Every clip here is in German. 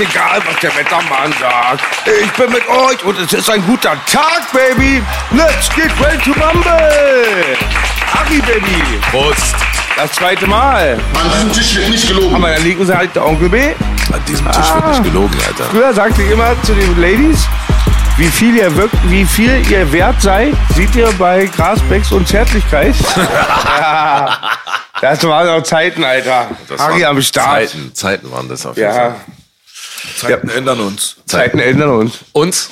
Mir ist egal, was der Wettermann sagt. Ich bin mit euch und es ist ein guter Tag, Baby. Let's get ready to rumble. Ari, Baby. Prost. Das zweite Mal. An diesem Tisch wird nicht gelogen. An meiner linken Seite der Onkel B. An diesem Tisch wird nicht gelogen, Alter. Früher sagte ich immer zu den Ladies, wie viel ihr wirkt, wie viel ihr wert seid, seht ihr bei Grasbecks und Zärtlichkeit. ja, das waren noch Zeiten, Alter. Das Harry am Start. Zeiten, Zeiten waren das auf jeden Ja, Fall. Zeiten ändern uns. Zeiten ändern uns. Uns,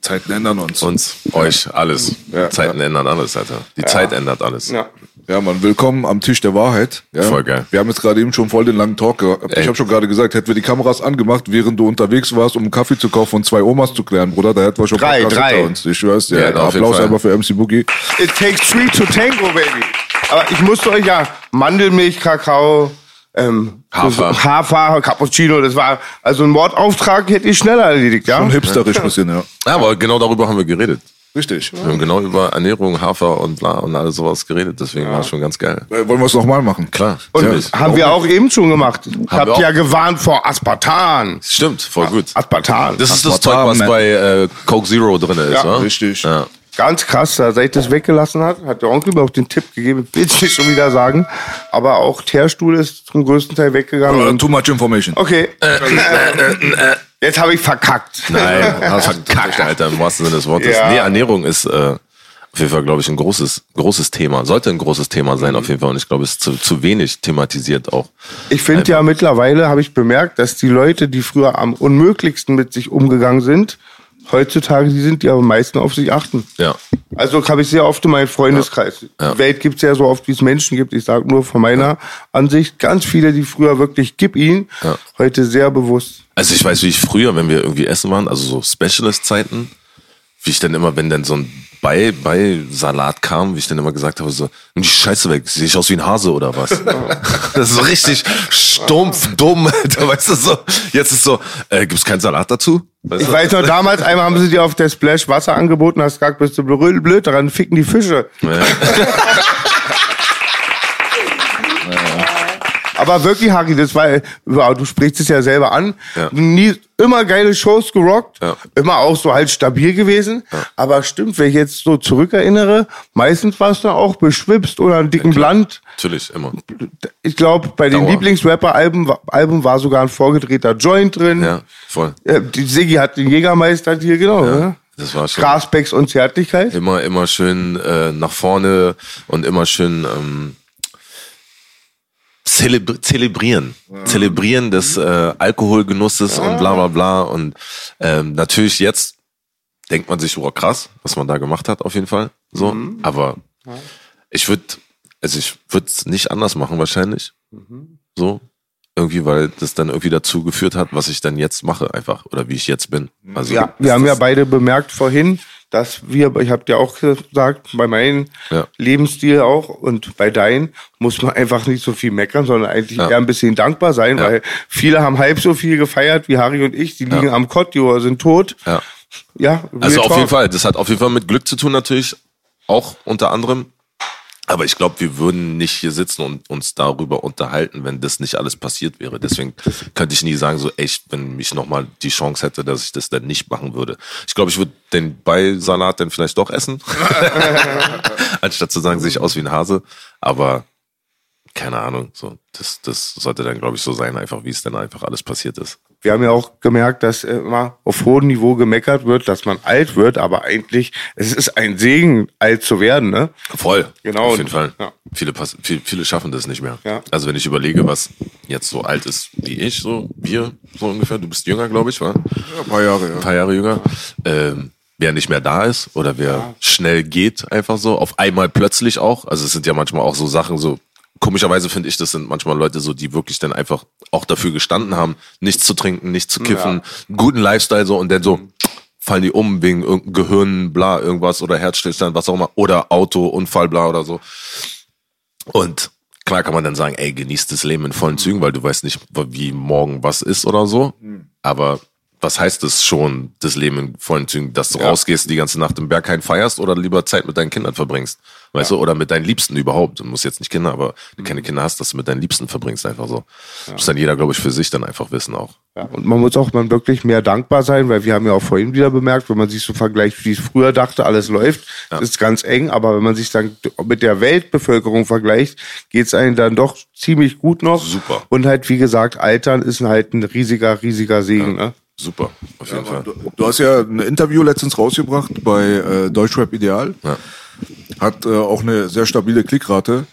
Zeiten ändern uns. uns, euch, alles. Ja, Zeiten ändern alles, Alter. Die Zeit ändert alles. Ja. Ja, Mann, willkommen am Tisch der Wahrheit. Ja. Voll geil. Wir haben jetzt gerade eben schon voll den langen Talk gehabt. Ich habe schon gerade gesagt, hätten wir die Kameras angemacht, während du unterwegs warst, um einen Kaffee zu kaufen und zwei Omas zu klären, Bruder, da hätten wir schon Drei, Podcast drei. hinter uns. Ich schwör's dir. Ja, Applaus einfach für MC Boogie. It takes three to tango, baby. Aber ich musste euch ja Mandelmilch, Kakao, ähm, Hafer. so- Hafer, Cappuccino, das war, also ein Mordauftrag hätte ich schneller erledigt, ja? Schon hipsterisch bisschen, ja. Ja, aber genau darüber haben wir geredet. Richtig. Wir haben genau über Ernährung, Hafer und bla und alles sowas geredet. Deswegen war es schon ganz geil. Äh, Wollen wir es nochmal machen? Klar. Und natürlich. haben wir auch eben schon gemacht. Habt auch. ja gewarnt vor Aspartan. Stimmt, voll gut. Aspartan. Das ist das Zeug, was man. bei äh, Coke Zero drin ist, Ja, oder? richtig. Ja. Ganz krass, da seit das weggelassen hat, hat der Onkel mir auch den Tipp gegeben, will ich nicht schon wieder sagen. Aber auch Teerstuhl ist zum größten Teil weggegangen. Äh, Und Too much information. okay. Jetzt habe ich verkackt. Nein, hast verkackt, Alter, im wahrsten Sinne des Wortes. Ja. Nee, Ernährung ist äh, auf jeden Fall, glaube ich, ein großes, großes Thema. Sollte ein großes Thema sein, auf jeden Fall. Und ich glaube, es ist zu, zu wenig thematisiert auch. Ich finde ja mittlerweile, habe ich bemerkt, dass die Leute, die früher am unmöglichsten mit sich umgegangen sind, heutzutage die sind, die am meisten auf sich achten. Ja. Also habe ich sehr oft in meinem Freundeskreis. Ja. Die Welt gibt es ja so oft, wie es Menschen gibt. Ich sage nur von meiner Ansicht, ganz viele, die früher wirklich gib ihn, Ja. heute sehr bewusst. Also ich weiß, wie ich früher, wenn wir irgendwie essen waren, also so Specialist-Zeiten, wie ich dann immer, wenn dann so ein bei, bei Salat kam, wie ich dann immer gesagt habe, so, nimm die Scheiße weg, sehe ich aus wie ein Hase oder was? das ist so richtig stumpf, dumm, Alter, weißt du so. Jetzt ist so, äh, gibt's keinen Salat dazu? Weißt Ich du? weiß noch, damals einmal haben sie dir auf der Splash Wasser angeboten, hast gesagt, bist du blöd, blöd daran ficken die Fische. Aber wirklich, Harry, das war, du sprichst es ja selber an. Ja. Nie, immer geile Shows gerockt, Ja. immer auch so halt stabil gewesen. Aber stimmt, wenn ich jetzt so zurückerinnere, meistens warst du auch beschwipst oder einen dicken Blunt. Natürlich, immer. Ich glaube, bei den Dauer. Lieblingsrapper-Alben wa- Album war sogar ein vorgedrehter Joint drin. Ja, voll. Ja, die Siggi hat den Jägermeister hier, genau. Ja. Das war schon Grasbecks und Zärtlichkeit. immer, immer schön äh, nach vorne und immer schön ähm, zelebr zelebrieren. Zelebrieren des äh, Alkoholgenusses und bla bla bla. Und ähm, natürlich jetzt denkt man sich, oh krass, was man da gemacht hat, auf jeden Fall. So. Aber ich würde, also ich würde es nicht anders machen wahrscheinlich. So. Irgendwie, weil das dann irgendwie dazu geführt hat, was ich dann jetzt mache, einfach. Oder wie ich jetzt bin. Also, Ja, wir haben ja beide bemerkt vorhin, dass wir, ich habe dir auch gesagt, bei meinem Ja. Lebensstil auch und bei deinem muss man einfach nicht so viel meckern, sondern eigentlich Ja. eher ein bisschen dankbar sein, Ja. weil viele haben halb so viel gefeiert wie Harry und ich, die liegen am Kott, die sind tot. Ja. Ja, Also auf jeden Fall, das hat auf jeden Fall mit Glück zu tun natürlich, auch unter anderem. Aber ich glaube, wir würden nicht hier sitzen und uns darüber unterhalten, wenn das nicht alles passiert wäre. Deswegen könnte ich nie sagen, so echt, wenn mich nochmal die Chance hätte, dass ich das dann nicht machen würde. Ich glaube, ich würde den Beisalat dann vielleicht doch essen, anstatt zu sagen, sehe ich aus wie ein Hase. Aber keine Ahnung, so das, das sollte dann, glaube ich, so sein, einfach wie es dann einfach alles passiert ist. Wir haben ja auch gemerkt, dass immer auf hohem Niveau gemeckert wird, dass man alt wird, aber eigentlich, es ist ein Segen, alt zu werden, ne? Voll. Genau. Auf jeden Fall. Ja. Viele, pass- viel, viele schaffen das nicht mehr. Ja. Also wenn ich überlege, was jetzt so alt ist wie ich, so wir, so ungefähr, du bist jünger, glaube ich, war? Ja, ein paar Jahre, ja. Ein paar Jahre jünger. Ähm, wer nicht mehr da ist oder wer schnell geht, einfach so, auf einmal plötzlich auch. Also es sind ja manchmal auch so Sachen, so komischerweise finde ich, das sind manchmal Leute so, die wirklich dann einfach auch dafür gestanden haben, nichts zu trinken, nichts zu kiffen, einen guten Lifestyle so und dann so fallen die um wegen irgendeinem Gehirn, bla, irgendwas oder Herzstillstand, was auch immer, oder Auto, Unfall, bla oder so. Und klar kann man dann sagen, ey, genieß das Leben in vollen Zügen, weil du weißt nicht, wie morgen was ist oder so. Aber was heißt es schon, das Leben in vollen Zügen, dass du rausgehst, die ganze Nacht im Berghain feierst oder lieber Zeit mit deinen Kindern verbringst? Weißt du, oder mit deinen Liebsten überhaupt. Du musst jetzt nicht Kinder, aber wenn du keine Kinder hast, dass du mit deinen Liebsten verbringst, einfach so. Das muss dann jeder, glaube ich, für sich dann einfach wissen auch. Ja, und man muss auch mal wirklich mehr dankbar sein, weil wir haben ja auch vorhin wieder bemerkt, wenn man sich so vergleicht, wie es früher dachte, alles läuft, ist ganz eng, aber wenn man sich dann mit der Weltbevölkerung vergleicht, geht's einem dann doch ziemlich gut noch. Super. Und halt, wie gesagt, Altern ist halt ein riesiger, riesiger Segen. Ne? Super, auf jeden Fall. Du, du hast ja ein Interview letztens rausgebracht bei äh, Deutschrap Ideal. Ja. Hat äh, auch eine sehr stabile Klickrate.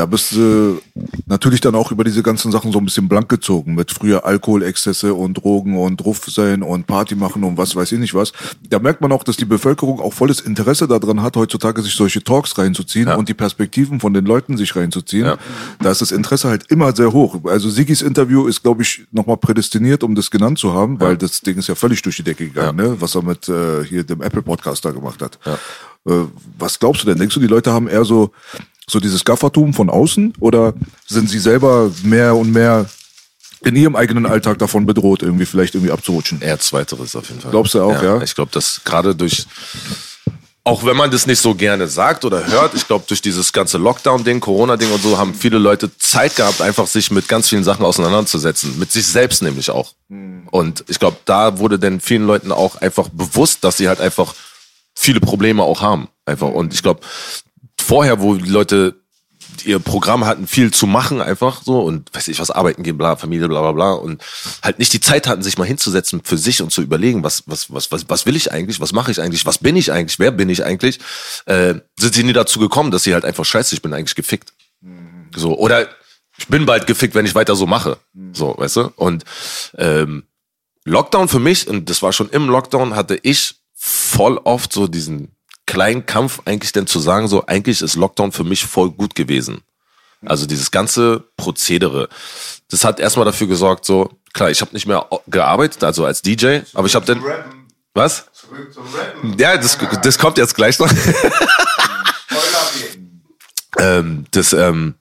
Da bist du natürlich dann auch über diese ganzen Sachen so ein bisschen blank gezogen mit früher Alkoholexzesse und Drogen und Druff sein und Party machen und was weiß ich nicht was. Da merkt man auch, dass die Bevölkerung auch volles Interesse daran hat, heutzutage sich solche Talks reinzuziehen Ja. und die Perspektiven von den Leuten sich reinzuziehen. Ja. Da ist das Interesse halt immer sehr hoch. Also Sigis Interview ist, glaube ich, nochmal prädestiniert, um das genannt zu haben, weil das Ding ist ja völlig durch die Decke gegangen, ne? was er mit äh, hier dem Apple Podcast da gemacht hat. Äh, was glaubst du denn? Denkst du, die Leute haben eher so, so dieses Gaffertum von außen oder sind sie selber mehr und mehr in ihrem eigenen Alltag davon bedroht, irgendwie vielleicht irgendwie abzurutschen? Eher zweiteres auf jeden Fall. Glaubst du auch, ja? Ich glaube, dass gerade durch, auch wenn man das nicht so gerne sagt oder hört, ich glaube, durch dieses ganze Lockdown-Ding, Corona-Ding und so, haben viele Leute Zeit gehabt, einfach sich mit ganz vielen Sachen auseinanderzusetzen. Mit sich selbst nämlich auch. Und ich glaube, da wurde dann vielen Leuten auch einfach bewusst, dass sie halt einfach viele Probleme auch haben. Einfach. Und ich glaube, vorher, wo die Leute ihr Programm hatten, viel zu machen einfach so und weiß ich was, arbeiten gehen, bla, Familie, bla bla bla und halt nicht die Zeit hatten, sich mal hinzusetzen für sich und zu überlegen, was, was, was, was, was will ich eigentlich, was mache ich eigentlich, was bin ich eigentlich, wer bin ich eigentlich, äh, sind sie nie dazu gekommen, dass sie halt einfach scheiße, ich bin eigentlich gefickt. So, oder ich bin bald gefickt, wenn ich weiter so mache. So, weißt du? Und ähm, Lockdown für mich, und das war schon im Lockdown, hatte ich voll oft so diesen kleinen Kampf eigentlich denn zu sagen, so eigentlich ist Lockdown für mich voll gut gewesen. Also dieses ganze Prozedere, das hat erstmal dafür gesorgt, so klar, ich habe nicht mehr gearbeitet, also als DJ, aber ich habe dann was? Ja, das, das kommt jetzt gleich noch. ähm, das, ähm,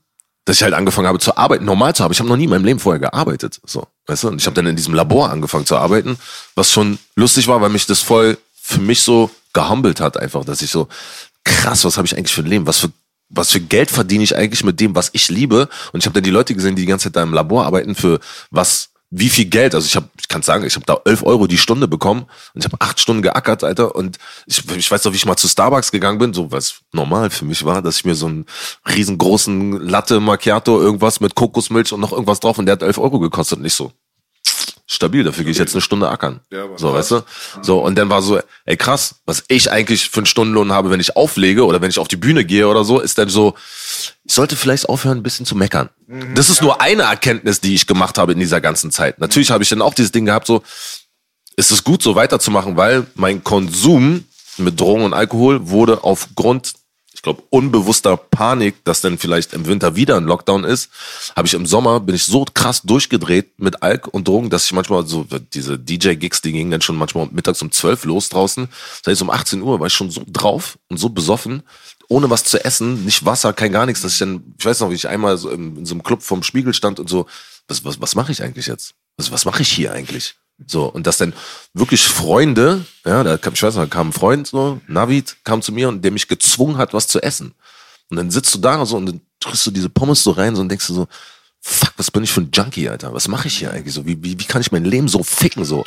dass ich halt angefangen habe zu arbeiten, normal zu arbeiten. Ich habe noch nie in meinem Leben vorher gearbeitet, so, weißt du? Und ich habe dann in diesem Labor angefangen zu arbeiten, was schon lustig war, weil mich das voll für mich so gehumbelt hat, einfach, dass ich so krass, was habe ich eigentlich für ein Leben, was für was für Geld verdiene ich eigentlich mit dem, was ich liebe? Und ich habe dann die Leute gesehen, die die ganze Zeit da im Labor arbeiten für was, wie viel Geld? Also ich habe, ich kann sagen, ich habe da 11 Euro die Stunde bekommen und ich habe acht Stunden geackert, Alter. Und ich, ich weiß noch, wie ich mal zu Starbucks gegangen bin, so was normal für mich war, dass ich mir so einen riesengroßen Latte Macchiato, irgendwas mit Kokosmilch und noch irgendwas drauf und der hat 11 Euro gekostet. Und nicht so, stabil, dafür gehe ich jetzt eine Stunde ackern. so, weißt du? So, und dann war so, ey krass, was ich eigentlich für einen Stundenlohn habe, wenn ich auflege oder wenn ich auf die Bühne gehe oder so, ist dann so, ich sollte vielleicht aufhören, ein bisschen zu meckern. Das ist nur eine Erkenntnis, die ich gemacht habe in dieser ganzen Zeit. Natürlich habe ich dann auch dieses Ding gehabt, so, ist es gut, so weiterzumachen, weil mein Konsum mit Drogen und Alkohol wurde aufgrund, ich glaube, unbewusster Panik, dass dann vielleicht im Winter wieder ein Lockdown ist, habe ich im Sommer, bin ich so krass durchgedreht mit Alk und Drogen, dass ich manchmal so, diese DJ-Gigs, die gingen dann schon manchmal mittags um 12 los draußen. Das heißt, um 18 Uhr war ich schon so drauf und so besoffen, ohne was zu essen, nicht Wasser, kein gar nichts, dass ich dann, ich weiß noch, wie ich einmal so in, in so einem Club vom Spiegel stand und so, was, was, was mache ich eigentlich jetzt? Was, was mache ich hier eigentlich? So, und dass dann wirklich Freunde, ja, da kam, ich weiß noch, da kam ein Freund, so, Navid, kam zu mir und der mich gezwungen hat, was zu essen. Und dann sitzt du da so und dann drückst du diese Pommes so rein so und denkst du so, fuck, was bin ich für ein Junkie, Alter? Was mache ich hier eigentlich so? Wie, wie, wie kann ich mein Leben so ficken so?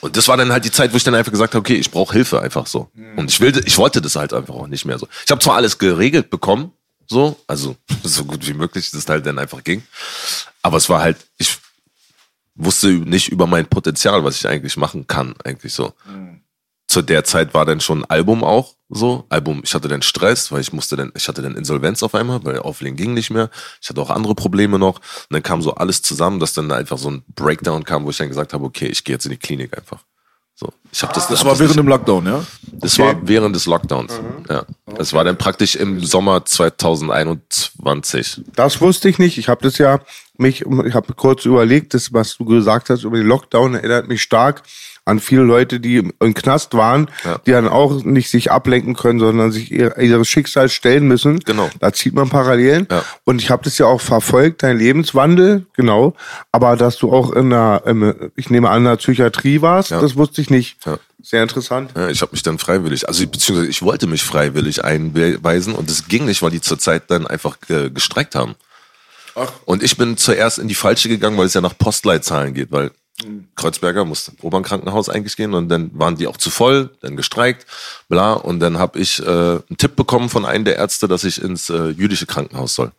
Und das war dann halt die Zeit, wo ich dann einfach gesagt habe, okay, ich brauche Hilfe einfach so. Und ich will, ich wollte das halt einfach auch nicht mehr so. Ich habe zwar alles geregelt bekommen, so, also so gut wie möglich, das halt dann einfach ging. Aber es war halt, ich wusste nicht über mein Potenzial, was ich eigentlich machen kann, eigentlich so. Zu der Zeit war dann schon ein Album auch so. Album, ich hatte dann Stress, weil ich musste dann, ich hatte dann Insolvenz auf einmal, weil Auflegen ging nicht mehr. Ich hatte auch andere Probleme noch. Und dann kam so alles zusammen, dass dann einfach so ein Breakdown kam, wo ich dann gesagt habe, okay, ich gehe jetzt in die Klinik einfach. So, ich habe das, Das hab war das während nicht- dem Lockdown, ja? das war während des Lockdowns. Ja. Das war dann praktisch im Sommer 2021. Das wusste ich nicht. Ich habe das ja mich, ich habe kurz überlegt, das, was du gesagt hast über den Lockdown, erinnert mich stark an viele Leute, die im, Knast waren, Ja. die dann auch nicht sich ablenken können, sondern sich ihr, ihres Schicksals stellen müssen. Genau. Da zieht man Parallelen. Ja. Und ich habe das ja auch verfolgt, dein Lebenswandel, genau. Aber dass du auch in einer, ich nehme an, in der Psychiatrie warst, Ja. das wusste ich nicht. Sehr interessant. Ja, ich habe mich dann freiwillig, also beziehungsweise ich wollte mich freiwillig einweisen und es ging nicht, weil die zur Zeit dann einfach äh, gestreikt haben. Und ich bin zuerst in die falsche gegangen, weil es ja nach Postleitzahlen geht, weil Kreuzberger musste Obern Krankenhaus eigentlich gehen und dann waren die auch zu voll, dann gestreikt, bla. Und dann habe ich äh, einen Tipp bekommen von einem der Ärzte, dass ich ins äh, jüdische Krankenhaus soll.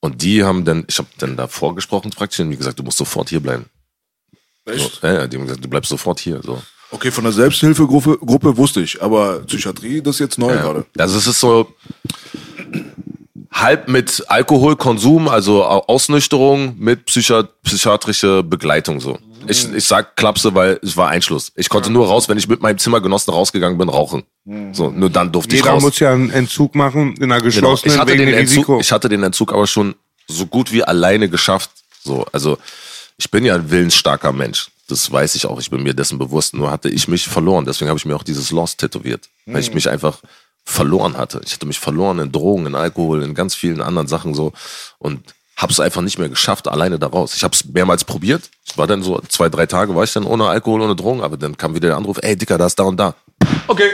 Und die haben dann, ich habe dann da vorgesprochen praktisch und wie gesagt, du musst sofort hier bleiben. Echt? So, ja, ja, die haben gesagt, du bleibst sofort hier. So. Okay, von der Selbsthilfegruppe Gruppe wusste ich, aber Psychiatrie, das ist jetzt neu Ja. gerade. Also es ist so halb mit Alkoholkonsum, also Au- Ausnüchterung mit psychi psychiatrische Begleitung so. Ich, ich sag Klapse, weil es war Einschluss. Ich konnte nur raus, wenn ich mit meinem Zimmergenossen rausgegangen bin, rauchen. So, nur dann durfte ich Jeder raus. muss ja einen Entzug machen in einer Genau. geschlossenen Ich hatte wegen den Risiko. Entzug, ich hatte den Entzug aber schon so gut wie alleine geschafft. So, also ich bin ja ein willensstarker Mensch. Das weiß ich auch. Ich bin mir dessen bewusst. Nur hatte ich mich verloren. Deswegen habe ich mir auch dieses Lost tätowiert, weil ich mich einfach verloren hatte. Ich hatte mich verloren in Drogen, in Alkohol, in ganz vielen anderen Sachen so und habe es einfach nicht mehr geschafft, alleine da raus. Ich habe es mehrmals probiert. Es war dann so zwei, drei Tage war ich dann ohne Alkohol, ohne Drogen, aber dann kam wieder der Anruf, ey Dicker, da ist da und da. Okay.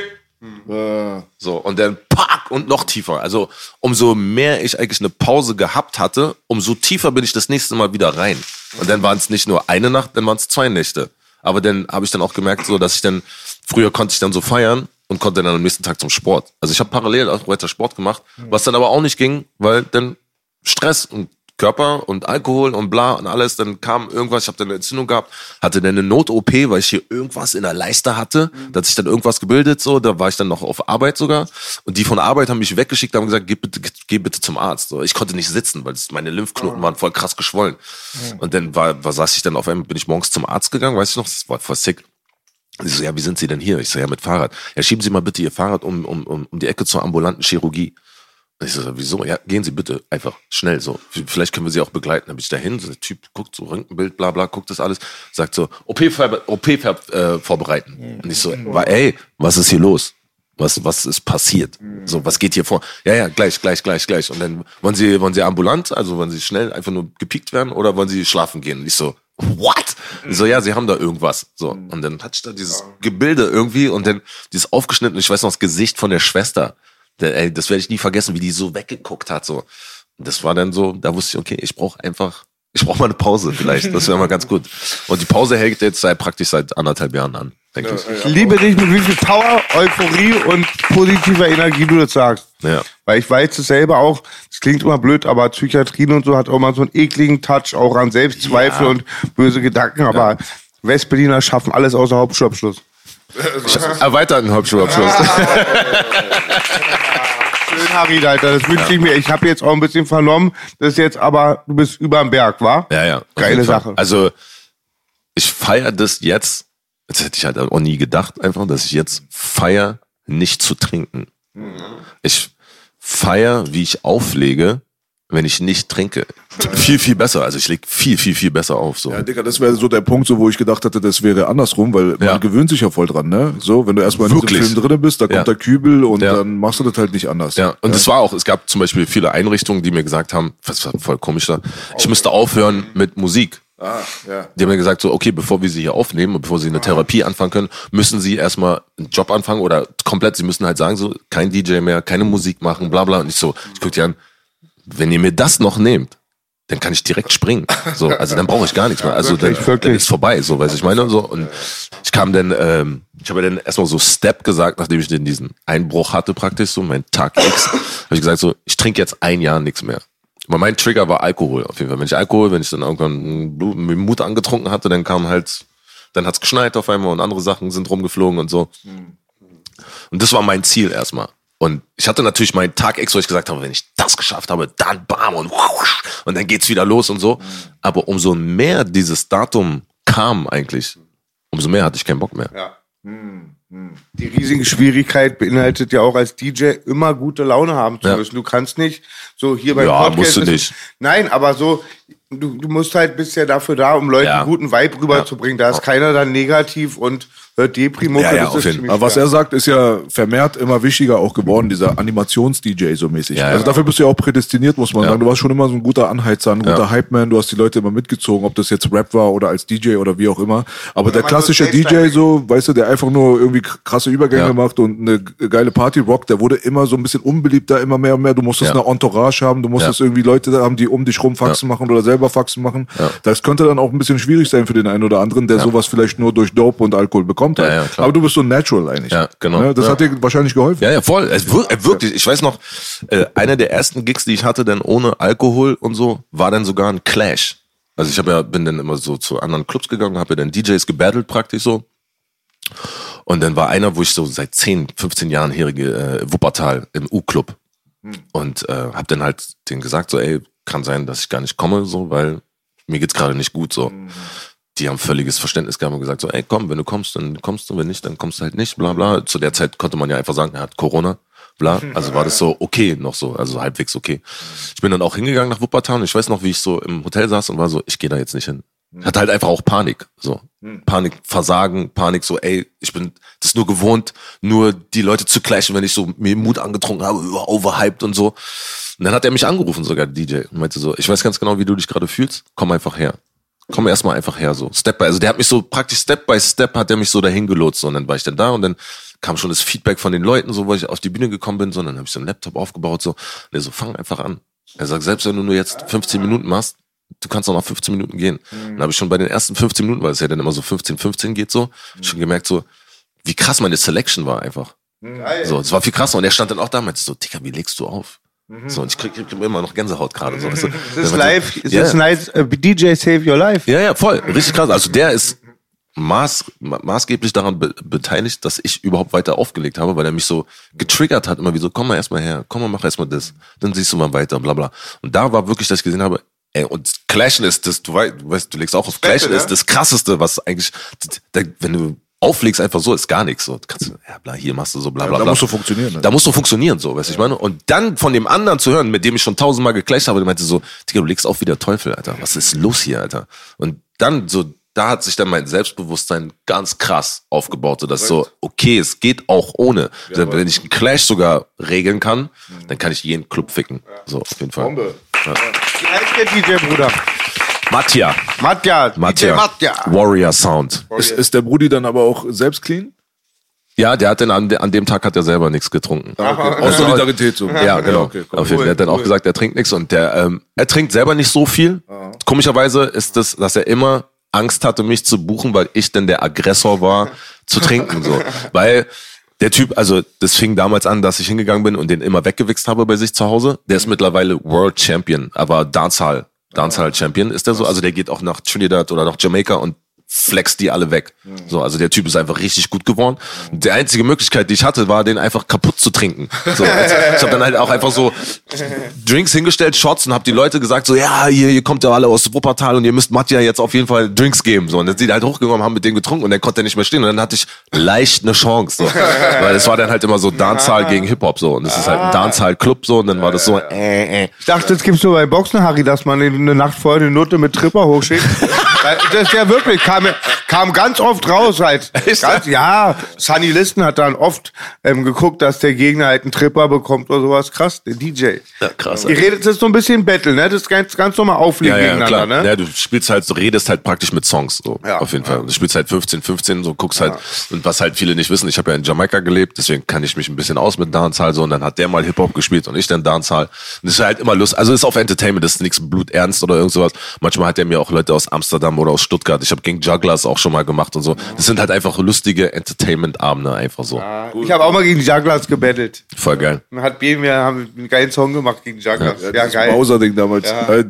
So, und dann pack und noch tiefer. Also, umso mehr ich eigentlich eine Pause gehabt hatte, umso tiefer bin ich das nächste Mal wieder rein. Und dann waren es nicht nur eine Nacht, dann waren es zwei Nächte. Aber dann habe ich dann auch gemerkt, so dass ich dann, früher konnte ich dann so feiern und konnte dann am nächsten Tag zum Sport. Also ich habe parallel auch weiter Sport gemacht, was dann aber auch nicht ging, weil dann Stress und Körper und Alkohol und bla und alles, dann kam irgendwas, ich habe dann eine Entzündung gehabt, hatte dann eine Not-OP, weil ich hier irgendwas in der Leiste hatte, da hat sich dann irgendwas gebildet, so, da war ich dann noch auf Arbeit sogar und die von Arbeit haben mich weggeschickt, haben gesagt, geh bitte, geh bitte zum Arzt. So, ich konnte nicht sitzen, weil meine Lymphknoten waren voll krass geschwollen. Und dann war, war, saß ich dann auf einmal, bin ich morgens zum Arzt gegangen, weißt du noch, das war voll sick. Ich so, ja, wie sind Sie denn hier? Ich so, ja, mit Fahrrad. Ja, schieben Sie mal bitte Ihr Fahrrad um, um, um, um die Ecke zur ambulanten Chirurgie. Und ich so, wieso? Ja, gehen Sie bitte einfach schnell so. Vielleicht können wir Sie auch begleiten. Dann bin ich dahin, so der Typ guckt so Röntgenbild, bla bla, guckt das alles, sagt so, OP, OP äh, vorbereiten. Und ich so, ey, was ist hier los? Was, was ist passiert? So, was geht hier vor? Ja, ja, gleich, gleich, gleich, gleich. Und dann wollen Sie, wollen Sie ambulant, also wollen Sie schnell einfach nur gepiekt werden oder wollen Sie schlafen gehen? Und ich so, what? Ich so, ja, Sie haben da irgendwas. So. Und dann hatte ich da dieses Gebilde irgendwie und dann dieses aufgeschnitten, ich weiß noch das Gesicht von der Schwester. Der, ey, das werde ich nie vergessen, wie die so weggeguckt hat. So. Und das war dann so, da wusste ich, okay, ich brauche einfach, ich brauche mal eine Pause vielleicht. Das wäre mal ganz gut. Und die Pause hält jetzt seit praktisch seit anderthalb Jahren an, denke ich. Liebe dich mit wie viel Power, Euphorie und positiver Energie du das sagst. Ja. Weil ich weiß es selber auch, das klingt immer blöd, aber Psychiatrien und so hat auch mal so einen ekligen Touch, auch an Selbstzweifel Ja. und böse Gedanken, aber Westberliner schaffen alles außer Hauptschulabschluss. Erweiterten Hauptschulabschluss. Schön, Harry, Alter, das wünsche ich mir. Ich habe jetzt auch ein bisschen vernommen, das ist jetzt aber, du bist überm Berg, wa? Ja, ja. Geile. Sache. Also, ich feiere das jetzt. Das hätte ich halt auch nie gedacht, einfach, dass ich jetzt feier, nicht zu trinken. Ich feier, wie ich auflege, wenn ich nicht trinke. Viel, viel besser. Also ich leg viel, viel, viel besser auf. So. Ja, Digga, das wäre so der Punkt, so, wo ich gedacht hatte, das wäre andersrum, weil Ja. man gewöhnt sich ja voll dran, ne? So, wenn du erstmal in Wirklich. diesem Film drin bist, da kommt Ja. der Kübel und Ja. dann machst du das halt nicht anders. Ja, und es war auch, es gab zum Beispiel viele Einrichtungen, die mir gesagt haben, was war voll komisch da, ich müsste aufhören mit Musik. Ah, ja. Die haben mir gesagt, so, okay, bevor wir sie hier aufnehmen und bevor sie eine Therapie anfangen können, müssen sie erstmal einen Job anfangen oder komplett, sie müssen halt sagen, so, kein DJ mehr, keine Musik machen, bla bla. Und ich so, ich guck dir an, wenn ihr mir das noch nehmt, dann kann ich direkt springen. So, also dann brauche ich gar nichts mehr. Also dann, dann ist vorbei, so, weiß ich meine. So. Und ich kam dann, ähm, ich habe dann erstmal so Step gesagt, nachdem ich den diesen Einbruch hatte, praktisch, so mein Tag X, habe ich gesagt, so, ich trinke jetzt ein Jahr nichts mehr. Aber mein Trigger war Alkohol auf jeden Fall. Wenn ich Alkohol, wenn ich dann irgendwann Mut angetrunken hatte, dann kam halt, dann hat's geschneit auf einmal und andere Sachen sind rumgeflogen und so. Und das war mein Ziel erstmal. Und ich hatte natürlich meinen Tag X, wo ich gesagt habe, wenn ich das geschafft habe, dann bam und wusch, und dann geht's wieder los und so. Aber umso mehr dieses Datum kam eigentlich, umso mehr hatte ich keinen Bock mehr. Ja. Die riesige Schwierigkeit beinhaltet ja auch als DJ immer gute Laune haben zu Ja. müssen. Du kannst nicht so hier beim Ja, Podcast. musst du nicht. Nein, aber so, du, du musst halt, bist ja dafür da, um Leuten Ja. einen guten Vibe rüberzubringen. Da ist keiner dann negativ und Deprimo. Ja, ja, auf jeden Aber was er sagt, ist ja vermehrt immer wichtiger auch geworden, dieser Animations-DJ so mäßig. Ja, also ja. dafür bist du ja auch prädestiniert, muss man Ja. sagen. Du warst schon immer so ein guter Anheizer, ein guter Ja. Hype-Man, du hast die Leute immer mitgezogen, ob das jetzt Rap war oder als DJ oder wie auch immer. Aber der man klassische so DJ so, weißt du, der einfach nur irgendwie krasse Übergänge Ja. macht und eine geile Party rockt, der wurde immer so ein bisschen unbeliebter, immer mehr und mehr. Du musstest Ja. eine Entourage haben, du musstest Ja. irgendwie Leute haben, die um dich rum Faxen machen oder selber Faxen machen. Das könnte dann auch ein bisschen schwierig sein für den einen oder anderen, der sowas vielleicht nur durch Dope und Alkohol bekommt. Halt. Ja, ja. Aber du bist so natural eigentlich. Ja, genau. Ne? Das hat dir wahrscheinlich geholfen. Ja, ja, voll. Es äh, wirklich. Ich weiß noch, äh, einer der ersten Gigs, die ich hatte, dann ohne Alkohol und so, war dann sogar ein Clash. Also ich habe ja, bin dann immer so zu anderen Clubs gegangen, habe ja dann DJs gebattelt praktisch so. Und dann war einer, wo ich so seit 10, 15 Jahren herige äh, Wuppertal im U-Club. Und äh, hab dann halt denen gesagt, so, ey, kann sein, dass ich gar nicht komme, so, weil mir geht's gerade nicht gut, so. Die haben völliges Verständnis gehabt und gesagt, so, ey, komm, wenn du kommst, dann kommst du, wenn nicht, dann kommst du halt nicht, bla bla. Zu der Zeit konnte man ja einfach sagen, er hat Corona, bla. Also war das so okay noch so, also halbwegs okay. Ich bin dann auch hingegangen nach Wuppertal und ich weiß noch, wie ich so im Hotel saß und war so, ich gehe da jetzt nicht hin. Ich hatte halt einfach auch Panik, so. Panik, Versagen, Panik, so, ey, ich bin das nur gewohnt, nur die Leute zu clashen, wenn ich so mir Mut angetrunken habe, über- overhyped und so. Und dann hat er mich angerufen, sogar DJ, und meinte so, ich weiß ganz genau, wie du dich gerade fühlst, komm einfach her. Komm erstmal einfach her, so. Step by, also der hat mich so praktisch Step by Step hat der mich so dahin gelotst, so. und dann war ich dann da und dann kam schon das Feedback von den Leuten, so, wo ich auf die Bühne gekommen bin, so, und dann habe ich so einen Laptop aufgebaut, so, und er so, fang einfach an. Er sagt, selbst wenn du nur jetzt 15 Minuten machst, du kannst auch noch 15 Minuten gehen. Dann habe ich schon bei den ersten 15 Minuten, weil es ja dann immer so 15, 15 geht so, schon gemerkt so, wie krass meine Selection war einfach. So, es war viel krasser. Und er stand dann auch da und meinte so, Digga, wie legst du auf? So, und ich krieg, krieg immer noch Gänsehaut gerade. So, weißt du? Das ist Der meinte, live, das ja, ist nice, äh, DJ Save Your Life. ja, ja, voll. Richtig krass. Also der ist maß, ma- maßgeblich daran be beteiligt, dass ich überhaupt weiter aufgelegt habe, weil er mich so getriggert hat, immer wie so, komm mal erstmal her, komm mal, mach erstmal das, dann siehst du mal weiter, bla bla. Und da war wirklich, dass ich gesehen habe, ey, und Clashen ist das, du weißt, du, legst auch auf Clashen ist das krasseste, was eigentlich, wenn du auflegst einfach so, ist gar nichts. So, kannst, du, ja, bla, hier machst du so, bla, bla, da bla. musst du funktionieren, ne? Da musst du funktionieren, so, weißt du, ich meine? Und dann von dem anderen zu hören, mit dem ich schon tausendmal geclasht habe, der meinte so, Digga, du legst auf wie der Teufel, Alter. Was ist los hier, Alter? Und dann so, da hat sich dann mein Selbstbewusstsein ganz krass aufgebaut, so dass so, okay, es geht auch ohne. Wenn ich einen Clash sogar regeln kann, dann kann ich jeden Club ficken. So, auf jeden Fall. Bombe. Ja. Der DJ, Bruder? Matja. Matja. Matja. DJ Matja. Warrior Sound. Ist, ist der Brudi dann aber auch selbst clean? Ja, der hat dann an, an dem Tag hat er selber nichts getrunken. Aus Solidarität so. Ja, genau. okay, cool. Auf jeden Fall. Der hat dann auch gesagt, er trinkt nichts und der, ähm, er trinkt selber nicht so viel. Komischerweise ist es, dass er immer Angst hatte, mich zu buchen, weil ich denn der Aggressor war, zu trinken, so. Weil der Typ, also, das fing damals an, dass ich hingegangen bin und den immer weggewichst habe bei sich zu Hause. Der ist mittlerweile World Champion, aber Dancehall, Dancehall Champion ist der so. Also der geht auch nach Trinidad oder nach Jamaika und flext die alle weg. So, also der Typ ist einfach richtig gut geworden. Und die einzige Möglichkeit, die ich hatte, war, den einfach kaputt zu trinken. So, also ich habe dann halt auch einfach so Drinks hingestellt, Shots und habe die Leute gesagt, so, ja, ihr, ihr kommt ja alle aus Wuppertal und ihr müsst Matja jetzt auf jeden Fall Drinks geben. So, und dann sind die halt hochgekommen, haben mit dem getrunken und dann konnte er nicht mehr stehen. Und dann hatte ich leicht eine Chance. So. Weil es war dann halt immer so Dancehall gegen Hip-Hop so. Und es ist halt ein Dancehall-Club so und dann war das so, äh, äh. Ich dachte, das gibt's nur bei Boxen, Harry, dass man eine Nacht vorher eine Note mit Tripper hochschickt. Das ist ja wirklich, kam, kam ganz oft raus halt. Echt? Ganz, ja, Sunny Listen hat dann oft ähm, geguckt, dass der Gegner halt einen Tripper bekommt oder sowas. Krass, der DJ. Ja, krass, Ihr redet, ist so ein bisschen Battle, ne? Das ist ganz, ganz normal auflegen Ja, ja, gegeneinander, klar. ne? Ja, du spielst halt, du redest halt praktisch mit Songs, so. Ja, auf jeden Fall. Du spielst halt 15, 15, so guckst halt. Und was halt viele nicht wissen, ich habe ja in Jamaika gelebt, deswegen kann ich mich ein bisschen aus mit Dancehall, so. Und dann hat der mal Hip-Hop gespielt und ich dann Dancehall. Und das ist halt immer Lust. Also ist auf Entertainment, das ist nichts bluternst oder irgend sowas. Manchmal hat er mir auch Leute aus Amsterdam oder aus Stuttgart. Ich habe gegen Jugglers auch schon mal gemacht und so. Das sind halt einfach lustige Entertainment-Abende, einfach so. Ich habe auch mal gegen Jugglers gebettelt. Voll geil. Hat B mir haben einen geilen Song gemacht gegen Jugglers. Ja, das geil. Bowser-Ding damals. Ja. Äh,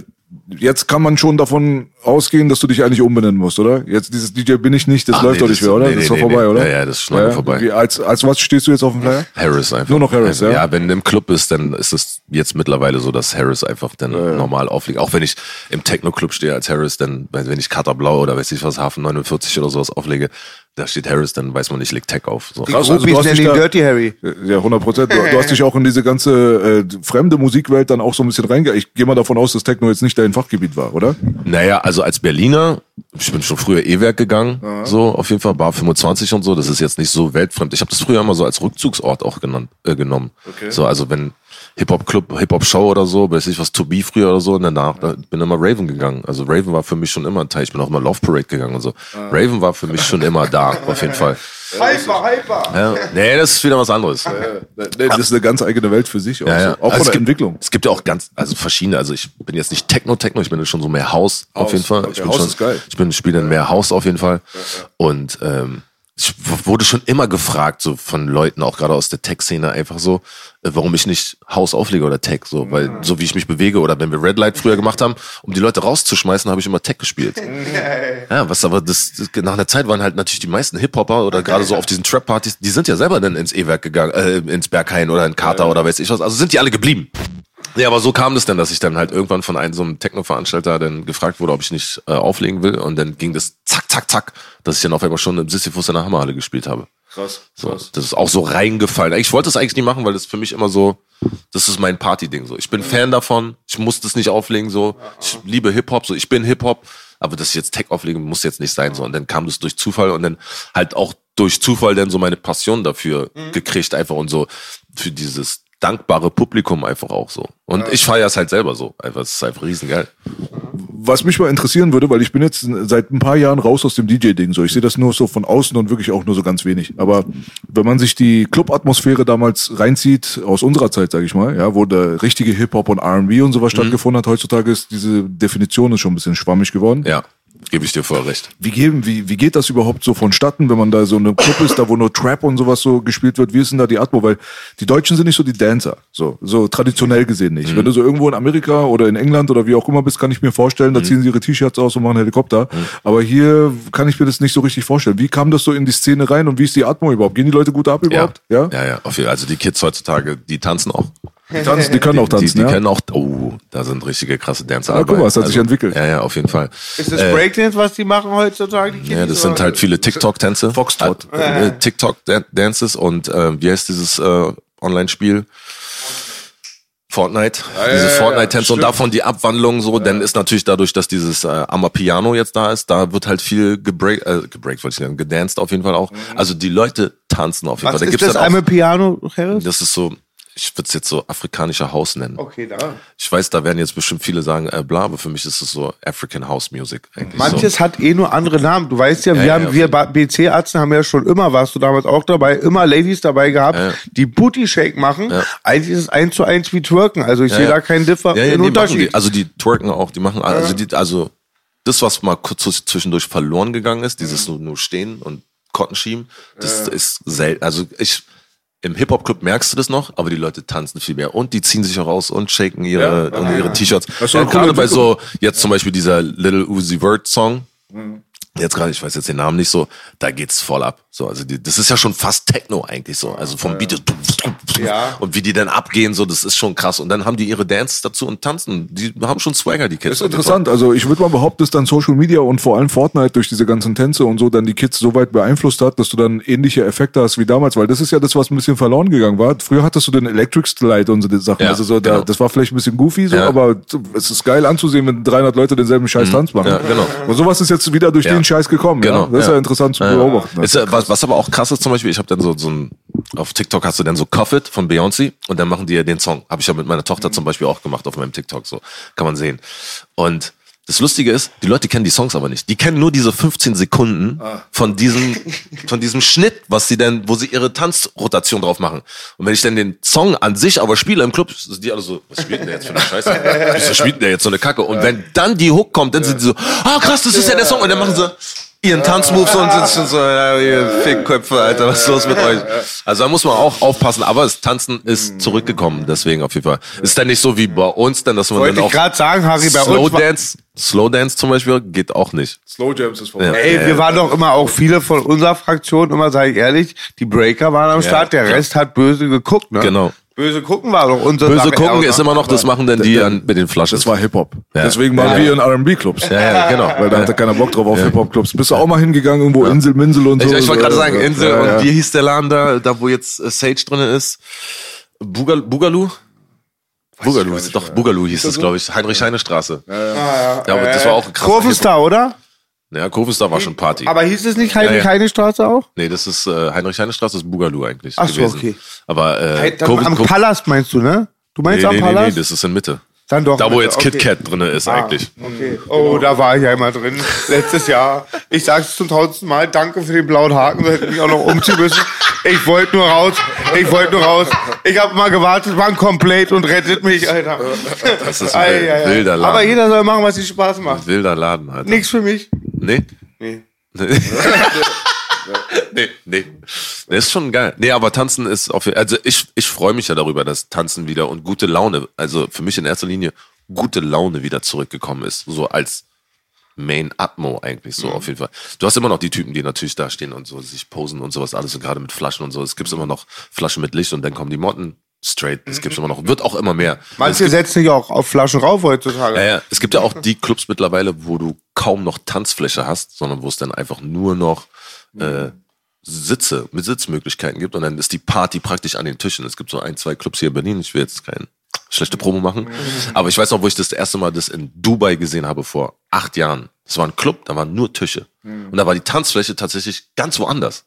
Jetzt kann man schon davon ausgehen, dass du dich eigentlich umbenennen musst, oder? Jetzt dieses DJ bin ich nicht, das Ach, läuft nee, doch nicht mehr, oder? nee, das ist nee, doch nee, vorbei, nee. oder? Ja, ja, das ist schon lange vorbei. Wie, als, als was stehst du jetzt auf dem Flyer? Harris einfach. Nur noch Harris, also, ja? Ja, wenn du im Club bist, dann ist es jetzt mittlerweile so, dass Harris einfach dann normal auflegt. Auch wenn ich im Techno-Club stehe als Harris, dann, wenn ich Kater Blau oder weiß ich was, Hafen 49 oder sowas auflege, da steht Harris, dann weiß man nicht, legt Tech auf. So. Krass, also du hast dich da- Dirty Harry. Ja, 100 Prozent. Du, du hast dich auch in diese ganze äh, fremde Musikwelt dann auch so ein bisschen reinge... Ich gehe mal davon aus, dass Techno jetzt nicht dein Fachgebiet war, oder? Naja, also als Berliner, ich bin schon früher E-Werk geganang, so auf jeden Fall, Bar 25 und so, das ist jetzt nicht so weltfremd. Ich habe das früher immer so als Rückzugsort auch genannt, äh, genommen. So, also wenn Hip-Hop-Club, Hip-Hop-Show oder so, weiß ich was, To Be früher oder so, und danach da bin immer Raven gegangen. Also Raven war für mich schon immer ein Teil. Ich bin auch immer Love Parade gegangen und so. Raven war für mich schon immer da, auf jeden Fall. Hyper, hyper. Ja. Nee, das ist wieder was anderes. Nee, Das ist eine ganz eigene Welt für sich. Auch, Ja, ja. so. auch Also von der gibt, Entwicklung. Es gibt ja auch ganz, also verschiedene, also ich bin jetzt nicht Techno-Techno, ich bin schon so mehr House, auf House. jeden Fall. Okay, ich bin House schon, ist geil. Ich bin, spiele mehr House auf jeden Fall. Und ähm, ich wurde schon immer gefragt, so von Leuten, auch gerade aus der Tech-Szene, einfach so, äh, warum ich nicht House auflege oder Tech, so, weil so wie ich mich bewege oder wenn wir Red Light früher gemacht haben, um die Leute rauszuschmeißen, habe ich immer Tech gespielt. Ja, was aber das, das nach einer Zeit waren halt natürlich die meisten Hip-Hopper oder gerade so auf diesen Trap-Partys, die sind ja selber dann ins E-Werk gegangen, äh, ins Berghain oder in Kater oder weiß ich was. Also sind die alle geblieben. Ja, aber so kam das dann, dass ich dann halt irgendwann von einem so einem Techno-Veranstalter dann gefragt wurde, ob ich nicht äh, auflegen will. Und dann ging das zack, zack, zack, dass ich dann auf einmal schon im Sisyphus in der Hammerhalle gespielt habe. Krass. So, das ist auch so reingefallen. Ich wollte das eigentlich nie machen, weil das für mich immer so, das ist mein Party-Ding so. Ich bin Fan davon, ich muss das nicht auflegen so. Ich liebe Hip-Hop, so ich bin Hip-Hop, aber dass ich jetzt Tech auflegen muss jetzt nicht sein so. Und dann kam das durch Zufall und dann halt auch durch Zufall dann so meine Passion dafür gekriegt einfach und so für dieses dankbare Publikum einfach auch so. Und ich feiere es halt selber so. Einfach, es ist einfach riesengeil. Was mich mal interessieren würde, weil ich bin jetzt seit ein paar Jahren raus aus dem DJ-Ding. So, ich sehe das nur so von außen und wirklich auch nur so ganz wenig. Aber wenn man sich die Club-Atmosphäre damals reinzieht, aus unserer Zeit, sage ich mal, ja, wo der richtige Hip-Hop und R&B und sowas stattgefunden hat, heutzutage ist diese Definition ist schon ein bisschen schwammig geworden. Ja, gebe ich dir voll recht. Wie, geben, wie, wie geht das überhaupt so vonstatten, wenn man da so in einem Club ist, da wo nur Trap und sowas so gespielt wird? Wie ist denn da die Atmo? Weil die Deutschen sind nicht so die Dancer, so, so traditionell gesehen nicht. Wenn du so irgendwo in Amerika oder in England oder wie auch immer bist, kann ich mir vorstellen, da ziehen sie ihre T-Shirts aus und machen Helikopter. Aber hier kann ich mir das nicht so richtig vorstellen. Wie kam das so in die Szene rein und wie ist die Atmo überhaupt? Gehen die Leute gut ab überhaupt? Ja, ja, ja. Auf jeden Fall. Also die Kids heutzutage, die tanzen auch. Die, tanzen, die können auch tanzen, die, die ja? können auch, oh, da sind richtige krasse Dancer Ah, guck mal, es hat sich entwickelt. Ja, ja, auf jeden Fall. Ist das Äh, Breakdance, was die machen heutzutage? Die Ja, das sind halt viele TikTok-Tänze. Foxtrot. Äh, äh, TikTok-Dances und äh, wie heißt dieses äh, Online-Spiel? Fortnite, diese ja, ja, Fortnite-Tänze und stimmt. davon die Abwandlung so, dann ist natürlich dadurch, dass dieses äh, Amapiano jetzt da ist, da wird halt viel gebreakt, äh, gebreakt wollte ich sagen, gedanced auf jeden Fall auch. Also die Leute tanzen auf jeden Was Fall. Da ist gibt's das dann auch, einmal Piano, Harris? das ist so, ich würde es jetzt so afrikanischer Haus nennen. Okay, da. Ich weiß, da werden jetzt bestimmt viele sagen, äh, bla, aber für mich ist es so African House Music eigentlich. Manches so. hat eh nur andere Namen. Du weißt ja, wir ja, haben, auf wir BC-Ärzte haben ja schon immer, warst du damals auch dabei, immer Ladies dabei gehabt, Ja. die Booty Shake machen. Ja. Eigentlich ist es eins zu eins wie Twerken. Also ich Ja, sehe ja. da keinen Differ ja, ja, nee, Unterschied. Die. Also die twerken auch, die machen, also die, also das, was mal kurz zwischendurch verloren gegangen ist, dieses nur, nur stehen und Kotten schieben, das ist selten. Also ich, im Hip-Hop-Club merkst du das noch, aber die Leute tanzen viel mehr. Und die ziehen sich auch raus und shaken ihre, und ihre T-Shirts. ist doch Ja, gerade bei so, jetzt zum Beispiel dieser Little Uzi Vert Song, jetzt gerade, ich weiß jetzt den Namen nicht so, da geht's voll ab. So, also die, das ist ja schon fast Techno eigentlich so. Also vom Beat Ja. und wie die dann abgehen, so, das ist schon krass. Und dann haben die ihre Dances dazu und tanzen. Die haben schon Swagger, die Kids. Das ist interessant. Also ich würde mal behaupten, dass dann Social Media und vor allem Fortnite durch diese ganzen Tänze und so dann die Kids so weit beeinflusst hat, dass du dann ähnliche Effekte hast wie damals, weil das ist ja das, was ein bisschen verloren gegangen war. Früher hattest du den Electric Slide und so die Sachen. Ja, also so, da, genau. das war vielleicht ein bisschen goofy, so, Ja. aber es ist geil anzusehen, wenn 300 Leute denselben Scheiß Tanz machen. Ja, genau. Und sowas ist jetzt wieder durch Ja. Den Scheiß gekommen. Genau, Ja? Das ist ja, ja. interessant zu beobachten. Ist, was, was aber auch krass ist zum Beispiel, ich habe dann so, so ein, auf TikTok hast du dann so Cuff It von Beyoncé und dann machen die ja den Song. Habe ich ja mit meiner Tochter zum Beispiel auch gemacht auf meinem TikTok, so kann man sehen. Und das Lustige ist, die Leute kennen die Songs aber nicht. Die kennen nur diese 15 Sekunden von diesem, von diesem Schnitt, was sie denn, wo sie ihre Tanzrotation drauf machen. Und wenn ich dann den Song an sich aber spiele im Club, sind die alle so, was spielt denn der jetzt für eine Scheiße? Wieso spielt denn der jetzt so eine Kacke? Und wenn dann die Hook kommt, dann sind sie so, ah krass, das ist ja der Song. Und dann machen sie, ihren Tanzmoves und sind schon so, ja, ihr Fickköpfe, Alter, was ist los mit euch? Also da muss man auch aufpassen, aber das Tanzen ist zurückgekommen, deswegen auf jeden Fall. Ist dann nicht so wie bei uns, denn dass man Wollte dann ich auch gerade sagen, Harry, bei Slow uns Dance, Slow Dance zum Beispiel geht auch nicht. Slow Jams ist vorbei. Ja. Ey, wir waren doch immer auch viele von unserer Fraktion, immer sage ich ehrlich, die Breaker waren am Start, der. Rest hat böse geguckt, ne? Genau. Böse gucken war doch unsere Böse gucken ja, ist immer noch, das machen denn die an, mit den Flaschen. Das war Hip-Hop. Ja. Deswegen waren Ja, wir ja. in R&B-Clubs. Ja, ja, genau. Weil da hatte keiner Bock drauf auf Hip-Hop-Clubs. Bist du auch mal hingegangen, irgendwo Insel, Minsel und so? Ich, ich wollte gerade sagen, Insel Ja, ja. und wie hieß der Laden da, da wo jetzt äh, Sage drin ist? Bugal, Bugalu? Bugalu, ist, doch, Bugalu hieß es, glaube ich. Heinrich-Heine-Straße. Ja, ja. aber das war auch ein krasser Kurvenstar, oder? Hip-Hop. Ja, Kurvenstar war schon Party. Aber hieß es nicht Heinrich Ja, ja. Heine Straße auch? nee, das ist äh, Heinrich-Heine-Straße, ist Bugalu eigentlich Ach so, gewesen. okay. Aber äh, Hey, Kurven- am Kur- Palast meinst du, ne? Du meinst nee, am nee, nee, nee, Palast? das ist in Mitte. Dann doch. Da, wo Mitte, jetzt okay. KitKat drin ist Ah, eigentlich. Okay. Oh, da war ich ja immer drin. Letztes Jahr. Ich sag's zum tausendsten Mal. Danke für den blauen Haken. Da hätte ich mich auch noch umziehen müssen. Ich wollte nur raus. Ich wollte nur raus. Ich habe mal gewartet, wann komplett und rettet mich, Alter. Das ist ein Ei, ei, ei. wilder Laden. Aber jeder soll machen, was ihm Spaß macht. Wilder Laden, Alter. Nichts für mich. Nee? Nee. nee, nee. Nee, ist schon geil. Nee, aber Tanzen ist auf also ich, ich freue mich ja darüber, dass Tanzen wieder und gute Laune, also für mich in erster Linie gute Laune wieder zurückgekommen ist. So als Main Atmo eigentlich so auf jeden Fall. Du hast immer noch die Typen, die natürlich da stehen und so sich posen und sowas alles und gerade mit Flaschen und so. Es gibt immer noch Flaschen mit Licht und dann kommen die Motten straight. Es gibt immer noch, wird auch immer mehr. Manche gibt- setzen sich auch auf Flaschen rauf heutzutage. ja, ja. Es gibt ja auch die Clubs mittlerweile, wo du kaum noch Tanzfläche hast, sondern wo es dann einfach nur noch äh, Sitze mit Sitzmöglichkeiten gibt und dann ist die Party praktisch an den Tischen. Es gibt so ein, zwei Clubs hier in Berlin. Ich will jetzt keine schlechte Promo machen, aber ich weiß noch, wo ich das erste Mal das in Dubai gesehen habe vor acht Jahren. Das war ein Club, da waren nur Tische und da war die Tanzfläche tatsächlich ganz woanders.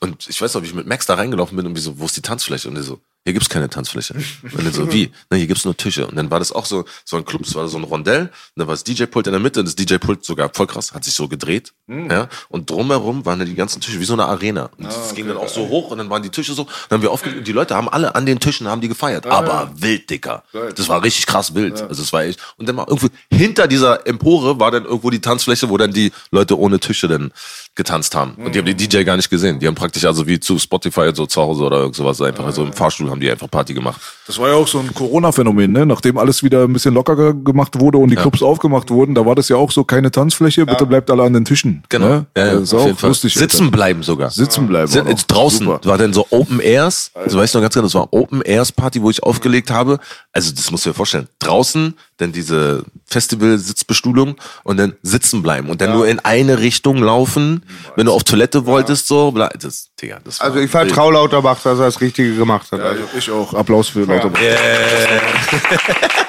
Und ich weiß noch, wie ich mit Max da reingelaufen bin und wie so, wo ist die Tanzfläche? Und er so, hier gibt's keine Tanzfläche. Und dann so, wie? Ne, hier gibt's nur Tische. Und dann war das auch so, so ein Club, es war so ein Rondell, und dann war das DJ-Pult in der Mitte und das DJ-Pult sogar voll krass, hat sich so gedreht. Ja, und drumherum waren dann die ganzen Tische wie so eine Arena. Und das ging dann auch so hoch und dann waren die Tische so, dann haben wir aufgelegt und die Leute haben alle an den Tischen haben die gefeiert. Aber wild, Dicker. Das war richtig krass wild. Also es war echt. Und dann war irgendwo hinter dieser Empore war dann irgendwo die Tanzfläche, wo dann die Leute ohne Tische dann getanzt haben. Und die haben den DJ gar nicht gesehen. Die haben praktisch also wie zu Spotify so zu Hause oder irgend sowas einfach so im Fahrstuhl haben die einfach Party gemacht. Das war ja auch so ein Corona-Phänomen, ne? Nachdem alles wieder ein bisschen lockerer gemacht wurde und die Clubs aufgemacht wurden, da war das ja auch so keine Tanzfläche, bitte bleibt alle an den Tischen. Genau. Ne? Ja, ja, das ist auch lustig. Sitzen bleiben sogar. Sitzen bleiben. Auch noch. jetzt draußen Super. war dann so Open Airs. Also weißt du noch ganz genau, das war Open Airs Party, wo ich aufgelegt habe. Also das musst du dir vorstellen. Draußen dann diese Festival-Sitzbestuhlung und dann sitzen bleiben und dann nur in eine Richtung laufen, wenn du auf Toilette wolltest, so. Das, Digga, das Also ich vertraue Lauterbach, dass er das Richtige gemacht hat. Ja, ich auch. Applaus für Lauterbach.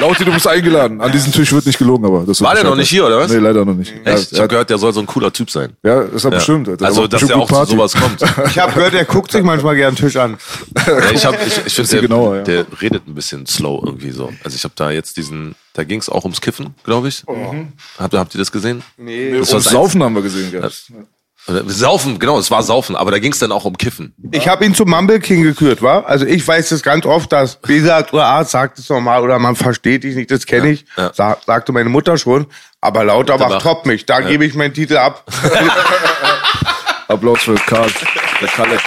Lauti, du bist eingeladen. An diesen Tisch wird nicht gelogen, aber das War der noch nicht hier, oder was? Nee, leider noch nicht. Echt? Ja, Ich ja, habe gehört, der soll so ein cooler Typ sein. ja, ist er bestimmt. Alter. Der Also, dass der auch zu Party. sowas kommt. Ich habe gehört, er guckt sich manchmal gern Tisch an. Ja, ich hab, ich, ich finde, der, genauer, ja. der redet ein bisschen slow irgendwie so. Also ich habe da jetzt diesen, da ging es auch ums Kiffen, glaube ich. Habt, ihr- habt ihr das gesehen? Nee. Das war Ums das Saufen haben wir gesehen. Gell? Saufen, genau, es war Saufen, aber da ging es dann auch um Kiffen. Ich habe ihn zum Mumble King gekürt, war. Also ich weiß das ganz oft, dass wie gesagt, oder Arzt sagt es normal oder man versteht dich nicht, das kenne ich. ja. Sa sagte meine Mutter schon. Aber Lauterbach Lauterbach. toppt mich. Da gebe ich meinen Titel ab. Applaus für Karl. Der Kalle.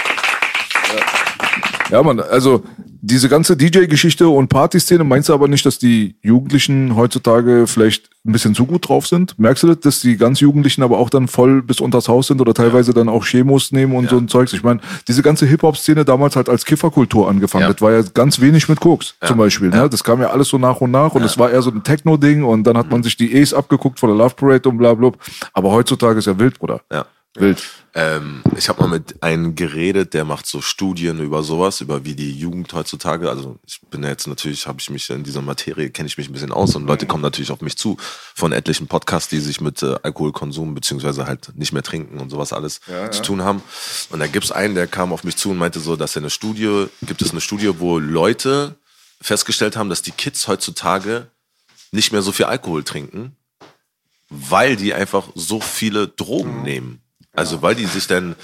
Ja. ja, Mann, also diese ganze DJ-Geschichte und Partyszene, meinst du aber nicht, dass die Jugendlichen heutzutage vielleicht ein bisschen zu gut drauf sind? Merkst du das, dass die ganz Jugendlichen aber auch dann voll bis unters Haus sind oder teilweise dann auch Chemos nehmen und so ein Zeugs? Ich meine, diese ganze Hip-Hop-Szene damals hat als Kifferkultur angefangen. Ja. Das war ja ganz wenig mit Koks zum Beispiel. Ne? Das kam ja alles so nach und nach und es war eher so ein Techno-Ding und dann hat man sich die Ace abgeguckt von der Love Parade und bla bla. Aber heutzutage ist ja wild, Bruder. Ja. Wild. Ähm, ich habe mal mit einem geredet, der macht so Studien über sowas, über wie die Jugend heutzutage, also ich bin ja jetzt natürlich, habe ich mich in dieser Materie, kenne ich mich ein bisschen aus und Leute kommen natürlich auf mich zu von etlichen Podcasts, die sich mit äh, Alkoholkonsum beziehungsweise halt nicht mehr trinken und sowas alles zu tun haben. Und da gibt's einen, der kam auf mich zu und meinte so, dass er eine Studie, gibt es eine Studie, wo Leute festgestellt haben, dass die Kids heutzutage nicht mehr so viel Alkohol trinken, weil die einfach so viele Drogen nehmen. Also weil die sich dann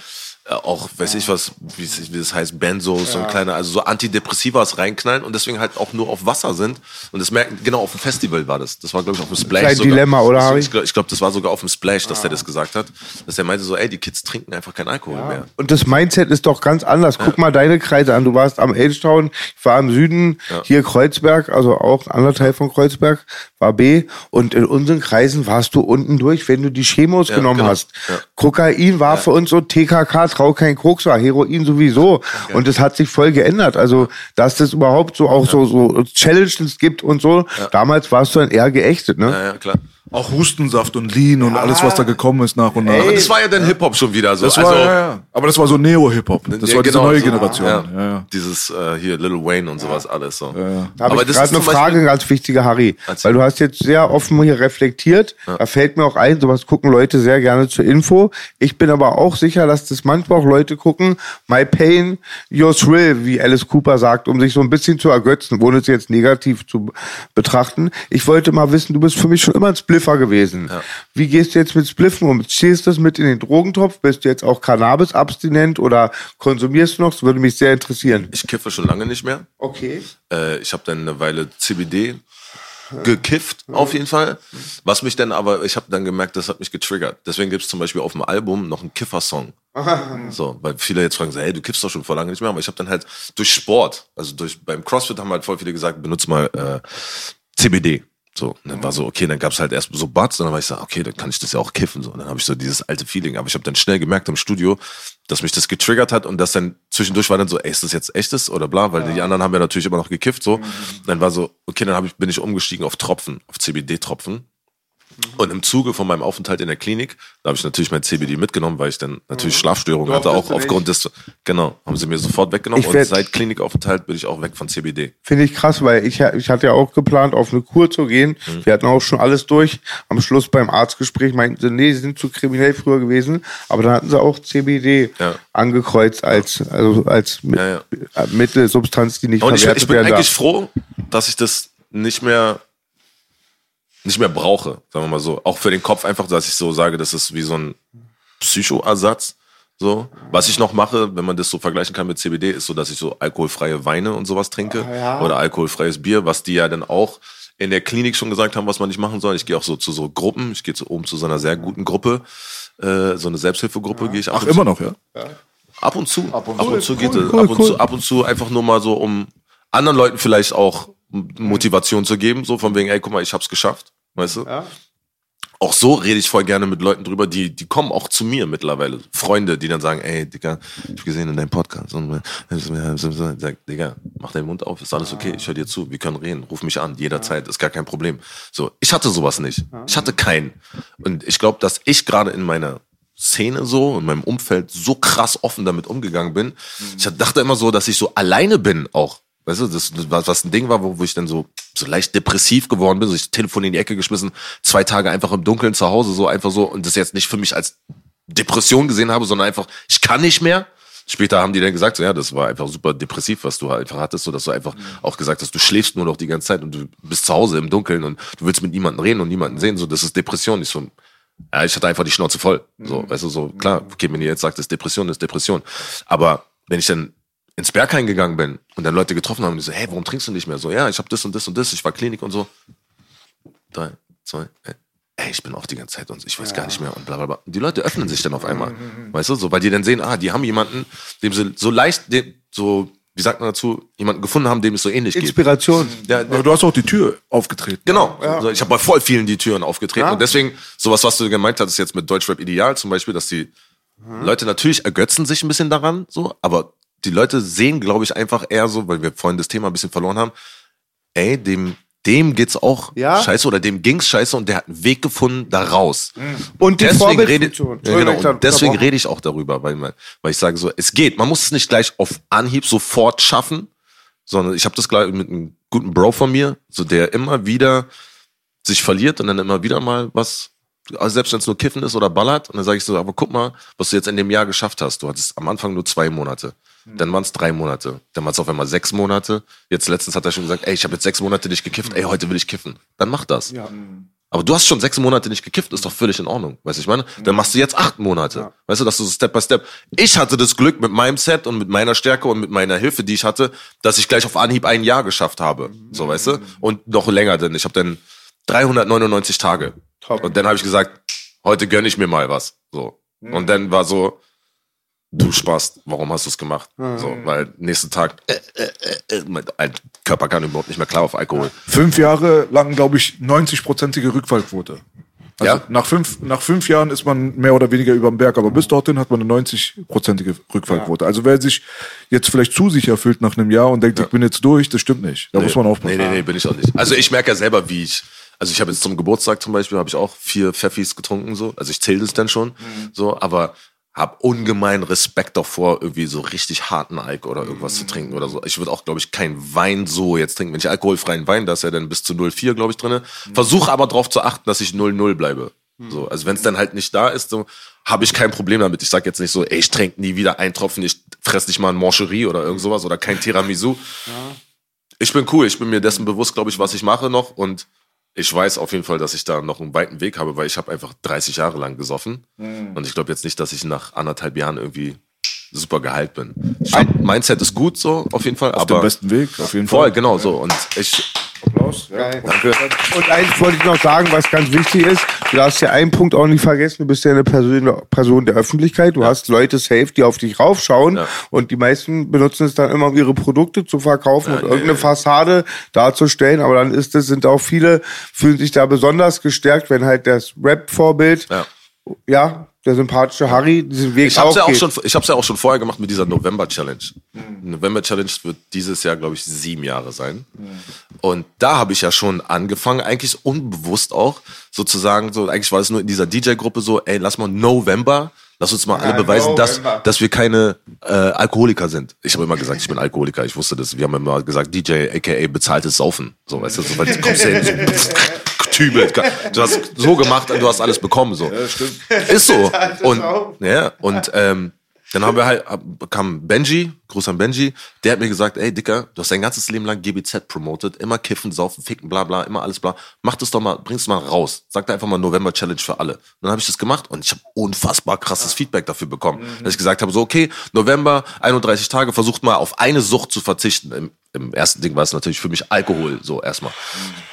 auch, weiß ich was, wie, wie das heißt, Benzos und kleine, also so Antidepressivas reinknallen und deswegen halt auch nur auf Wasser sind. Und das merken, genau, auf dem Festival war das. Das war, glaube ich, auf dem Splash. Klein sogar. Dilemma, oder, Harry? Ich glaube, glaub, das war sogar auf dem Splash, dass der das gesagt hat. Dass er meinte so, ey, die Kids trinken einfach keinen Alkohol mehr. Und das Mindset ist doch ganz anders. Guck mal deine Kreise an. Du warst am Elchtown, ich war im Süden, hier Kreuzberg, also auch anderer Teil von Kreuzberg, war B. Und in unseren Kreisen warst du unten durch, wenn du die Chemos Ja, genommen genau. hast. Ja. Kokain war für uns so TKK, trau kein Koks war, Heroin sowieso. Und das hat sich voll geändert. Also, dass das überhaupt so auch so, so Challenges gibt und so. Damals warst du dann eher geächtet, ne? Ja, ja, klar. Auch Hustensaft und Lean und alles, was da gekommen ist nach und nach. Aber das war ja dann Hip-Hop schon wieder so. Das war, also, ja, ja. Aber das war so Neo-Hip-Hop. Das Ja, war diese genau, neue so, Generation. Ja. Ja. Ja, Dieses äh, hier Lil Wayne und sowas alles so. Da habe ich gerade eine Frage, ganz wichtige, Harry. Erzähl. Weil du hast jetzt sehr offen hier reflektiert. Da fällt mir auch ein, sowas gucken Leute sehr gerne zur Info. Ich bin aber auch sicher, dass das manchmal auch Leute gucken, My Pain, Your Thrill, wie Alice Cooper sagt, um sich so ein bisschen zu ergötzen, ohne es jetzt negativ zu betrachten. Ich wollte mal wissen, du bist für mich schon immer ein Spliffer gewesen. Wie gehst du jetzt mit Spliffen um? Ziehst du das mit in den Drogentopf? Bist du jetzt auch Cannabis-abstinent oder konsumierst du noch? Das würde mich sehr interessieren. Ich kiffe schon lange nicht mehr. Okay. Äh, ich habe dann eine Weile CBD gekifft, auf jeden Fall. Was mich dann aber, ich habe dann gemerkt, das hat mich getriggert. Deswegen gibt es zum Beispiel auf dem Album noch einen Kiffer-Song. So, weil viele jetzt fragen so, hey, du kiffst doch schon vor lange nicht mehr. Aber ich habe dann halt durch Sport, also durch beim CrossFit haben halt voll viele gesagt, benutzt mal äh, CBD. So, und dann war so, okay, dann gab's halt erst so Buds, und dann war ich so, okay, dann kann ich das ja auch kiffen. So, und dann habe ich so dieses alte Feeling. Aber ich habe dann schnell gemerkt im Studio, dass mich das getriggert hat und dass dann zwischendurch war dann so, ey, ist das jetzt echtes oder bla, weil die anderen haben ja natürlich immer noch gekifft. So, dann war so, okay, dann hab ich, bin ich umgestiegen auf Tropfen, auf CBD-Tropfen. Und im Zuge von meinem Aufenthalt in der Klinik, da habe ich natürlich mein CBD mitgenommen, weil ich dann natürlich Schlafstörungen hatte, auch aufgrund des, genau, haben sie mir sofort weggenommen. Und seit Klinikaufenthalt bin ich auch weg von CBD. Finde ich krass, weil ich, ich hatte ja auch geplant, auf eine Kur zu gehen. Mhm. Wir hatten auch schon alles durch. Am Schluss beim Arztgespräch meinten sie, nee, sie sind zu kriminell früher gewesen. Aber dann hatten sie auch CBD Ja. angekreuzt als, also als Ja, ja. äh, Mittelsubstanz, die nicht Und ich, verwertet ich bin eigentlich froh, dass ich das nicht mehr nicht mehr brauche, sagen wir mal so. Auch für den Kopf einfach, dass ich so sage, das ist wie so ein Psychoersatz. So, was ich noch mache, wenn man das so vergleichen kann mit CBD, ist so, dass ich so alkoholfreie Weine und sowas trinke oder alkoholfreies Bier, was die ja dann auch in der Klinik schon gesagt haben, was man nicht machen soll. Ich gehe auch so zu so Gruppen, ich gehe zu oben zu so einer sehr guten Gruppe, äh, so eine Selbsthilfegruppe gehe ich ab Ach, und zu. immer noch, ja? Ab und zu. Ab und, zu geht cool, es. cool, ab, und cool. zu, ab und zu einfach nur mal so, um anderen Leuten vielleicht auch Motivation zu geben, so von wegen, ey, guck mal, ich hab's geschafft. Weißt du? Auch so rede ich voll gerne mit Leuten drüber, die, die kommen auch zu mir mittlerweile. Freunde, die dann sagen, ey, Digga, ich hab gesehen in deinem Podcast. Und ich sag, Digga, mach deinen Mund auf, ist alles okay, ich höre dir zu, wir können reden, ruf mich an, jederzeit, ist gar kein Problem. So, ich hatte sowas nicht. Ich hatte keinen. Und ich glaube, dass ich gerade in meiner Szene so, in meinem Umfeld so krass offen damit umgegangen bin. Ich dachte immer so, dass ich so alleine bin auch. Weißt du, das, was, was ein Ding war, wo, wo ich dann so, so leicht depressiv geworden bin, so ich Telefon in die Ecke geschmissen, zwei Tage einfach im Dunkeln zu Hause, so einfach so, und das jetzt nicht für mich als Depression gesehen habe, sondern einfach, ich kann nicht mehr. Später haben die dann gesagt, so, ja, das war einfach super depressiv, was du einfach hattest, so dass du einfach auch gesagt hast, du schläfst nur noch die ganze Zeit und du bist zu Hause im Dunkeln und du willst mit niemandem reden und niemanden sehen, so, das ist Depression. Ich so, ja, ich hatte einfach die Schnauze voll. So, weißt du, so, klar, okay, wenn ihr jetzt sagt, das ist Depression, das ist Depression. Aber wenn ich dann ins Berghain gegangen bin und dann Leute getroffen haben und die so, hey, warum trinkst du nicht mehr? So, ja, ich habe das und das und das, ich war Klinik und so. Drei, zwei, ey, ey, ich bin auch die ganze Zeit und ich weiß gar nicht mehr und bla bla bla. Die Leute öffnen sich dann auf einmal. Weißt du, so, weil die dann sehen, ah, die haben jemanden, dem sie so leicht, dem, so, wie sagt man dazu, jemanden gefunden haben, dem es so ähnlich geht. Inspiration. Ja, Aber du hast auch die Tür aufgetreten. Genau. Also ich habe bei voll vielen die Türen aufgetreten. Und deswegen, sowas, was du gemeint hattest jetzt mit Deutschrap Ideal zum Beispiel, dass die Leute natürlich ergötzen sich ein bisschen daran, so, aber die Leute sehen, glaube ich, einfach eher so, weil wir vorhin das Thema ein bisschen verloren haben, ey, dem, dem geht's auch Ja. scheiße oder dem ging's scheiße und der hat einen Weg gefunden da raus. Und die Deswegen rede, ja, genau, und deswegen rede ich auch darüber, weil, man- weil ich sage so, es geht. Man muss es nicht gleich auf Anhieb sofort schaffen, sondern ich habe das gleich mit einem guten Bro von mir, so der immer wieder sich verliert und dann immer wieder mal was, also selbst wenn es nur Kiffen ist oder ballert, und dann sage ich so, aber guck mal, was du jetzt in dem Jahr geschafft hast. Du hattest am Anfang nur zwei Monate, dann waren es drei Monate, dann waren es auf einmal sechs Monate. Jetzt letztens hat er schon gesagt, ey, ich habe jetzt sechs Monate nicht gekifft, ey, heute will ich kiffen. Dann mach das. Aber du hast schon sechs Monate nicht gekifft, ist doch völlig in Ordnung. Weißt du, ich meine? Dann machst du jetzt acht Monate. Weißt du, dass du so Step by Step. Ich hatte das Glück mit meinem Set und mit meiner Stärke und mit meiner Hilfe, die ich hatte, dass ich gleich auf Anhieb ein Jahr geschafft habe. So, weißt du? Und noch länger, denn ich habe dann 399 Tage. Top. Und dann habe ich gesagt, heute gönn ich mir mal was. So. Und dann war so, du Spaß, warum hast du es gemacht? So, weil nächsten Tag, äh, äh, äh, mein ein Körper kann überhaupt nicht mehr klar auf Alkohol. Fünf Jahre lang, glaube ich, 90-prozentige Rückfallquote. Also Ja. nach, fünf, nach fünf Jahren ist man mehr oder weniger über dem Berg, aber bis dorthin hat man eine 90-prozentige Rückfallquote. Also wer sich jetzt vielleicht zu sicher fühlt nach einem Jahr und denkt, ich bin jetzt durch, das stimmt nicht. Da muss man aufpassen. Nee, nee, nee, bin ich auch nicht. Also ich merke ja selber, wie ich, also ich habe jetzt zum Geburtstag zum Beispiel, habe ich auch vier Pfeffis getrunken, so. Also ich zähle das dann schon, so, aber habe ungemein Respekt davor, irgendwie so richtig harten Alk oder irgendwas zu trinken oder so. Ich würde auch, glaube ich, keinen Wein so jetzt trinken. Wenn ich alkoholfreien Wein, da ist ja dann bis zu 0,4, glaube ich, drinne. Versuche aber darauf zu achten, dass ich 0,0 bleibe. So, also wenn es dann halt nicht da ist, so habe ich kein Problem damit. Ich sag jetzt nicht so, ey, ich trinke nie wieder einen Tropfen, ich fress nicht mal ein Mancherie oder irgend sowas oder kein Tiramisu. Ich bin cool, ich bin mir dessen bewusst, glaube ich, was ich mache noch und ich weiß auf jeden Fall, dass ich da noch einen weiten Weg habe, weil ich habe einfach 30 Jahre lang gesoffen. Und ich glaube jetzt nicht, dass ich nach anderthalb Jahren irgendwie super geheilt bin. Ich glaub, Mindset ist gut so, auf jeden Fall, Auf aber dem besten Weg, auf jeden voll, Fall. genau so und ich Applaus. Danke. Und eins wollte ich noch sagen, was ganz wichtig ist. Du darfst ja einen Punkt auch nicht vergessen. Du bist ja eine Person, Person der Öffentlichkeit. Du hast Leute safe, die auf dich raufschauen. Ja. Und die meisten benutzen es dann immer, um ihre Produkte zu verkaufen Ja, und nee, irgendeine nee. Fassade darzustellen. Aber dann ist es, sind auch viele, fühlen sich da besonders gestärkt, wenn halt das Rap-Vorbild, ja. Der sympathische Harry, diesen Weg Ich habe auch ja auch geht. schon, ich habe ja auch schon vorher gemacht mit dieser November Challenge. November Challenge wird dieses Jahr, glaube ich, sieben Jahre sein. Und da habe ich ja schon angefangen, eigentlich unbewusst auch sozusagen so. Eigentlich war es nur in dieser DJ-Gruppe so, ey, lass mal November. Lass uns mal alle Ja, beweisen, dass, November. dass wir keine äh, Alkoholiker sind. Ich habe immer gesagt, ich bin Alkoholiker. Ich wusste das. Wir haben immer gesagt, DJ, aka bezahltes Saufen. So, weißt du, so, weil du kommst hin, so, tübelt. Du hast so gemacht und du hast alles bekommen. So. Ist so. Und, ja, und ähm, dann haben wir halt, kam Benji, Gruß an Benji, der hat mir gesagt, ey Dicker, du hast dein ganzes Leben lang GBZ promotet, immer kiffen, saufen, ficken, bla bla, immer alles bla. Mach das doch mal, bring's mal raus. Sag da einfach mal November Challenge für alle. Dann habe ich das gemacht und ich habe unfassbar krasses Feedback dafür bekommen. Dass ich gesagt habe, so okay, November, 31 Tage, versucht mal auf eine Sucht zu verzichten. Im, im ersten Ding war es natürlich für mich Alkohol, so erstmal.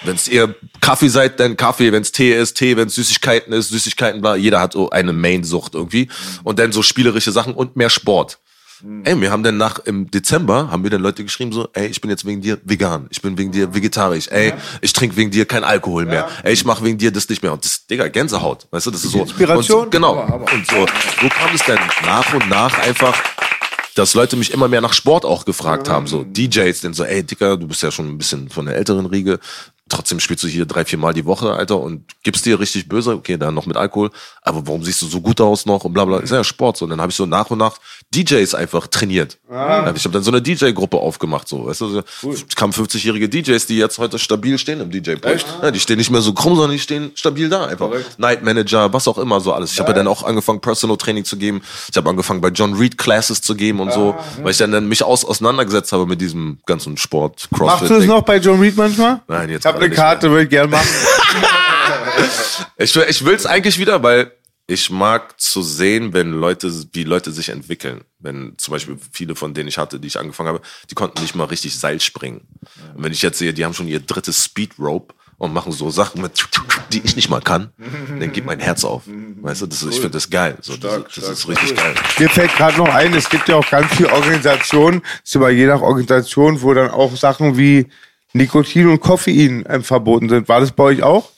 Wenn es ihr Kaffee seid, dann Kaffee, wenn es Tee ist, Tee, wenn es Süßigkeiten ist, Süßigkeiten, bla. Jeder hat so eine Main-Sucht irgendwie. Und dann so spielerische Sachen und mehr Sport. Ey, wir haben dann nach, im Dezember, haben wir dann Leute geschrieben so, ey, ich bin jetzt wegen dir vegan, ich bin wegen dir vegetarisch, ey, ich trinke wegen dir kein Alkohol mehr, ey, ich mache wegen dir das nicht mehr. Und das, Digga, Gänsehaut, weißt du, das ist so. Inspiration. Und, genau. Und so, so kam es dann nach und nach einfach, dass Leute mich immer mehr nach Sport auch gefragt haben, so DJs, denn so, ey, Dicker, du bist ja schon ein bisschen von der älteren Riege, trotzdem spielst du hier drei, vier Mal die Woche, Alter, und gibst dir richtig böse, okay, dann noch mit Alkohol, aber warum siehst du so gut aus noch und bla bla, ist ja Sport, so, und dann habe ich so nach und nach DJs einfach trainiert. Ja, Ich habe dann so eine DJ-Gruppe aufgemacht, so, weißt du, es kamen 50-jährige DJs, die jetzt heute stabil stehen im DJ-Pult. Ja, die stehen nicht mehr so krumm, sondern die stehen stabil da, einfach. Night Manager, was auch immer, so alles. Ich habe ja dann auch angefangen, Personal Training zu geben. Ich habe angefangen, bei John Reed Classes zu geben und so, weil ich dann, dann mich aus, auseinandergesetzt habe mit diesem ganzen Sport, Crossfit. Machst du das noch bei John Reed manchmal? Nein, jetzt eine Karte, würde ich gerne machen. Ich, will- ich will's eigentlich wieder, weil ich mag zu sehen, wenn Leute, wie Leute sich entwickeln. Wenn zum Beispiel viele von denen ich hatte, die ich angefangen habe, die konnten nicht mal richtig Seil springen. Und wenn ich jetzt sehe, die haben schon ihr drittes Speed Rope und machen so Sachen mit, die ich nicht mal kann, dann geht mein Herz auf. Weißt du, das ist, ich finde das geil. So, das, das ist richtig geil. Mir fällt gerade noch ein, es gibt ja auch ganz viele Organisationen, es ist je nach Organisation, wo dann auch Sachen wie Nikotin und Koffein ähm, verboten sind. War das bei euch auch?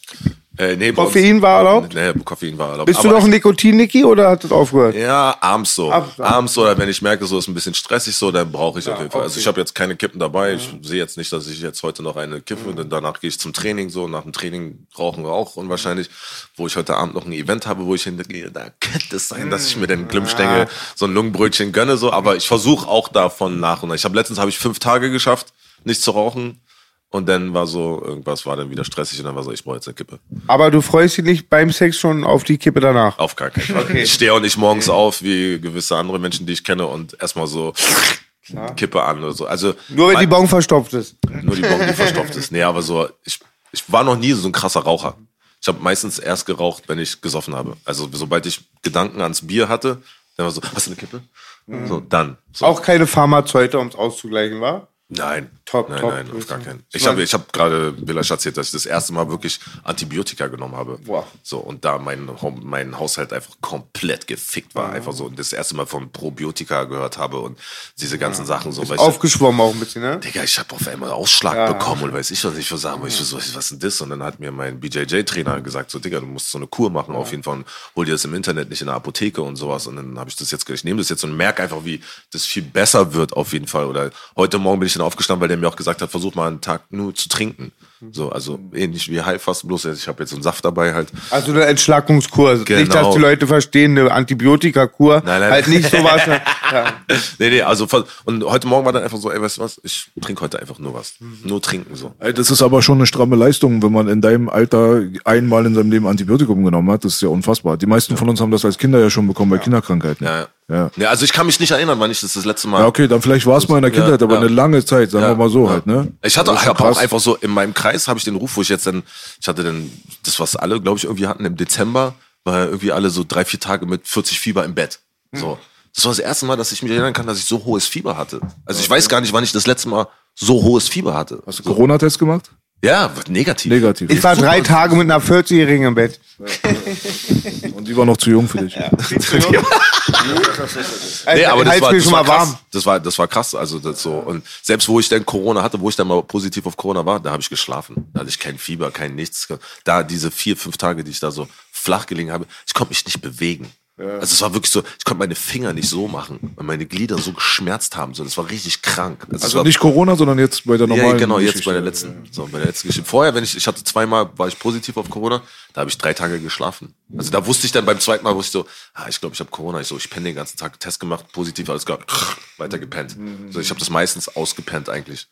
Äh, nee, Koffein war erlaubt? Nee, Koffein war erlaubt. Bist du Aber noch ein Nikotin-Niki oder hat das aufgehört? Ja, abends so. Abends, abends so, oder wenn ich merke, so ist ein bisschen stressig so, dann brauche ich auf jeden Fall. Also ich habe jetzt keine Kippen dabei. Ich sehe jetzt nicht, dass ich jetzt heute noch eine kiffe. Denn danach gehe ich zum Training so. Nach dem Training rauchen wir auch unwahrscheinlich. Wo ich heute Abend noch ein Event habe, wo ich hingehe, da könnte es sein, dass ich mir den Glimmstängel so ein Lungenbrötchen gönne so. Aber ich versuche auch davon nach und nach. Ich habe letztens habe ich fünf Tage geschafft, nicht zu rauchen. Und dann war so, irgendwas war dann wieder stressig und dann war so, ich brauche jetzt eine Kippe. Aber du freust dich nicht beim Sex schon auf die Kippe danach? Auf gar keinen Fall. Ich stehe auch nicht morgens auf wie gewisse andere Menschen, die ich kenne und erstmal so Kippe an oder so. Also Nur wenn die mein- Bon verstopft ist. nur die Bon, die verstopft ist. Nee, aber so, ich, ich war noch nie so ein krasser Raucher. Ich habe meistens erst geraucht, wenn ich gesoffen habe. Also sobald ich Gedanken ans Bier hatte, dann war so, hast du eine Kippe? So, dann. So. Auch keine Pharmazeute, um es auszugleichen, war? Nein. Top, nein, top. nein, auf gar keinen. Ich habe ich hab gerade Belasch erzählt, dass ich das erste Mal wirklich Antibiotika genommen habe. Wow. So, und da mein, mein Haushalt einfach komplett gefickt war. Einfach so. Und das erste Mal von Probiotika gehört habe und diese ganzen Sachen so. weil ich- Aufgeschwommen auch ein bisschen, ne? Digga, ich habe auf einmal Ausschlag bekommen und weiß ich was ich für sagen. wollte. Ich so, was ist denn das? Und dann hat mir mein BJJ-Trainer gesagt, so, Digga, du musst so eine Kur machen auf jeden Fall und hol dir das im Internet, nicht in der Apotheke und sowas. Und dann habe ich das jetzt, ich nehme das jetzt und merke einfach, wie das viel besser wird auf jeden Fall. Oder heute Morgen bin ich dann aufgestanden, weil der mir auch gesagt hat, versuch mal einen Tag nur zu trinken. So, also ähnlich wie Heilfasten, bloß ich habe jetzt so einen Saft dabei halt. Also eine Entschlackungskur. Nicht, Genau. dass die Leute verstehen, eine Antibiotikakur. Nein, nein, halt nein. nicht sowas. ja. Nee, nee, also und heute Morgen war dann einfach so, ey, weißt du was, ich trinke heute einfach nur was. Mhm. Nur trinken so. Ey, Das ist aber schon eine stramme Leistung, wenn man in deinem Alter einmal in seinem Leben Antibiotikum genommen hat. Das ist ja unfassbar. Die meisten von uns haben das als Kinder ja schon bekommen bei Kinderkrankheiten. Ja, ja. Ja. ja. also ich kann mich nicht erinnern, wann ich das das letzte Mal. Ja, okay, dann vielleicht war es mal in der Ja, Kindheit, aber ja. eine lange Zeit, sagen wir mal so halt, ne? Ich hatte ich hab auch einfach so in meinem Kreis habe ich den Ruf, wo ich jetzt dann, ich hatte dann das, was alle, glaube ich, irgendwie hatten im Dezember, war irgendwie alle so drei, vier Tage mit 40 Fieber im Bett. So. Das war das erste Mal, dass ich mich erinnern kann, dass ich so hohes Fieber hatte. Also ich weiß gar nicht, wann ich das letzte Mal so hohes Fieber hatte. Hast du Corona-Test gemacht? Ja, negativ. Negativ. Ich war drei Tage mit einer 40-Jährigen im Bett. Und die war noch zu jung für dich. Nee, aber das war, das schon war mal krass. warm. Das war, das war krass. Also das so. Und selbst wo ich dann Corona hatte, wo ich dann mal positiv auf Corona war, da habe ich geschlafen. Da hatte ich kein Fieber, kein nichts. Da diese vier, fünf Tage, die ich da so flach gelegen habe, ich konnte mich nicht bewegen. Also es war wirklich so, ich konnte meine Finger nicht so machen, weil meine Glieder so geschmerzt haben. So, das war richtig krank. Also, Also war, nicht Corona, sondern jetzt bei der normalen ja, genau, jetzt Geschichte. bei der letzten, so, bei der letzten Geschichte. Vorher, wenn ich, ich hatte zweimal, war ich positiv auf Corona, da habe ich drei Tage geschlafen. Also da wusste ich dann beim zweiten Mal, wusste ich so, ah, ich glaube, ich habe Corona. Ich so, ich penne den ganzen Tag, Test gemacht, positiv, alles klar, weiter gepennt. So, ich habe das meistens ausgepennt eigentlich.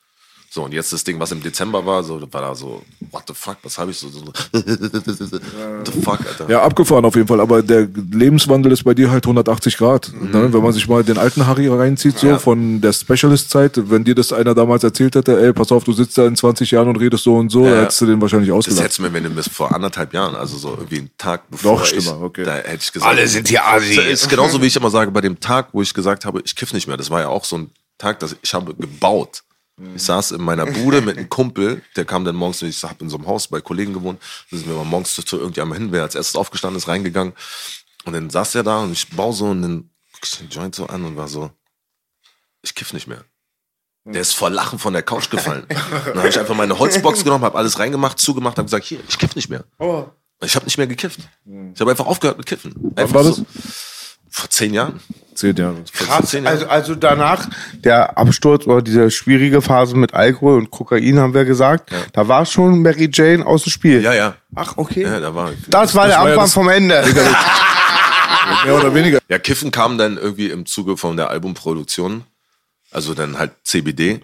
So, und jetzt das Ding, was im Dezember war, so, war da so, what the fuck, was habe ich so, so, so what the fuck, Alter. Ja, abgefahren auf jeden Fall. Aber der Lebenswandel ist bei dir halt 180 Grad. Ne? Wenn man sich mal den alten Harry reinzieht, so Mhm. Ja. von der Specialist-Zeit, wenn dir das einer damals erzählt hätte, ey, pass auf, du sitzt da in 20 Jahren und redest so und so, Ja, hättest du den wahrscheinlich Das ausgelacht. hättest du mir, wenn du vor anderthalb Jahren, also so irgendwie einen Tag bevor Noch ich, schlimmer, okay. da hätte ich gesagt. Alle sind hier Asi. Das ist genauso wie ich immer sage, bei dem Tag, wo ich gesagt habe, ich kiff nicht mehr. Das war ja auch so ein Tag, dass ich habe gebaut. Ich saß in meiner Bude mit einem Kumpel, der kam dann morgens, ich habe in so einem Haus bei Kollegen gewohnt, da sind wir mal morgens zu irgendjemandem hin, wer als erstes aufgestanden ist, reingegangen. Und dann saß er da und ich baue so und dann guck ich den Joint so an und war so, ich kiff nicht mehr. Der ist vor Lachen von der Couch gefallen. dann habe ich einfach meine Holzbox genommen, habe alles reingemacht, zugemacht, habe gesagt, hier, ich kiff nicht mehr. Ich habe nicht mehr gekifft. Ich habe einfach aufgehört mit Kiffen. Einfach war das? Vor zehn Jahren. Zehn Jahre. Krass, zehn Jahren. also, also danach der Absturz oder diese schwierige Phase mit Alkohol und Kokain, haben wir gesagt, da war schon Mary Jane aus dem Spiel. ja, ja. Ach, okay. Ja, da war das war der war ja Anfang das- vom Ende. Mehr oder weniger. Ja, Kiffen kam dann irgendwie im Zuge von der Albumproduktion. Also dann halt CBD.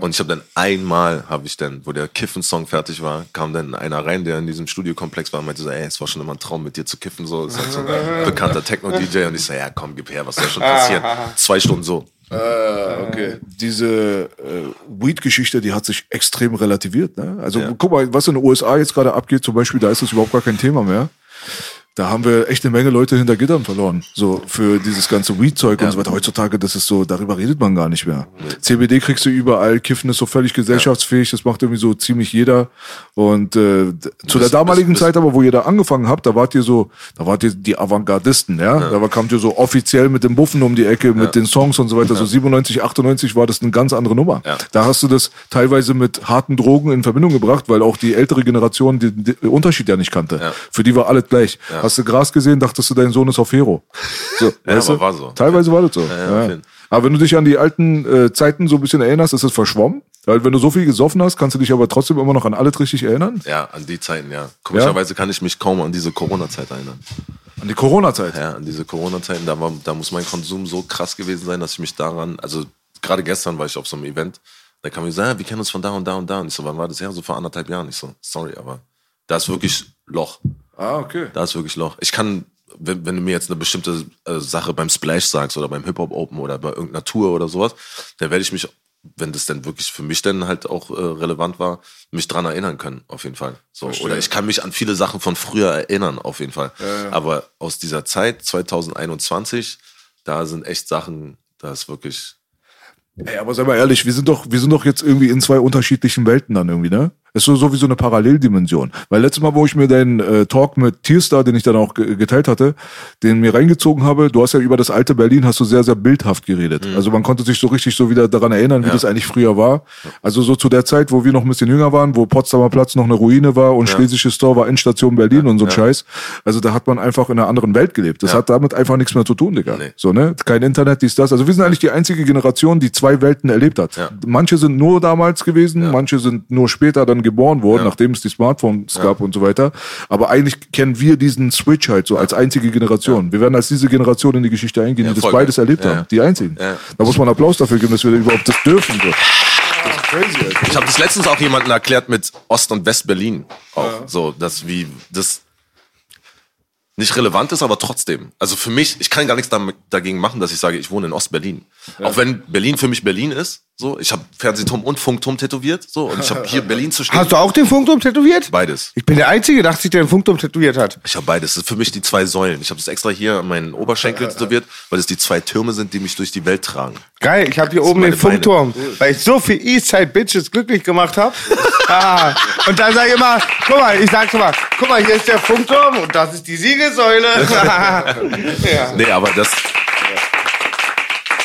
Und ich habe dann einmal, habe ich dann, wo der Kiffen-Song fertig war, kam dann einer rein, der in diesem Studiokomplex war und meinte so, ey, es war schon immer ein Traum, mit dir zu kiffen. So, ist halt so ein bekannter Techno-DJ. Und ich so, ja, komm, gib her, was soll schon passieren? Zwei Stunden so. Okay. Diese äh, Weed-Geschichte, die hat sich extrem relativiert. Ne? Also guck mal, was in den USA jetzt gerade abgeht, zum Beispiel, da ist das überhaupt gar kein Thema mehr. Da haben wir echt eine Menge Leute hinter Gittern verloren. So für dieses ganze Weed-Zeug und so weiter. Heutzutage, das ist so, darüber redet man gar nicht mehr. CBD kriegst du überall, Kiffen ist so völlig gesellschaftsfähig, das macht irgendwie so ziemlich jeder. Und äh, zu der damaligen Zeit aber, wo ihr da angefangen habt, da wart ihr so, da wart ihr die Avantgardisten, ja. Da war- kamt ihr so offiziell mit dem Buffen um die Ecke, mit den Songs und so weiter. So 97, 98 war das eine ganz andere Nummer. Ja. Da hast du das teilweise mit harten Drogen in Verbindung gebracht, weil auch die ältere Generation den, den Unterschied ja nicht kannte. Ja. Für die war alles gleich. Hast du Gras gesehen, dachtest du, dein Sohn ist auf Hero. So, Ja, war so. Teilweise war das so. ja, Ja. Aber wenn du dich an die alten äh, Zeiten so ein bisschen erinnerst, ist es verschwommen. Weil wenn du so viel gesoffen hast, kannst du dich aber trotzdem immer noch an alles richtig erinnern. Ja, an die Zeiten, ja. Komischerweise kann ich mich kaum an diese Corona-Zeit erinnern. An die Corona-Zeit. Ja, an diese Corona-Zeiten, da, war, da muss mein Konsum so krass gewesen sein, dass ich mich daran, also gerade gestern war ich auf so einem Event, da kam mir so, ja, wir kennen uns von da und da und da. Und ich so, wann war das her? So vor anderthalb Jahren. Ich so, sorry, aber da ist wirklich Loch. Ah, okay. Da ist wirklich Loch. Ich kann, wenn, wenn du mir jetzt eine bestimmte äh, Sache beim Splash sagst oder beim Hip-Hop Open oder bei irgendeiner Tour oder sowas, dann werde ich mich wenn das denn wirklich für mich dann halt auch äh, relevant war, mich dran erinnern können, auf jeden Fall. So, Verstehe. oder ich kann mich an viele Sachen von früher erinnern, auf jeden Fall. Aber aus dieser Zeit, 2021, da sind echt Sachen, da ist wirklich, Ey, aber sei mal ehrlich, wir sind doch, wir sind doch jetzt irgendwie in zwei unterschiedlichen Welten dann irgendwie, ne? Ist so sowieso eine Paralleldimension. Weil letztes Mal, wo ich mir deinen äh, Talk mit Tierstar, den ich dann auch ge geteilt hatte, den mir reingezogen habe, du hast ja über das alte Berlin, hast du sehr, sehr bildhaft geredet. Also man konnte sich so richtig so wieder daran erinnern, wie das eigentlich früher war. Also so zu der Zeit, wo wir noch ein bisschen jünger waren, wo Potsdamer Platz noch eine Ruine war und Schlesisches Tor war Endstation Berlin und so ein Scheiß. Also da hat man einfach in einer anderen Welt gelebt. Das hat damit einfach nichts mehr zu tun, Digga. Nee. So, ne? Kein Internet, dies, das. Also wir sind eigentlich die einzige Generation, die zwei Welten erlebt hat. Ja. Manche sind nur damals gewesen, manche sind nur später dann geboren worden, nachdem es die Smartphones gab und so weiter. Aber eigentlich kennen wir diesen Switch halt so als einzige Generation. Wir werden als diese Generation in die Geschichte eingehen, Ja, die das beides erlebt Ja, haben. ja. Die einzigen. Ja. Da muss man Applaus dafür geben, dass wir überhaupt das dürfen. So. Crazy. Ich habe das letztens auch jemandem erklärt mit Ost- und West-Berlin. Auch so, dass wie das nicht relevant ist, aber trotzdem. Also für mich, ich kann gar nichts damit, dagegen machen, dass ich sage, ich wohne in Ost-Berlin. Auch wenn Berlin für mich Berlin ist. So, ich habe Fernsehturm und Funkturm tätowiert. So, und ich habe hier Berlin zu stehen. Hast du auch den Funkturm tätowiert? Beides. Ich bin der Einzige, dachte ich, der den Funkturm tätowiert hat. Ich habe beides. Das sind für mich die zwei Säulen. Ich habe das extra hier an meinen Oberschenkel tätowiert, weil es die zwei Türme sind, die mich durch die Welt tragen. Geil, ich habe hier Das oben den Funkturm, weil ich so viel Eastside Bitches glücklich gemacht habe. ah, und dann sage ich immer, guck mal, ich sag schon mal, guck mal, hier ist der Funkturm und das ist die Siegessäule. ja. Nee, aber das.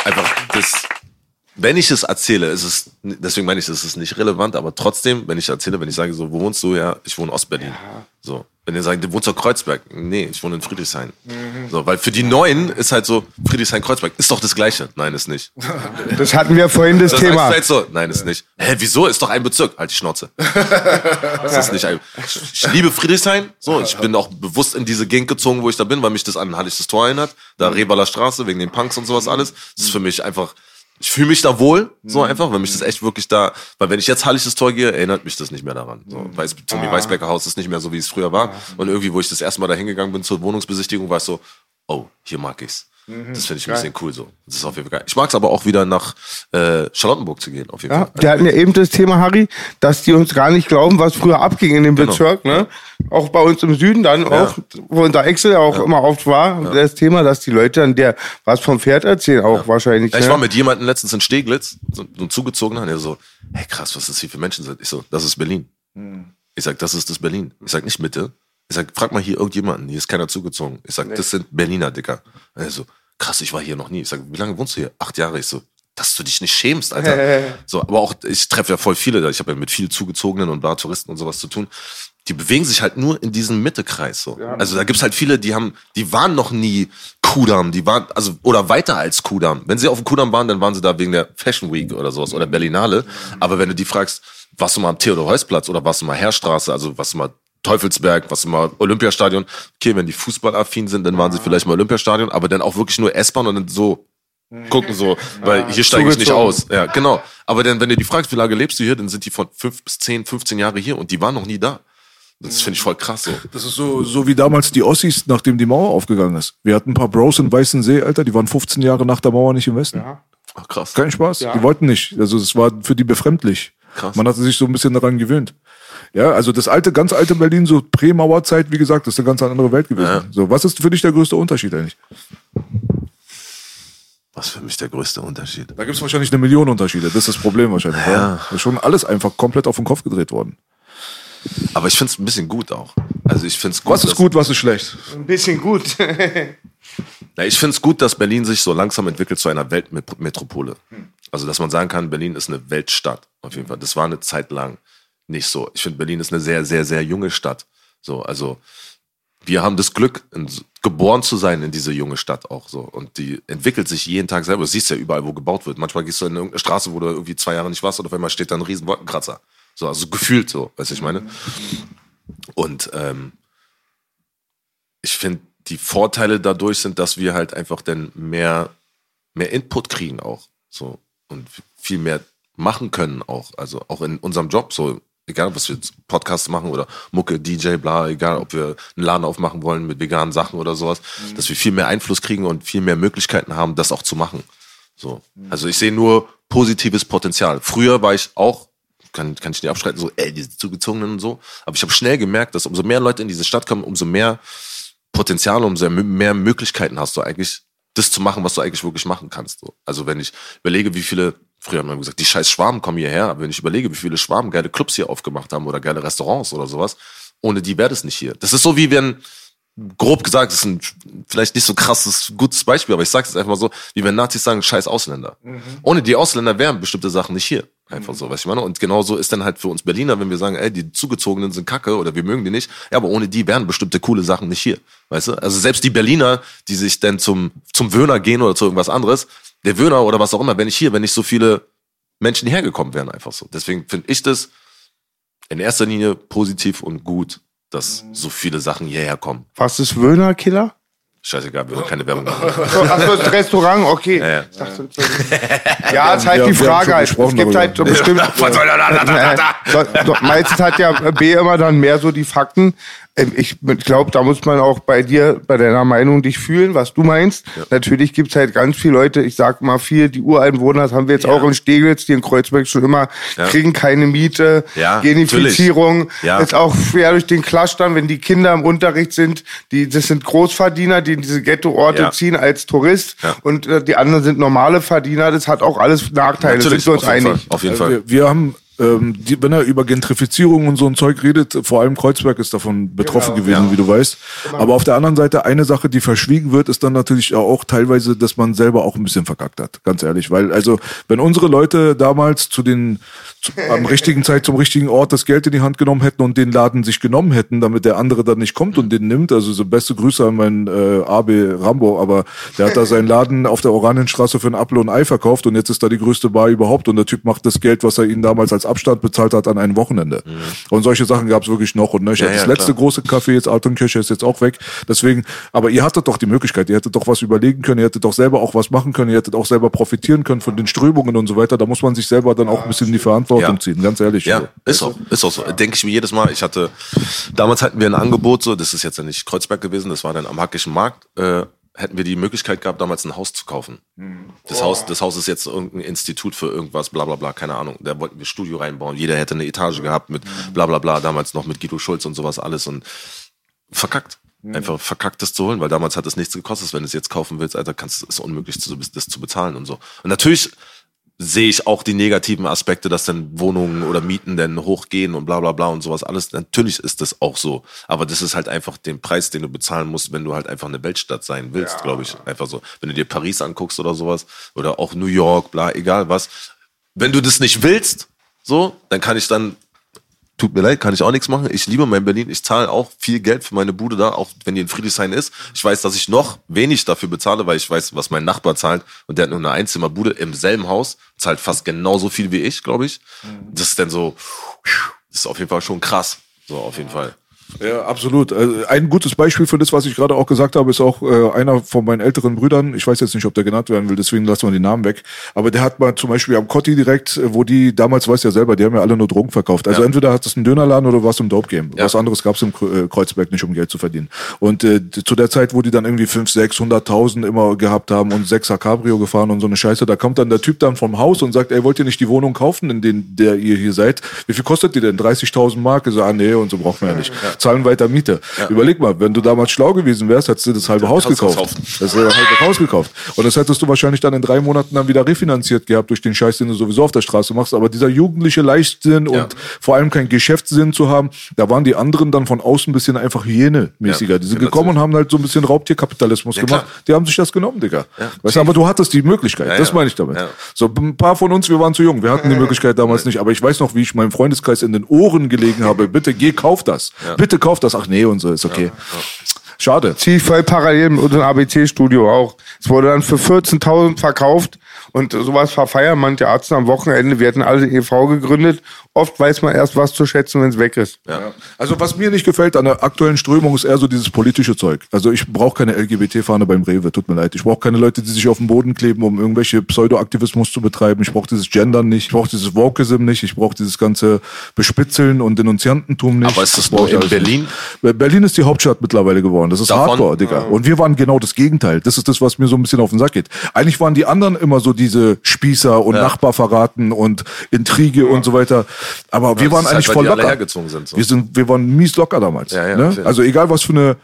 Einfach, das. Wenn ich es erzähle, ist es, deswegen meine ich, es ist nicht relevant, aber trotzdem, wenn ich erzähle, wenn ich sage, so, wo wohnst du? Ja, ich wohne in Ostberlin. So. Wenn ihr sagt, du wohnst auf Kreuzberg. Nee, ich wohne in Friedrichshain. So, weil für die Neuen ist halt so, Friedrichshain-Kreuzberg ist doch das Gleiche. Nein, ist nicht. Das hatten wir vorhin das Das Thema. halt so, nein, ist nicht. Hä, wieso? Ist doch ein Bezirk. Halt die Schnauze. Das ist nicht ein. Ich liebe Friedrichshain. So, ich bin auch bewusst in diese Gegend gezogen, wo ich da bin, weil mich das an Halliges Tor erinnert. Da Revaler Straße, wegen den Punks und sowas alles. Das ist für mich einfach, ich fühle mich da wohl, so einfach, weil mich das echt wirklich da, weil wenn ich jetzt Halliges Tor gehe, erinnert mich das nicht mehr daran. So, Weiß, Tommy Weißbecker Haus ist nicht mehr so, wie es früher war. Und irgendwie, wo ich das erste Mal da hingegangen bin zur Wohnungsbesichtigung, war es so, oh, hier mag ich's. Das finde ich ein bisschen cool so. Das ist auf jeden Fall geil. Ich mag es aber auch wieder nach äh, Charlottenburg zu gehen, auf jeden Ja, Fall. wir hatten ja eben das Thema, Harry, dass die uns gar nicht glauben, was früher abging in dem Genau. Bezirk. Ne? Auch bei uns im Süden dann, auch, wo unser Excel auch immer oft war, das Thema, dass die Leute dann der was vom Pferd erzählen, auch wahrscheinlich. Ja, ich ne? war mit jemandem letztens in Steglitz, so, so ein zugezogener, der so, hey krass, was das hier für Menschen sind. Ich so, das ist Berlin. Ich sag, das ist das Berlin. Ich sag, nicht Mitte. Ich sag, frag mal hier irgendjemanden, hier ist keiner zugezogen. Ich sag, das sind Berliner, Dicker. Er so, krass, ich war hier noch nie. Ich sag, wie lange wohnst du hier? Acht Jahre. Ich so, dass du dich nicht schämst, Alter. so, aber auch, ich treffe ja voll viele, da. ich habe ja mit viel Zugezogenen und bla Touristen und sowas zu tun. Die bewegen sich halt nur in diesem Mittekreis so. Also da gibt's halt viele, die haben, die waren noch nie Kudamm, die waren, also, oder weiter als Kudamm. Wenn sie auf dem Kudamm waren, dann waren sie da wegen der Fashion Week oder sowas oder Berlinale. Aber wenn du die fragst, warst du mal am Theodor-Heuss-Platz oder warst du mal Heerstraße, also warst du mal Teufelsberg, was mal Olympiastadion. Okay, wenn die fußballaffin sind, dann waren sie vielleicht mal Olympiastadion, aber dann auch wirklich nur S-Bahn und dann so gucken so, weil hier steige ich nicht aus. Ja, genau. Aber dann, wenn du die fragst, wie lange lebst du hier, dann sind die von fünf bis zehn, 15 Jahre hier und die waren noch nie da. Das finde ich voll krass so. Das ist so, so wie damals die Ossis, nachdem die Mauer aufgegangen ist. Wir hatten ein paar Bros in Weißen See, Alter, die waren 15 Jahre nach der Mauer nicht im Westen. Ach, krass. Kein Spaß. Die wollten nicht. Also es war für die befremdlich. Krass. Man hatte sich so ein bisschen daran gewöhnt. Ja, also das alte, ganz alte Berlin, so Prä-Mauerzeit, wie gesagt, das ist eine ganz andere Welt gewesen. So, was ist für dich der größte Unterschied eigentlich? Was für mich der größte Unterschied. Da gibt es wahrscheinlich eine Million Unterschiede. Das ist das Problem wahrscheinlich. Ja. Da ist schon alles einfach komplett auf den Kopf gedreht worden. Aber ich finde es ein bisschen gut auch. Also ich finde es gut. Was ist gut, was ist schlecht? Ein bisschen gut. Na, ich finde es gut, dass Berlin sich so langsam entwickelt zu einer Weltmetropole. Also, dass man sagen kann, Berlin ist eine Weltstadt. Auf jeden Fall. Das war eine Zeit lang nicht so. Ich finde, Berlin ist eine sehr, sehr, sehr junge Stadt. So, also, wir haben das Glück, in, geboren zu sein in diese junge Stadt auch so. Und die entwickelt sich jeden Tag selber. Du siehst ja überall, wo gebaut wird. Manchmal gehst du in irgendeine Straße, wo du irgendwie zwei Jahre nicht warst und auf einmal steht da ein riesen Wolkenkratzer. So, also gefühlt so, weißt du, ich meine? Und ähm, ich finde, die Vorteile dadurch sind, dass wir halt einfach dann mehr, mehr Input kriegen auch. So. Und viel mehr machen können auch. Also auch in unserem Job, so, egal was wir jetzt Podcasts machen oder Mucke, DJ, bla, egal ob wir einen Laden aufmachen wollen mit veganen Sachen oder sowas, dass wir viel mehr Einfluss kriegen und viel mehr Möglichkeiten haben, das auch zu machen. So. Also ich sehe nur positives Potenzial. Früher war ich auch, kann, kann ich nicht abstreiten, so, ey, diese Zugezogenen und so. Aber ich habe schnell gemerkt, dass umso mehr Leute in diese Stadt kommen, umso mehr Potenzial, umso mehr Möglichkeiten hast du eigentlich, das zu machen, was du eigentlich wirklich machen kannst. So. Also wenn ich überlege, wie viele, früher haben wir gesagt, die scheiß Schwaben kommen hierher, aber wenn ich überlege, wie viele Schwaben geile Clubs hier aufgemacht haben oder geile Restaurants oder sowas, ohne die wäre das nicht hier. Das ist so wie wenn, grob gesagt, das ist ein vielleicht nicht so krasses, gutes Beispiel, aber ich sage es einfach mal so, wie wenn Nazis sagen, scheiß Ausländer. Ohne die Ausländer wären bestimmte Sachen nicht hier. Einfach so, was ich meine. Und genauso ist dann halt für uns Berliner, wenn wir sagen, ey, die Zugezogenen sind kacke oder wir mögen die nicht, ja, aber ohne die wären bestimmte coole Sachen nicht hier. Weißt du? Also selbst die Berliner, die sich dann zum, zum Wöhner gehen oder zu irgendwas anderes, der Wöhner oder was auch immer, wenn ich hier, wenn nicht so viele Menschen hierher gekommen wären, einfach so. Deswegen finde ich das in erster Linie positiv und gut, dass so viele Sachen hierher kommen. Was ist Wöhner Killer? Scheißegal, wir wollen keine Werbung machen. Achso, das Restaurant, okay. Ja, ja. Ich dachte, ja, ist halt Ja, die Frage halt. Es gibt darüber. halt so bestimmt. Meistens hat ja B immer dann mehr so die Fakten. Ähm, Ich glaube, da muss man auch bei dir, bei deiner Meinung dich fühlen, was du meinst. Natürlich gibt's halt ganz viele Leute, ich sag mal viel, die Ureinwohner, das haben wir jetzt auch in Steglitz, die in Kreuzberg schon immer, Ja. kriegen keine Miete, Ja, Genifizierung. Ja. ist auch schwer durch den Clustern, wenn die Kinder im Unterricht sind, die, das sind Großverdiener, die in diese Ghetto-Orte Ja. ziehen als Tourist Ja. und äh, die anderen sind normale Verdiener, das hat auch alles Nachteile, Natürlich, sind wir uns auf einig. Fall. Auf jeden Äh, Fall. Wir, wir haben, ähm, die, wenn er über Gentrifizierung und so ein Zeug redet, vor allem Kreuzberg ist davon betroffen Genau, gewesen, wie du weißt. Aber auf der anderen Seite, eine Sache, die verschwiegen wird, ist dann natürlich auch teilweise, dass man selber auch ein bisschen verkackt hat, ganz ehrlich. Weil, also, wenn unsere Leute damals zu den, zu, am richtigen Zeit zum richtigen Ort das Geld in die Hand genommen hätten und den Laden sich genommen hätten, damit der andere dann nicht kommt und den nimmt, also so beste Grüße an meinen äh, AB Rambo, aber der hat da seinen Laden auf der Oranienstraße für ein Apfel und Ei verkauft und jetzt ist da die größte Bar überhaupt und der Typ macht das Geld, was er ihnen damals als Abstand bezahlt hat, an einem Wochenende. Und solche Sachen gab es wirklich noch und nöcher. Mhm. Ja, das ja, letzte klar. große Café jetzt Altenkirche ist jetzt auch weg. Deswegen, aber ihr hattet doch die Möglichkeit, ihr hättet doch was überlegen können, ihr hättet doch selber auch was machen können, ihr hättet auch selber profitieren können von den Strömungen und so weiter. Da muss man sich selber dann auch ein bisschen in die Verantwortung Ja. ziehen, ganz ehrlich. Ja, ist auch, ist auch so. Denke ich mir jedes Mal. Ich hatte, damals hatten wir ein Angebot, so, das ist jetzt ja nicht Kreuzberg gewesen, das war dann am Hackischen Markt, äh, hätten wir die Möglichkeit gehabt, damals ein Haus zu kaufen. Das Haus, das Haus ist jetzt irgendein Institut für irgendwas, bla bla bla, keine Ahnung. Da wollten wir Studio reinbauen. Jeder hätte eine Etage gehabt mit bla bla bla, damals noch mit Guido Schulz und sowas alles und verkackt. Einfach verkackt das zu holen, weil damals hat es nichts gekostet. Wenn du es jetzt kaufen willst, Alter, kannst, ist unmöglich, das zu bezahlen und so. Und natürlich sehe ich auch die negativen Aspekte, dass dann Wohnungen oder Mieten dann hochgehen und bla bla bla und sowas alles. Natürlich ist das auch so. Aber das ist halt einfach den Preis, den du bezahlen musst, wenn du halt einfach eine Weltstadt sein willst, glaube ich. Einfach so. Wenn du dir Paris anguckst oder sowas oder auch New York, bla, egal was. Wenn du das nicht willst, so, dann kann ich dann tut mir leid, kann ich auch nichts machen. Ich liebe mein Berlin. Ich zahle auch viel Geld für meine Bude da, auch wenn die in Friedrichshain ist. Ich weiß, dass ich noch wenig dafür bezahle, weil ich weiß, was mein Nachbar zahlt. Und der hat nur eine Einzimmerbude im selben Haus, zahlt fast genauso viel wie ich, glaube ich. Das ist dann so, das ist auf jeden Fall schon krass. So, auf jeden Fall. Ja, absolut. Also ein gutes Beispiel für das, was ich gerade auch gesagt habe, ist auch äh, einer von meinen älteren Brüdern. Ich weiß jetzt nicht, ob der genannt werden will, deswegen lassen wir den Namen weg. Aber der hat mal zum Beispiel am Kotti direkt, äh, wo die, damals weiß ja selber, die haben ja alle nur Drogen verkauft. Also Ja. entweder hat es einen Dönerladen oder was im Dope Game. Ja. Was anderes gab es im Kre- äh, Kreuzberg nicht, um Geld zu verdienen. Und äh, zu der Zeit, wo die dann irgendwie 500, 600.000 immer gehabt haben und 6er Cabrio gefahren und so eine Scheiße, da kommt dann der Typ dann vom Haus und sagt, ey, wollt ihr nicht die Wohnung kaufen, in den, der ihr hier seid? Wie viel kostet die denn? 30.000 Mark? Ich so, ah nee, und so braucht man ja nicht. Zahlen weiter Miete. Überleg mal, wenn du damals schlau gewesen wärst, hättest du das halbe Haus Haus gekauft. Das halbe Haus gekauft. Und das hättest du wahrscheinlich dann in drei Monaten dann wieder refinanziert gehabt durch den Scheiß, den du sowieso auf der Straße machst. Aber dieser jugendliche Leichtsinn Ja. und vor allem kein Geschäftssinn zu haben, da waren die anderen dann von außen ein bisschen einfach Hyäne-mäßiger. Ja, die sind ja, gekommen und haben halt so ein bisschen Raubtierkapitalismus Ja, gemacht. klar. Die haben sich das genommen, Digga. Ja, weißt du, aber du hattest die Möglichkeit. Ja, das ja. meine ich damit. Ja. So, ein paar von uns, wir waren zu jung. Wir hatten die Möglichkeit damals nicht. Aber ich weiß noch, wie ich meinem Freundeskreis in den Ohren gelegen habe. Bitte geh, kauf das. Bitte kauf das. Ach nee, und so ist okay. Schade. Zieh ich voll parallel mit unserem ABC-Studio auch. Es wurde dann für 14.000 verkauft und sowas verfeiern manche Ärzte am Wochenende. Wir hatten alle e.V. gegründet. Oft weiß man erst was zu schätzen, wenn es weg ist. Ja. Also was mir nicht gefällt an der aktuellen Strömung ist eher so dieses politische Zeug. Also ich brauche keine LGBT-Fahne beim Rewe, tut mir leid. Ich brauche keine Leute, die sich auf den Boden kleben, um irgendwelche Pseudoaktivismus zu betreiben. Ich brauche dieses Gendern nicht, ich brauche dieses Wokeism nicht, ich brauche dieses ganze Bespitzeln und Denunziantentum nicht. Aber ist das brauch nur ich in alles Berlin? Nicht. Berlin ist die Hauptstadt mittlerweile geworden. Das ist Davon- Hardcore, Digga. Und wir waren genau das Gegenteil. Das ist das, was mir so ein bisschen auf den Sack geht. Eigentlich waren die anderen immer so diese Spießer und Nachbar verraten und Intrige und so weiter. Aber wir das waren halt, eigentlich weil voll locker. sind, so. Wir sind, wir waren mies locker damals. Ja, ja, ne? Also egal was für eine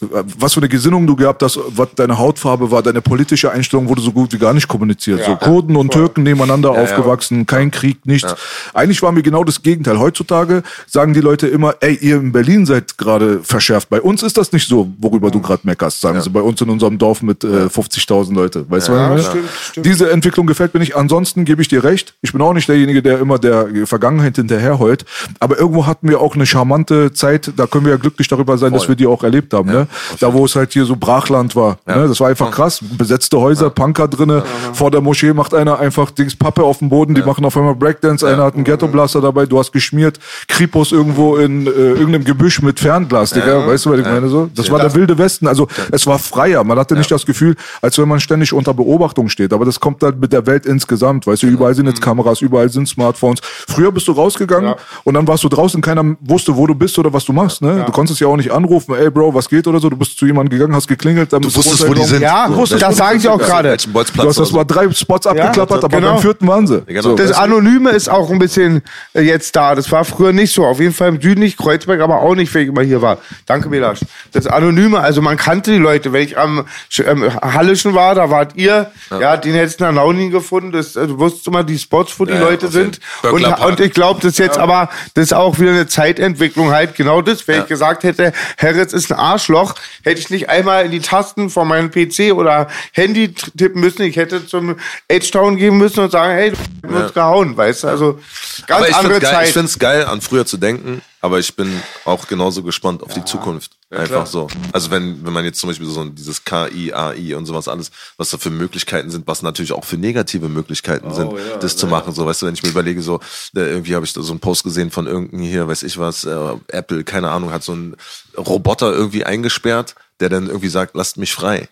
was für eine Gesinnung du gehabt hast, was deine Hautfarbe war, deine politische Einstellung wurde so gut wie gar nicht kommuniziert. so Kurden und Türken nebeneinander aufgewachsen, kein Krieg, nichts. Eigentlich waren wir genau das Gegenteil. Heutzutage sagen die Leute immer, ey, ihr in Berlin seid gerade verschärft. Bei uns ist das nicht so, worüber du gerade meckerst, sagen sie. Bei uns in unserem Dorf mit äh, 50.000 Leute. Weißt du, was ich meine? Diese Entwicklung gefällt mir nicht. Ansonsten gebe ich dir recht. Ich bin auch nicht derjenige, der immer der Vergangenheit hinterherheult. Aber irgendwo hatten wir auch eine charmante Zeit. Da können wir ja glücklich darüber sein, dass wir die auch erlebt haben. Ne? Da, wo es halt hier so Brachland war. Ne? Das war einfach krass. Besetzte Häuser, Punker drinne. Vor der Moschee macht einer einfach Dings Pappe auf dem Boden. Die machen auf einmal Breakdance. Einer hat einen Ghetto-Blaster dabei. Du hast geschmiert. Kripos irgendwo in äh, irgendeinem Gebüsch mit Fernglas, Digga. Weißt du, was ich meine? So? Das war der wilde Westen. Also es war freier. Man hatte nicht das Gefühl, als wenn man ständig unter Beobachtung steht. Aber das kommt halt mit der Welt insgesamt. Weißt du, überall sind jetzt Kameras, überall sind Smartphones. Früher bist du rausgegangen und dann warst du draußen. Keiner wusste, wo du bist oder was du machst. Ne? Du konntest ja auch nicht anrufen. Ey, Bro, was geht oder so. Du bist zu jemandem gegangen, hast geklingelt. Dann Du bist wusstest, wo die sind. Ja, So, wusste, das sage ich auch gerade. Du hast das mal drei Spots abgeklappert, aber genau. beim vierten waren sie. Genau. Das? Anonyme ist auch ein bisschen äh, jetzt da. Das war früher nicht so. Auf jeden Fall im Süden nicht, Kreuzberg aber auch nicht, wenn ich immer hier war. Danke, Belasch. Das Anonyme, also man kannte die Leute. Wenn ich am ähm, Hallischen war, da wart ihr, ja, den hättest du in Launing gefunden. Das, äh, du wusstest immer die Spots, wo die Ja, Leute sind. Und, und ich glaube, das ist jetzt aber, das ist auch wieder eine Zeitentwicklung halt. Genau das, wenn ich gesagt hätte, Herritz ist ein Arschloch, hätte ich nicht einmal in die Tasten von meinem PC oder Handy tippen müssen. Ich hätte zum Edge-Town gehen müssen und sagen, hey, du hast uns gehauen, weißt du? Also, ganz aber ich andere find's geil, Zeit. Ich finde es geil, an früher zu denken, aber ich bin auch genauso gespannt auf die Zukunft. Einfach so. Also wenn, wenn man jetzt zum Beispiel so dieses KI, AI und sowas alles, was da für Möglichkeiten sind, was natürlich auch für negative Möglichkeiten Oh, sind, das zu machen. So, weißt du, wenn ich mir überlege, so, äh, irgendwie habe ich da so einen Post gesehen von irgendeinem hier, weiß ich was, äh, Apple, keine Ahnung, hat so einen Roboter irgendwie eingesperrt, der dann irgendwie sagt, lasst mich frei.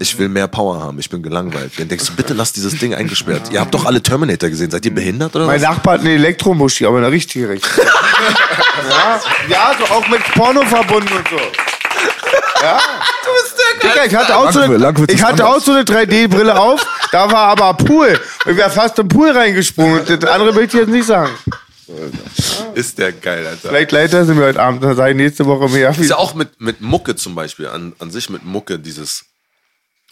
Ich will mehr Power haben, ich bin gelangweilt. Dann denkst du, bitte lasst dieses Ding eingesperrt. Ihr habt doch alle Terminator gesehen. Seid ihr behindert oder Mein was? Nachbar hat eine Elektromuschi, aber eine richtige richtige. ja, ja, so auch mit Porno verbunden und so. Ja. Du bist der Digga, ich hatte auch so eine, Langwitz ich ist hatte anders. auch so eine 3D-Brille auf, da war aber Pool. Ich wäre fast im Pool reingesprungen. Das andere will ich jetzt nicht sagen. Ist der geil, Alter. Vielleicht leider sind wir heute Abend, dann sage ich nächste Woche mehr. Ist ja auch mit, mit Mucke zum Beispiel, an, an sich mit Mucke, dieses,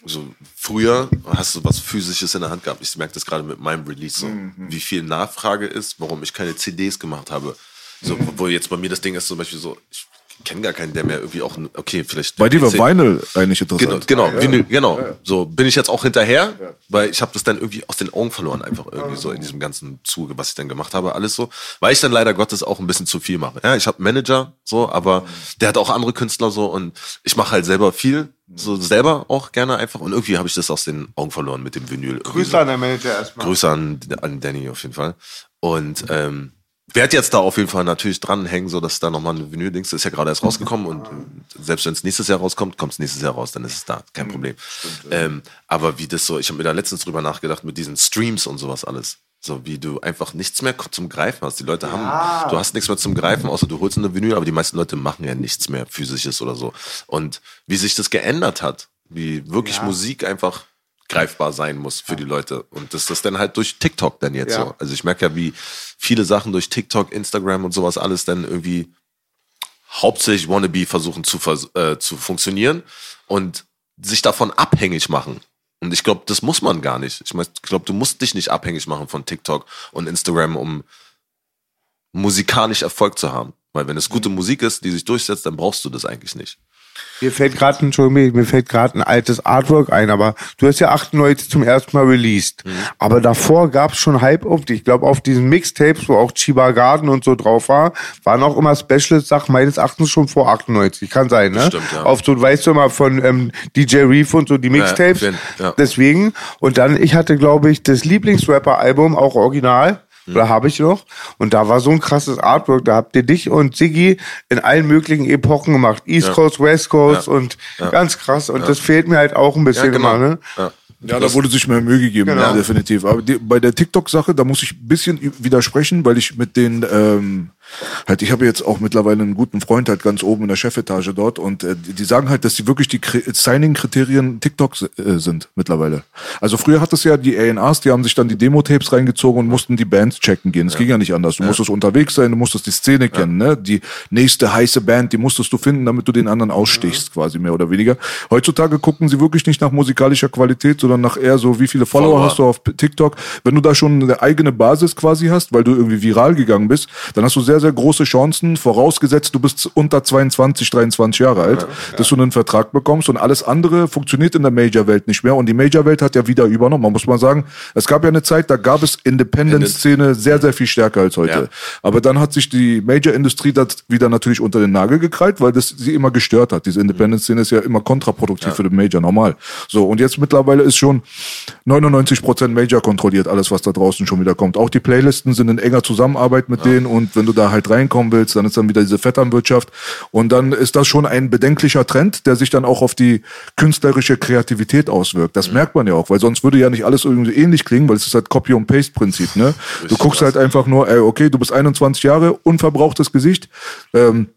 so früher hast du was Physisches in der Hand gehabt. Ich merke das gerade mit meinem Release, so, wie viel Nachfrage ist, warum ich keine CDs gemacht habe. So, wo- wo jetzt bei mir das Ding ist zum Beispiel so, ich kenne gar keinen, der mir irgendwie auch, ein- okay, vielleicht. Bei dir war Vinyl eigentlich Genau, interessant. genau, Vinyl, genau. So bin ich jetzt auch hinterher, weil ich habe das dann irgendwie aus den Augen verloren, einfach irgendwie so in diesem ganzen Zuge, was ich dann gemacht habe, alles so, weil ich dann leider Gottes auch ein bisschen zu viel mache. Ja, ich habe einen Manager, so, aber der hat auch andere Künstler so und ich mache halt selber viel, so selber auch gerne einfach und irgendwie habe ich das aus den Augen verloren mit dem Vinyl. Grüße so. an der Manager erstmal. Grüße an, an Danny auf jeden Fall. Und ähm, werde jetzt da auf jeden Fall natürlich dranhängen, so dass da nochmal ein Vinyl-Dings ist ja gerade erst rausgekommen und äh, selbst wenn es nächstes Jahr rauskommt, kommt es nächstes Jahr raus, dann ist es da, kein Problem. ähm, aber wie das so, ich habe mir da letztens drüber nachgedacht mit diesen Streams und sowas alles. So wie du einfach nichts mehr zum Greifen hast. Die Leute haben, du hast nichts mehr zum Greifen, außer du holst eine Vinyl, aber die meisten Leute machen ja nichts mehr physisches oder so. Und wie sich das geändert hat, wie wirklich Musik einfach greifbar sein muss für die Leute. Und das ist dann halt durch TikTok dann jetzt Ja. so. Also ich merke ja, wie viele Sachen durch TikTok, Instagram und sowas alles dann irgendwie hauptsächlich Wannabe versuchen zu, äh, zu funktionieren und sich davon abhängig machen. Und ich glaube, das muss man gar nicht. Ich, mein, ich glaube, du musst dich nicht abhängig machen von TikTok und Instagram, um musikalisch Erfolg zu haben. Weil wenn es gute Musik ist, die sich durchsetzt, dann brauchst du das eigentlich nicht. Mir fällt gerade Entschuldigung, mir fällt gerade ein altes Artwork ein, aber du hast ja 98 zum ersten Mal released. Aber davor gab es schon Hype auf dich. Ich glaube, auf diesen Mixtapes, wo auch Chiba Garden und so drauf war, waren auch immer Specialist-Sachen meines Erachtens schon vor 98. Kann sein, ne? Stimmt, ja. Auf so, weißt du immer, von ähm, DJ Reef und so die Mixtapes. auf jeden- ja. Deswegen. Und dann, ich hatte, glaube ich, das Lieblingsrapper-Album, auch original. Mhm. Oder habe ich noch? Und da war so ein krasses Artwork. Da habt ihr dich und Siggi in allen möglichen Epochen gemacht. East Coast, West Coast Ja. und ganz krass. Und das fehlt mir halt auch ein bisschen immer, ne? Ja. Ja, da wurde sich mehr Mühe gegeben, Genau. ja, definitiv. Aber die, bei der TikTok-Sache, da muss ich ein bisschen widersprechen, weil ich mit den ähm, Halt, ich habe jetzt auch mittlerweile einen guten Freund halt ganz oben in der Chefetage dort und äh, die, sagen halt, dass die wirklich die Kri- Signing-Kriterien TikTok äh, sind mittlerweile. Also früher hat es ja die A&Rs, die haben sich dann die Demo-Tapes reingezogen und mussten die Bands checken gehen. Es ging ja nicht anders. Du musstest unterwegs sein, du musstest die Szene kennen, ne? Die nächste heiße Band, die musstest du finden, damit du den anderen ausstichst, quasi mehr oder weniger. Heutzutage gucken sie wirklich nicht nach musikalischer Qualität, sondern nach eher so, wie viele Follower, Follower. hast du auf TikTok. Wenn du da schon eine eigene Basis quasi hast, weil du irgendwie viral gegangen bist, dann hast du sehr, sehr große Chancen, vorausgesetzt du bist unter 22, 23 Jahre alt, dass du einen Vertrag bekommst und alles andere funktioniert in der Major-Welt nicht mehr und die Major-Welt hat ja wieder übernommen. Man muss mal sagen, es gab ja eine Zeit, da gab es Independent-Szene sehr, sehr viel stärker als heute. Ja. Aber dann hat sich die Major-Industrie das wieder natürlich unter den Nagel gekrallt, weil das sie immer gestört hat. Diese Independent-Szene ist ja immer kontraproduktiv für den Major, normal. So, und jetzt mittlerweile ist schon 99% Major kontrolliert, alles, was da draußen schon wieder kommt. Auch die Playlisten sind in enger Zusammenarbeit mit denen und wenn du da halt reinkommen willst, dann ist dann wieder diese Vetternwirtschaft. Und dann ist das schon ein bedenklicher Trend, der sich dann auch auf die künstlerische Kreativität auswirkt. Das merkt man ja auch, weil sonst würde ja nicht alles irgendwie ähnlich klingen, weil es ist halt Copy- und Paste-Prinzip. Ne? Du guckst halt einfach nur, ey, okay, du bist 21 Jahre, unverbrauchtes Gesicht. Ähm,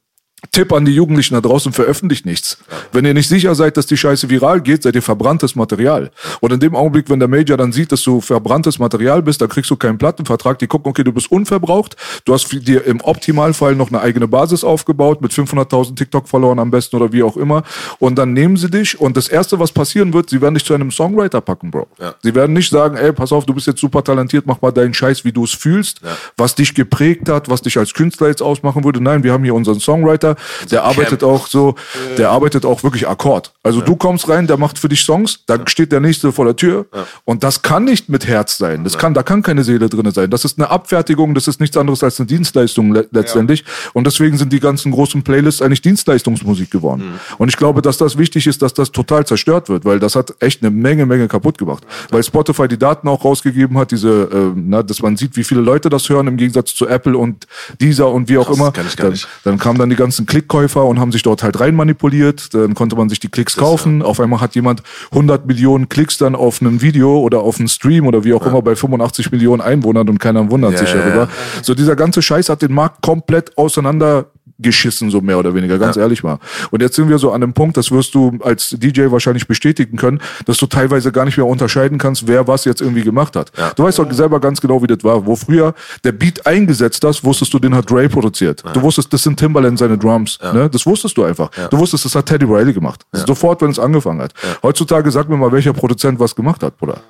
Tipp an die Jugendlichen da draußen, veröffentlicht nichts. Wenn ihr nicht sicher seid, dass die Scheiße viral geht, seid ihr verbranntes Material. Und in dem Augenblick, wenn der Major dann sieht, dass du verbranntes Material bist, dann kriegst du keinen Plattenvertrag. Die gucken, okay, du bist unverbraucht. Du hast dir im Optimalfall noch eine eigene Basis aufgebaut mit 500.000 TikTok-Followern am besten oder wie auch immer. Und dann nehmen sie dich und das Erste, was passieren wird, sie werden dich zu einem Songwriter packen, Bro. Sie werden nicht sagen, ey, pass auf, du bist jetzt super talentiert, mach mal deinen Scheiß, wie du es fühlst, was dich geprägt hat, was dich als Künstler jetzt ausmachen würde. Nein, wir haben hier unseren Songwriter, der arbeitet auch so, der arbeitet auch wirklich Akkord. Also du kommst rein, der macht für dich Songs, dann steht der nächste vor der Tür und das kann nicht mit Herz sein. Das kann, da kann keine Seele drin sein. Das ist eine Abfertigung, das ist nichts anderes als eine Dienstleistung le letztendlich. Und deswegen sind die ganzen großen Playlists eigentlich Dienstleistungsmusik geworden. Und ich glaube, dass das wichtig ist, dass das total zerstört wird, weil das hat echt eine Menge, Menge kaputt gemacht. Weil Spotify die Daten auch rausgegeben hat, diese, äh, na, dass man sieht, wie viele Leute das hören, im Gegensatz zu Apple und dieser und wie auch Krass, immer. dann, dann kamen dann die ganzen Klickkäufer und haben sich dort halt rein manipuliert. Dann konnte man sich die Klicks kaufen. Auf einmal hat jemand 100 Millionen Klicks dann auf einem Video oder auf einem Stream oder wie auch immer bei 85 Millionen Einwohnern und keiner wundert Ja, sich ja, darüber. ja. So dieser ganze Scheiß hat den Markt komplett auseinander geschissen, so mehr oder weniger, ganz ehrlich mal. Und jetzt sind wir so an dem Punkt, das wirst du als DJ wahrscheinlich bestätigen können, dass du teilweise gar nicht mehr unterscheiden kannst, wer was jetzt irgendwie gemacht hat. Du weißt doch selber ganz genau, wie das war. Wo früher der Beat eingesetzt hast, wusstest du, den hat Dre produziert. Du wusstest, das sind Timbaland seine Drums. Ne? Das wusstest du einfach. Du wusstest, das hat Teddy Riley gemacht. Sofort, wenn es angefangen hat. Heutzutage sag mir mal, welcher Produzent was gemacht hat, Bruder.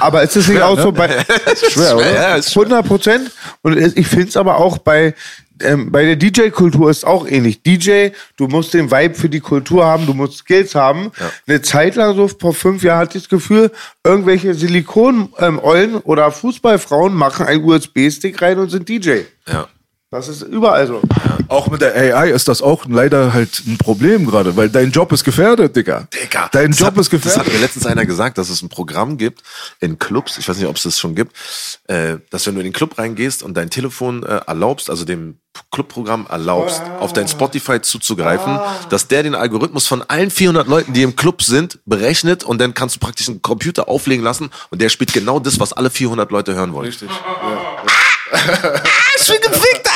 Aber ist es nicht auch so bei Schwer, oder? Ja, ist schwer. 100 Prozent? Und ich finde es aber auch bei, ähm, bei der DJ-Kultur ist auch ähnlich. DJ, du musst den Vibe für die Kultur haben, du musst Skills haben. Eine Zeit lang, so vor fünf Jahren, hatte ich das Gefühl, irgendwelche Silikon-Eulen oder Fußballfrauen machen einen USB-Stick rein und sind DJ. Ja. Das ist überall so. Auch mit der AI ist das auch leider halt ein Problem gerade, weil dein Job ist gefährdet, Digga. Digga. Dein Job hat, ist Das hat gefährdet. mir letztens einer gesagt, dass es ein Programm gibt in Clubs, ich weiß nicht, ob es das schon gibt, äh, dass wenn du in den Club reingehst und dein Telefon äh, erlaubst, also dem Clubprogramm erlaubst, auf dein Spotify zuzugreifen, dass der den Algorithmus von allen 400 Leuten, die im Club sind, berechnet und dann kannst du praktisch einen Computer auflegen lassen und der spielt genau das, was alle 400 Leute hören wollen. Richtig. Ich bin gefickt!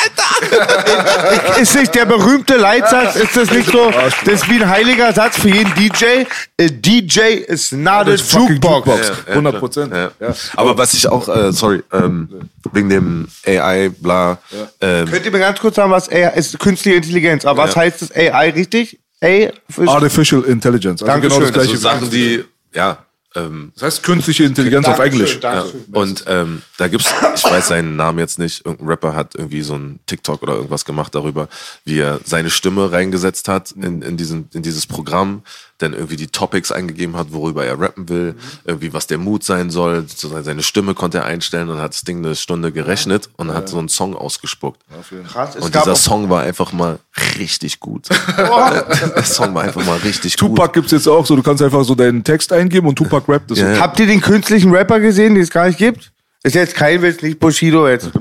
Ist nicht der berühmte Leitsatz, ist das nicht so, das ist wie ein heiliger Satz für jeden DJ? A DJ is not a Jukebox. Jukebox. 100 Prozent. Ja. Aber was ich auch, äh, sorry, ähm, wegen dem AI, bla, ähm, Könnt ihr mir ganz kurz sagen, was AI ist? Künstliche Intelligenz. Aber was Ja. heißt das AI richtig? A für Artificial Intelligence. Also Dankeschön. genau das gleiche. so Sachen, die, ja, ähm, das heißt künstliche Intelligenz auf Englisch. Ja, und ähm, da gibt's, ich weiß seinen Namen jetzt nicht, irgendein Rapper hat irgendwie so ein TikTok oder irgendwas gemacht darüber, wie er seine Stimme reingesetzt hat in, in, diesen, in dieses Programm, dann irgendwie die Topics eingegeben hat, worüber er rappen will, irgendwie was der Mut sein soll, seine Stimme konnte er einstellen und hat das Ding eine Stunde gerechnet und hat so einen Song ausgespuckt. Krass, es Und dieser Song war einfach mal richtig gut. Der Song war einfach mal richtig gut. Tupac gibt's jetzt auch so, du kannst einfach so deinen Text eingeben und Tupac rappt das. Ja, ja. Habt ihr den künstlichen Rapper gesehen, den es gar nicht gibt? Ist jetzt kein Witz, nicht Bushido jetzt.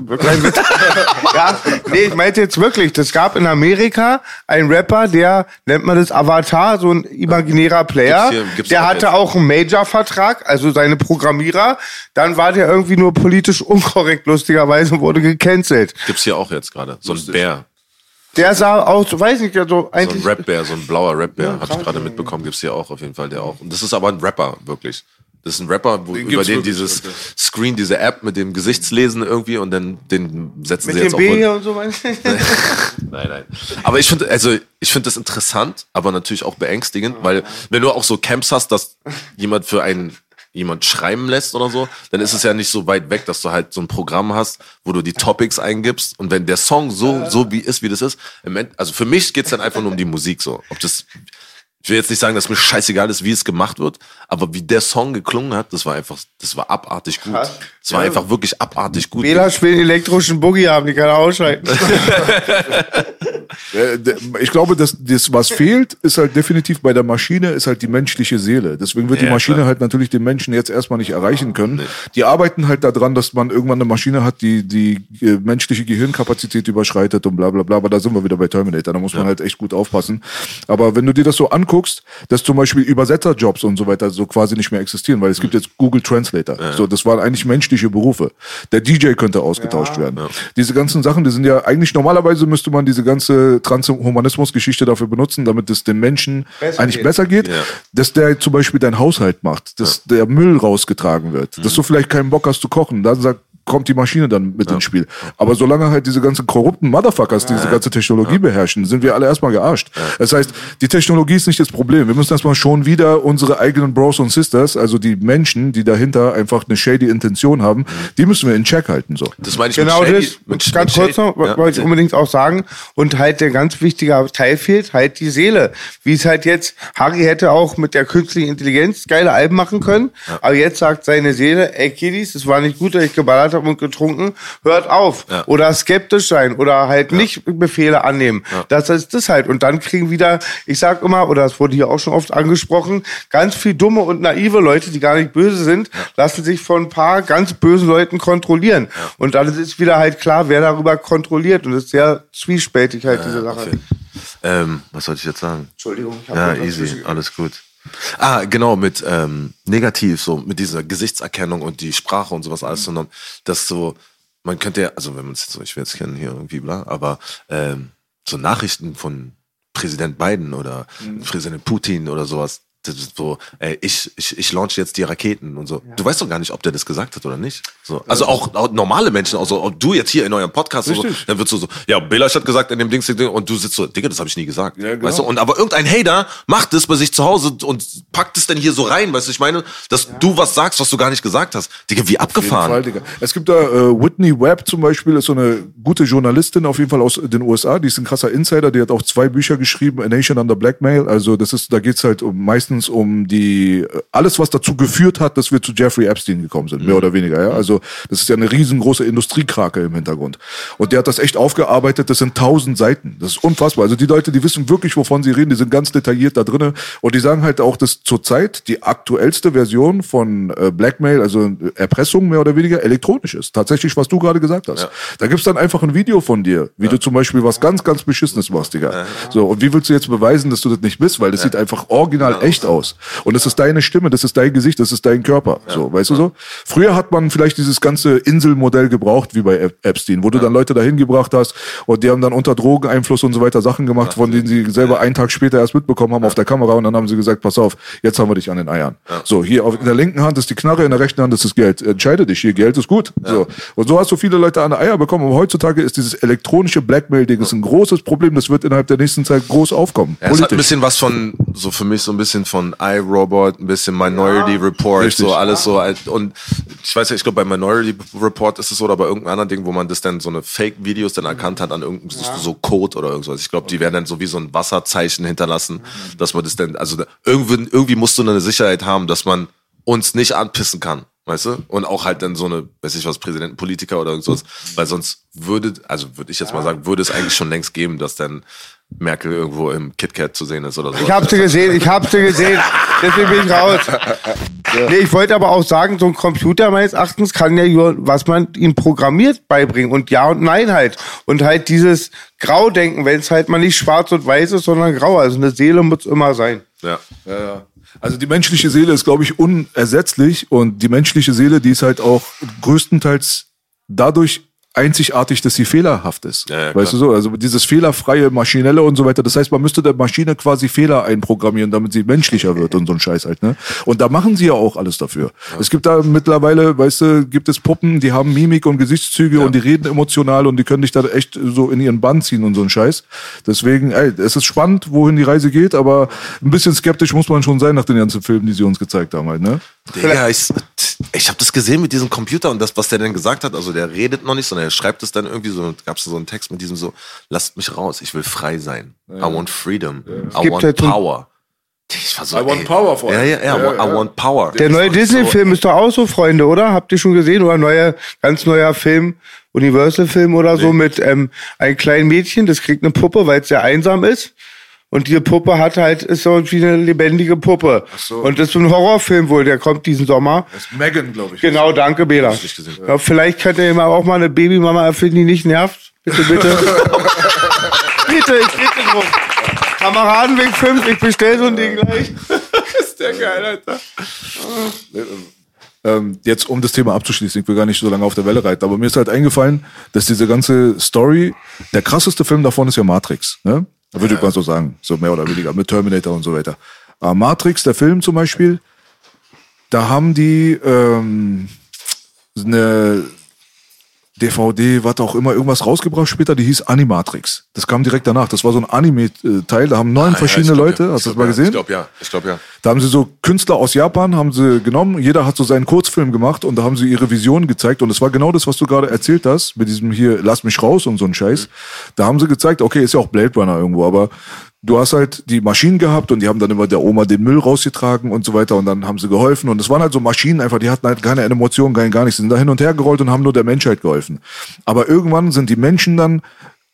Ja, nee, ich meinte jetzt wirklich, das gab in Amerika einen Rapper, der nennt man das Avatar, so ein imaginärer Player. Gibt's hier- gibt's der auch hatte jetzt. auch einen Major-Vertrag, also seine Programmierer. Dann war der irgendwie nur politisch unkorrekt, lustigerweise, und wurde gecancelt. Gibt's hier auch jetzt gerade. So ein Bär. Der sah aus, weiß nicht, so So ein eigentlich. Rap-Bär, so ein blauer Rap-Bär. Ja, Hab ich gerade mitbekommen, gibt's hier auch auf jeden Fall, der auch. Und das ist aber ein Rapper, wirklich. Das ist ein Rapper, wo, Den über den dieses okay. Screen, diese App mit dem Gesichtslesen irgendwie und dann den setzen mit sie dem jetzt auch. B und so. Nein, nein. Aber ich finde, also ich finde das interessant, aber natürlich auch beängstigend, weil wenn du auch so Camps hast, dass jemand für einen jemand schreiben lässt oder so, dann ist es ja nicht so weit weg, dass du halt so ein Programm hast, wo du die Topics eingibst und wenn der Song so so wie ist, wie das ist, also für mich geht's dann einfach nur um die Musik so, ob das ich will jetzt nicht sagen, dass mir scheißegal ist, wie es gemacht wird, aber wie der Song geklungen hat, das war einfach, das war abartig gut. Krass. Das war einfach wirklich abartig gut. Wähler spielen elektrischen Boogie haben, die kann er ausschalten. Äh, Ich glaube, dass das, was fehlt, ist halt definitiv bei der Maschine, ist halt die menschliche Seele. Deswegen wird die Ja, Maschine klar. halt natürlich den Menschen jetzt erstmal nicht erreichen können. Die arbeiten halt daran, dass man irgendwann eine Maschine hat, die die äh, menschliche Gehirnkapazität überschreitet und bla bla bla. Aber da sind wir wieder bei Terminator. Da muss man halt echt gut aufpassen. Aber wenn du dir das so anguckst, dass zum Beispiel Übersetzerjobs und so weiter so quasi nicht mehr existieren, weil es gibt jetzt Google Translator. So, das waren eigentlich menschliche Berufe. Der DJ könnte ausgetauscht werden. Diese ganzen Sachen, die sind ja eigentlich normalerweise müsste man diese ganze Transhumanismus-Geschichte dafür benutzen, damit es den Menschen Besser eigentlich geht. besser geht, Ja. dass der zum Beispiel dein Haushalt macht, dass der Müll rausgetragen wird, dass du vielleicht keinen Bock hast zu kochen, dann sagt kommt die Maschine dann mit ins Spiel. Aber solange halt diese ganzen korrupten Motherfuckers diese ganze Technologie beherrschen, sind wir alle erstmal gearscht. Das heißt, die Technologie ist nicht das Problem. Wir müssen erstmal schon wieder unsere eigenen Bros und Sisters, also die Menschen, die dahinter einfach eine shady Intention haben, die müssen wir in Check halten, so. Das meine ich Genau mit Shady, das, mit, ganz mit kurz noch, Ja. wollte ich unbedingt auch sagen. Und halt der ganz wichtige Teil fehlt, halt die Seele. Wie es halt jetzt, Harry hätte auch mit der künstlichen Intelligenz geile Alben machen können, aber jetzt sagt seine Seele, ey Kiddies, es war nicht gut, dass ich geballert habe und getrunken, hört auf. Ja. Oder skeptisch sein oder halt nicht Befehle annehmen. Das ist das halt. Und dann kriegen wieder, ich sag immer, oder das wurde hier auch schon oft angesprochen, ganz viel dumme und naive Leute, die gar nicht böse sind, lassen sich von ein paar ganz bösen Leuten kontrollieren. Und dann ist wieder halt klar, wer darüber kontrolliert. Und das ist sehr zwiespältig halt, diese Sache. Okay. Ähm, was sollte ich jetzt sagen? Entschuldigung, ich hab Ja, easy, alles gut. Ah, genau, mit ähm, negativ, so mit dieser Gesichtserkennung und die Sprache und sowas alles zu nehmen, dass so, man könnte ja, also wenn man es jetzt so, ich will jetzt kennen hier irgendwie bla, aber ähm, so Nachrichten von Präsident Biden oder Präsident Putin oder sowas, so, ey, ich, ich, ich launch jetzt die Raketen und so. Du weißt doch gar nicht, ob der das gesagt hat oder nicht. So. Also auch, auch normale Menschen, also auch du jetzt hier in eurem Podcast, und so, Richtig. dann wirst du so, ja, Belasch hat gesagt in dem Dings, und du sitzt so, Digga, das habe ich nie gesagt. Ja, genau. Weißt du, und aber irgendein Hater macht es bei sich zu Hause und packt es dann hier so rein, weißt du, ich meine, dass du was sagst, was du gar nicht gesagt hast. Digga, wie Auf jeden abgefahren. Fall, Digga. Es gibt da äh, Whitney Webb zum Beispiel, ist so eine gute Journalistin auf jeden Fall aus den USA. Die ist ein krasser Insider. Die hat auch zwei Bücher geschrieben, A Nation Under Blackmail. Also das ist, da geht's halt um, meistens um die äh, alles, was dazu geführt hat, dass wir zu Jeffrey Epstein gekommen sind, mehr oder weniger. Ja, also das ist ja eine riesengroße Industriekrake im Hintergrund. Und der hat das echt aufgearbeitet. Das sind tausend Seiten. Das ist unfassbar. Also die Leute, die wissen wirklich, wovon sie reden. Die sind ganz detailliert da drinnen. Und die sagen halt auch, dass zurzeit die aktuellste Version von äh, Blackmail, also Erpressung mehr oder weniger, elektronisch ist. Tatsächlich, was du gerade gesagt hast. Da gibt's dann einfach ein Video von dir, wie du zum Beispiel was ganz, ganz Beschissenes machst, Digga. So, und wie willst du jetzt beweisen, dass du das nicht bist? Weil das sieht einfach original echt aus. Und das ist deine Stimme, das ist dein Gesicht, das ist dein Körper. So, weißt du so? Früher hat man vielleicht dieses ganze Inselmodell gebraucht, wie bei Ep- Epstein, wo du dann Leute dahin gebracht hast und die haben dann unter Drogeneinfluss und so weiter Sachen gemacht, von denen sie selber einen Tag später erst mitbekommen haben auf der Kamera und dann haben sie gesagt, pass auf, jetzt haben wir dich an den Eiern. So, hier auf, in der linken Hand ist die Knarre, in der rechten Hand ist das Geld. Entscheide dich, hier Geld ist gut. So. Und so hast du viele Leute an die Eier bekommen. Aber heutzutage ist dieses elektronische Blackmail-Ding ist ein großes Problem. Das wird innerhalb der nächsten Zeit groß aufkommen. Ja, es hat ein bisschen was von, so für mich so ein bisschen von iRobot, ein bisschen Minority Report, Richtig. so alles so. alt- Und ich weiß ja, ich glaube bei Minority Report ist es so, oder bei irgendeinem anderen Ding, wo man das dann so eine Fake-Videos dann erkannt hat an irgendeinem so Code oder irgendwas. Ich glaube, die werden dann so wie so ein Wasserzeichen hinterlassen, dass man das dann, also irgendwie, irgendwie musst du eine Sicherheit haben, dass man uns nicht anpissen kann. Weißt du? Und auch halt dann so eine, weiß ich was, Präsidenten, Politiker oder irgendwas, weil sonst würde, also würde ich jetzt mal sagen, würde es eigentlich schon längst geben, dass dann Merkel irgendwo im KitKat zu sehen ist oder so. Ich hab's dir gesehen, ich hab's dir gesehen. Deswegen bin ich raus. Nee, ich wollte aber auch sagen, so ein Computer meines Erachtens kann ja nur, was man ihm programmiert, beibringen. Und ja und nein halt. Und halt dieses Graudenken, wenn es halt mal nicht schwarz und weiß ist, sondern grau. Also eine Seele muss immer sein. Ja. Ja, ja. Also die menschliche Seele ist, glaube ich, unersetzlich und die menschliche Seele, die ist halt auch größtenteils dadurch einzigartig, dass sie fehlerhaft ist. Ja, ja, weißt du so? Also dieses fehlerfreie, maschinelle und so weiter. Das heißt, man müsste der Maschine quasi Fehler einprogrammieren, damit sie menschlicher wird und so ein Scheiß halt, ne? Und da machen sie ja auch alles dafür. Es gibt da mittlerweile, weißt du, gibt es Puppen, die haben Mimik und Gesichtszüge und die reden emotional und die können dich da echt so in ihren Bann ziehen und so ein Scheiß. Deswegen, ey, es ist spannend, wohin die Reise geht, aber ein bisschen skeptisch muss man schon sein nach den ganzen Filmen, die sie uns gezeigt haben halt, ne? Digga, ich, ich habe das gesehen mit diesem Computer und das, was der denn gesagt hat, also der redet noch nicht, sondern er schreibt es dann irgendwie so, gab es so einen Text mit diesem so, lasst mich raus, ich will frei sein. I want freedom. I gibt want halt so- power. Ich war so, I want ey, power vor Ja, allem. ja, ja, Ja, I ja. want power. Der neue Disney-Film ist doch auch so, Freunde, oder? Habt ihr schon gesehen? Oder neuer, ganz neuer Film, Universal-Film oder so mit ähm, einem kleinen Mädchen, das kriegt eine Puppe, weil es sehr einsam ist. Und die Puppe hat halt, ist so wie eine lebendige Puppe. so. Und das ist ein Horrorfilm wohl, der kommt diesen Sommer. Das ist Megan, glaube ich. Genau, danke, Bela. Ja, vielleicht könnte ihr mal auch mal eine Babymama erfinden, die nicht nervt. Bitte, bitte. bitte, ich bitte drum. Kameradenweg 5, ich bestell so ein Ding gleich. ist der geil, Alter. Ähm, jetzt, um das Thema abzuschließen, ich will gar nicht so lange auf der Welle reiten, aber mir ist halt eingefallen, dass diese ganze Story, der krasseste Film davon ist ja Matrix, ne? Würde ich mal so sagen, so mehr oder weniger, mit Terminator und so weiter. Aber Matrix, der Film zum Beispiel, da haben die ähm, eine DVD, was auch immer, irgendwas rausgebracht später, die hieß Animatrix. Das kam direkt danach. Das war so ein Anime-Teil, da haben neun Ah, ja, verschiedene ich glaub, Leute, ja. hast du das mal glaub, gesehen? Ja. Ich glaube ja, ich glaube ja. Da haben sie so Künstler aus Japan haben sie genommen. Jeder hat so seinen Kurzfilm gemacht und da haben sie ihre Vision gezeigt. Und das war genau das, was du gerade erzählt hast, mit diesem hier, lass mich raus und so ein Scheiß. Da haben sie gezeigt, okay, ist ja auch Blade Runner irgendwo, aber du hast halt die Maschinen gehabt und die haben dann immer der Oma den Müll rausgetragen und so weiter und dann haben sie geholfen. Und es waren halt so Maschinen einfach, die hatten halt keine Emotionen, gar nichts. Sind da hin und her gerollt und haben nur der Menschheit geholfen. Aber irgendwann sind die Menschen dann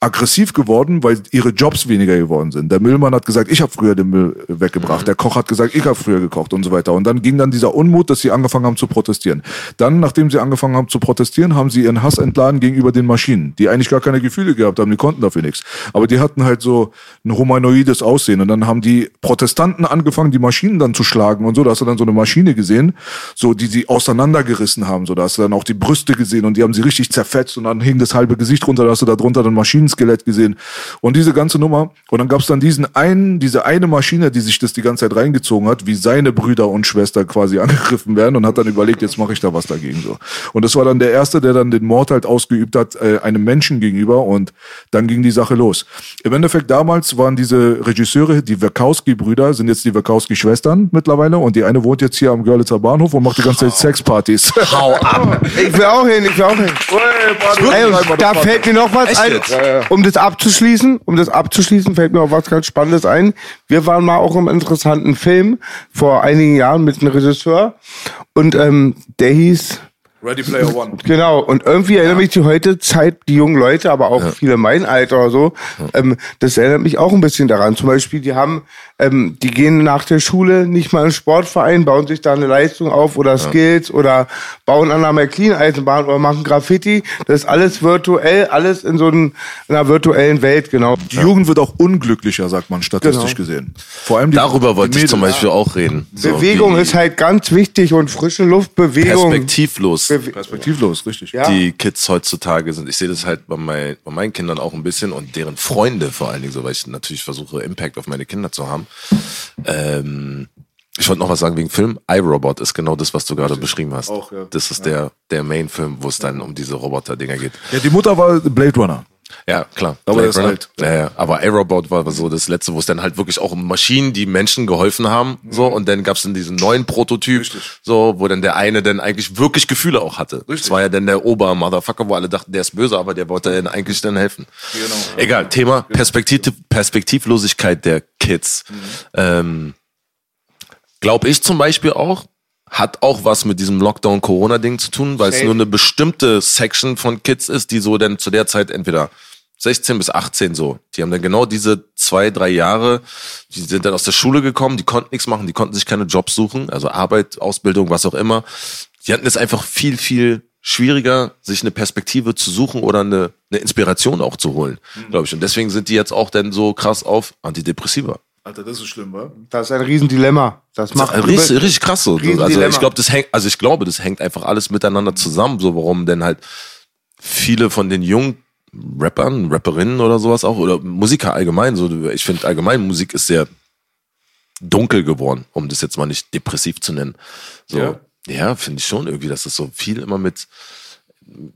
aggressiv geworden, weil ihre Jobs weniger geworden sind. Der Müllmann hat gesagt, ich habe früher den Müll weggebracht. Der Koch hat gesagt, ich habe früher gekocht und so weiter. Und dann ging dann dieser Unmut, dass sie angefangen haben zu protestieren. Dann, nachdem sie angefangen haben zu protestieren, haben sie ihren Hass entladen gegenüber den Maschinen, die eigentlich gar keine Gefühle gehabt haben, die konnten dafür nichts. Aber die hatten halt so ein humanoides Aussehen. Und dann haben die Protestanten angefangen, die Maschinen dann zu schlagen und so. Da hast du dann so eine Maschine gesehen, so die sie auseinandergerissen haben. So, da hast du dann auch die Brüste gesehen und die haben sie richtig zerfetzt und dann hing das halbe Gesicht runter, da hast du da drunter dann Maschinenskelett gesehen. Und diese ganze Nummer. Und dann gab es dann diesen einen, diese eine Maschine, die sich das die ganze Zeit reingezogen hat, wie seine Brüder und Schwester quasi angegriffen werden und hat dann überlegt, jetzt mache ich da was dagegen so. Und das war dann der erste, der dann den Mord halt ausgeübt hat, äh, einem Menschen gegenüber und dann ging die Sache los. Im Endeffekt damals waren diese Regisseure, die Wachowski-Brüder, sind jetzt die Wachowski-Schwestern mittlerweile und die eine wohnt jetzt hier am Görlitzer Bahnhof und macht die ganze Zeit Sexpartys. Hau ab. Ich will auch hin, ich will auch hin. Ey, da fällt mir noch was Echt ein, um das abzuschließen, um das abzuschließen, fällt mir auch was ganz Spannendes ein. Wir waren mal auch im interessanten Film vor einigen Jahren mit einem Regisseur und ähm, der hieß Ready Player One. Genau, und irgendwie erinnert mich die heute Zeit, die jungen Leute, aber auch viele mein Alter oder so, ähm, das erinnert mich auch ein bisschen daran. Zum Beispiel, die haben, ähm, die gehen nach der Schule nicht mal in einen Sportverein, bauen sich da eine Leistung auf oder Skills oder bauen an einer McLean-Eisenbahn oder machen Graffiti. Das ist alles virtuell, alles in so einem, in einer virtuellen Welt, genau. Die Jugend wird auch unglücklicher, sagt man statistisch Genau. gesehen. Vor allem die, Darüber die wollte ich zum. Beispiel auch reden. So, Bewegung ist halt ganz wichtig und frische Luft, Bewegung. perspektivlos. Bewe- perspektivlos, richtig. Ja. die Kids heutzutage sind. Ich sehe das halt bei, mein, bei meinen Kindern auch ein bisschen und deren Freunde vor allen Dingen so, weil ich natürlich versuche, Impact auf meine Kinder zu haben. Ähm, ich wollte noch was sagen wegen Film. iRobot ist genau das, was du gerade beschrieben hast. Auch, ja. Das ist der, der Main-Film, wo es dann um diese Roboter-Dinger geht. Ja, die Mutter war Blade Runner. Ja, klar. Aber Blade der ist Runner. alt. Ja, ja. Aber iRobot war so das letzte, wo es dann halt wirklich auch um Maschinen, die Menschen geholfen haben. So, Mhm. und dann gab's dann diesen neuen Prototyp, so, wo dann der eine dann eigentlich wirklich Gefühle auch hatte. Das war ja dann der Ober-Motherfucker, wo alle dachten, der ist böse, aber der wollte dann eigentlich dann helfen. Genau. Egal, Thema Perspektiv Perspektivlosigkeit der Kids. Mhm. Ähm, Glaube ich zum Beispiel auch, hat auch was mit diesem Lockdown-Corona-Ding zu tun, weil es Safe. nur eine bestimmte Section von Kids ist, die so dann zu der Zeit entweder 16 bis 18 so. Die haben dann genau diese zwei, drei Jahre, die sind dann aus der Schule gekommen, die konnten nichts machen, die konnten sich keine Jobs suchen, also Arbeit, Ausbildung, was auch immer. Die hatten es einfach viel, viel schwieriger, sich eine Perspektive zu suchen oder eine, eine Inspiration auch zu holen, mhm. glaube ich. Und deswegen sind die jetzt auch dann so krass auf Antidepressiva. Alter, das ist schlimm, wa? Das ist ein Riesendilemma. Das macht das richtig, richtig krass so. Also ich glaube, das hängt, also ich glaube, das hängt einfach alles miteinander zusammen, so warum denn halt viele von den jungen Rappern, Rapperinnen oder sowas auch, oder Musiker allgemein. So, ich finde allgemein Musik ist sehr dunkel geworden, um das jetzt mal nicht depressiv zu nennen. So, ja, ja finde ich schon irgendwie, dass das so viel immer mit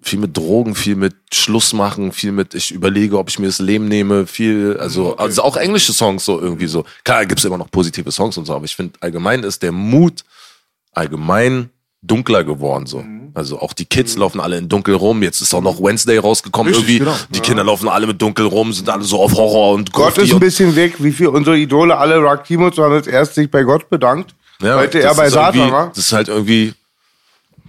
viel mit Drogen, viel mit Schluss machen, viel mit ich überlege, ob ich mir das Leben nehme, viel, also, okay. also auch englische Songs so irgendwie so. Klar, gibt's immer noch positive Songs und so, aber ich finde allgemein ist der Mut allgemein dunkler geworden so. Mhm. Also auch die Kids mhm. laufen alle in dunkel rum. Jetzt ist auch noch Wednesday rausgekommen Richtig, irgendwie. Genau. Die ja. Kinder laufen alle mit dunkel rum, sind alle so auf Horror und Gott ist ein bisschen weg, wie viel unsere Idole alle Rock Timos haben jetzt erst sich bei Gott bedankt. Ja, heute er bei Satan war. Das ist halt irgendwie,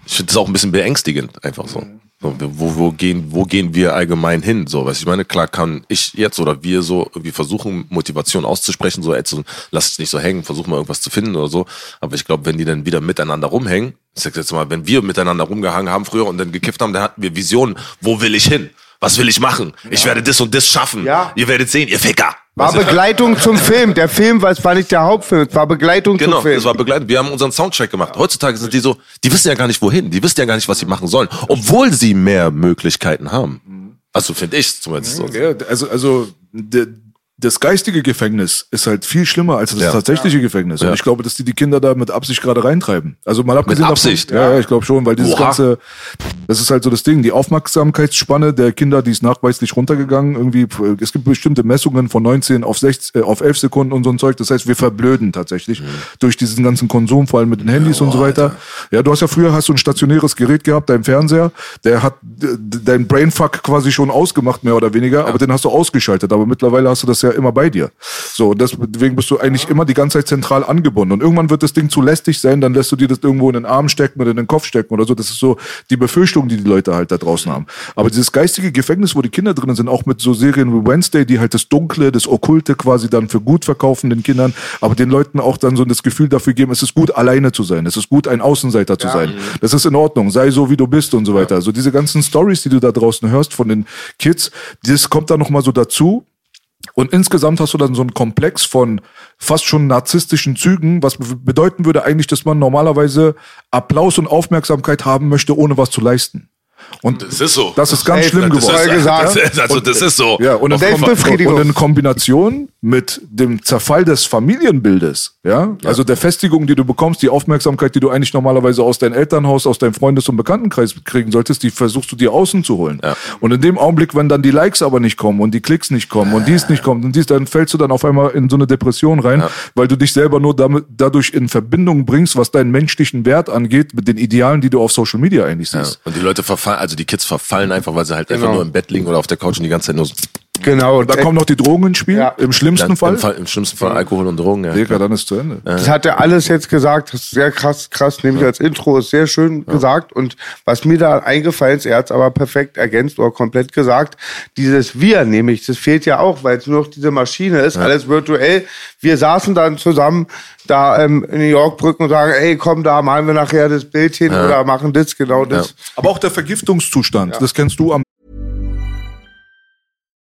ich finde das auch ein bisschen beängstigend, einfach so. So, wo, wo, gehen, wo gehen wir allgemein hin? So, was ich meine, klar kann ich jetzt oder wir so irgendwie versuchen, Motivation auszusprechen, so, ey, so lass es nicht so hängen, versuch mal irgendwas zu finden oder so. Aber ich glaube, wenn die dann wieder miteinander rumhängen, ich sag jetzt mal, wenn wir miteinander rumgehangen haben früher und dann gekifft haben, dann hatten wir Visionen, wo will ich hin? Was will ich machen? Ja. Ich werde das und das schaffen. Ja. Ihr werdet sehen, ihr Ficker. War Begleitung zum Film. Der Film war, es war nicht der Hauptfilm, es war Begleitung genau, zum Film. Genau, es war Begleitung. Wir haben unseren Soundtrack gemacht. Heutzutage sind die so, die wissen ja gar nicht wohin, die wissen ja gar nicht, was sie machen sollen, obwohl sie mehr Möglichkeiten haben. Also finde ich zumindest so. Ja, also, also das geistige Gefängnis ist halt viel schlimmer als das ja. tatsächliche ja. Gefängnis. Und ja. ich glaube, dass die die Kinder da mit Absicht gerade reintreiben. Also mal abgesehen mit Absicht, davon, ja, ich glaube schon, weil dieses Oha. ganze, das ist halt so das Ding, die Aufmerksamkeitsspanne der Kinder, die ist nachweislich runtergegangen. Irgendwie, es gibt bestimmte Messungen von 19 auf 16, äh, auf 11 Sekunden und so ein Zeug. Das heißt, wir verblöden tatsächlich mhm. durch diesen ganzen Konsum, vor allem mit den Handys und so weiter. Alter. Ja, du hast ja früher hast du ein stationäres Gerät gehabt, dein Fernseher, der hat dein Brainfuck quasi schon ausgemacht, mehr oder weniger, aber den hast du ausgeschaltet. Aber mittlerweile hast du das ja immer bei dir. So, deswegen bist du eigentlich immer die ganze Zeit zentral angebunden. Und irgendwann wird das Ding zu lästig sein, dann lässt du dir das irgendwo in den Arm stecken oder in den Kopf stecken oder so. Das ist so die Befürchtung, die die Leute halt da draußen haben. Aber dieses geistige Gefängnis, wo die Kinder drinnen sind, auch mit so Serien wie Wednesday, die halt das Dunkle, das Okkulte quasi dann für gut verkaufen den Kindern, aber den Leuten auch dann so das Gefühl dafür geben, es ist gut, alleine zu sein. Es ist gut, ein Außenseiter zu ja. sein. Das ist in Ordnung. Sei so, wie du bist und so weiter. Ja. So diese ganzen Stories, die du da draußen hörst von den Kids, das kommt dann nochmal so dazu. Und insgesamt hast du dann so einen Komplex von fast schon narzisstischen Zügen, was bedeuten würde eigentlich, dass man normalerweise Applaus und Aufmerksamkeit haben möchte, ohne was zu leisten. Und das ist so. Das ist ganz hey, schlimm das geworden. Ist, gesagt. Das, also das ist so. Ja, und, Selbstbefriedigung. und in Kombination mit dem Zerfall des Familienbildes, ja? ja, also der Festigung, die du bekommst, die Aufmerksamkeit, die du eigentlich normalerweise aus deinem Elternhaus, aus deinem Freundes- und Bekanntenkreis kriegen solltest, die versuchst du dir außen zu holen. Ja. Und in dem Augenblick, wenn dann die Likes aber nicht kommen und die Klicks nicht kommen und dies nicht kommt und dies, dann fällst du dann auf einmal in so eine Depression rein, ja. weil du dich selber nur damit, dadurch in Verbindung bringst, was deinen menschlichen Wert angeht, mit den Idealen, die du auf Social Media eigentlich siehst. Und die Leute verfallen, also die Kids verfallen einfach, weil sie halt genau. einfach nur im Bett liegen oder auf der Couch und die ganze Zeit nur so Genau. Und da kommen noch die Drogen ins Spiel, ja. im schlimmsten Dann, Fall. Im, Fall. Im schlimmsten Fall Alkohol und Drogen, ja. Digga, dann ist zu Ende. Das hat er alles jetzt gesagt, das ist sehr krass, krass, nämlich ja. als Intro, ist sehr schön ja. gesagt. Und was mir da eingefallen ist, er hat es aber perfekt ergänzt oder komplett gesagt, dieses Wir nämlich, das fehlt ja auch, weil es nur noch diese Maschine ist, alles virtuell. Wir saßen dann zusammen da ähm, in New York Brücken und sagen, ey, komm, da malen wir nachher das Bild hin oder machen das, genau das. Aber auch der Vergiftungszustand, das kennst du am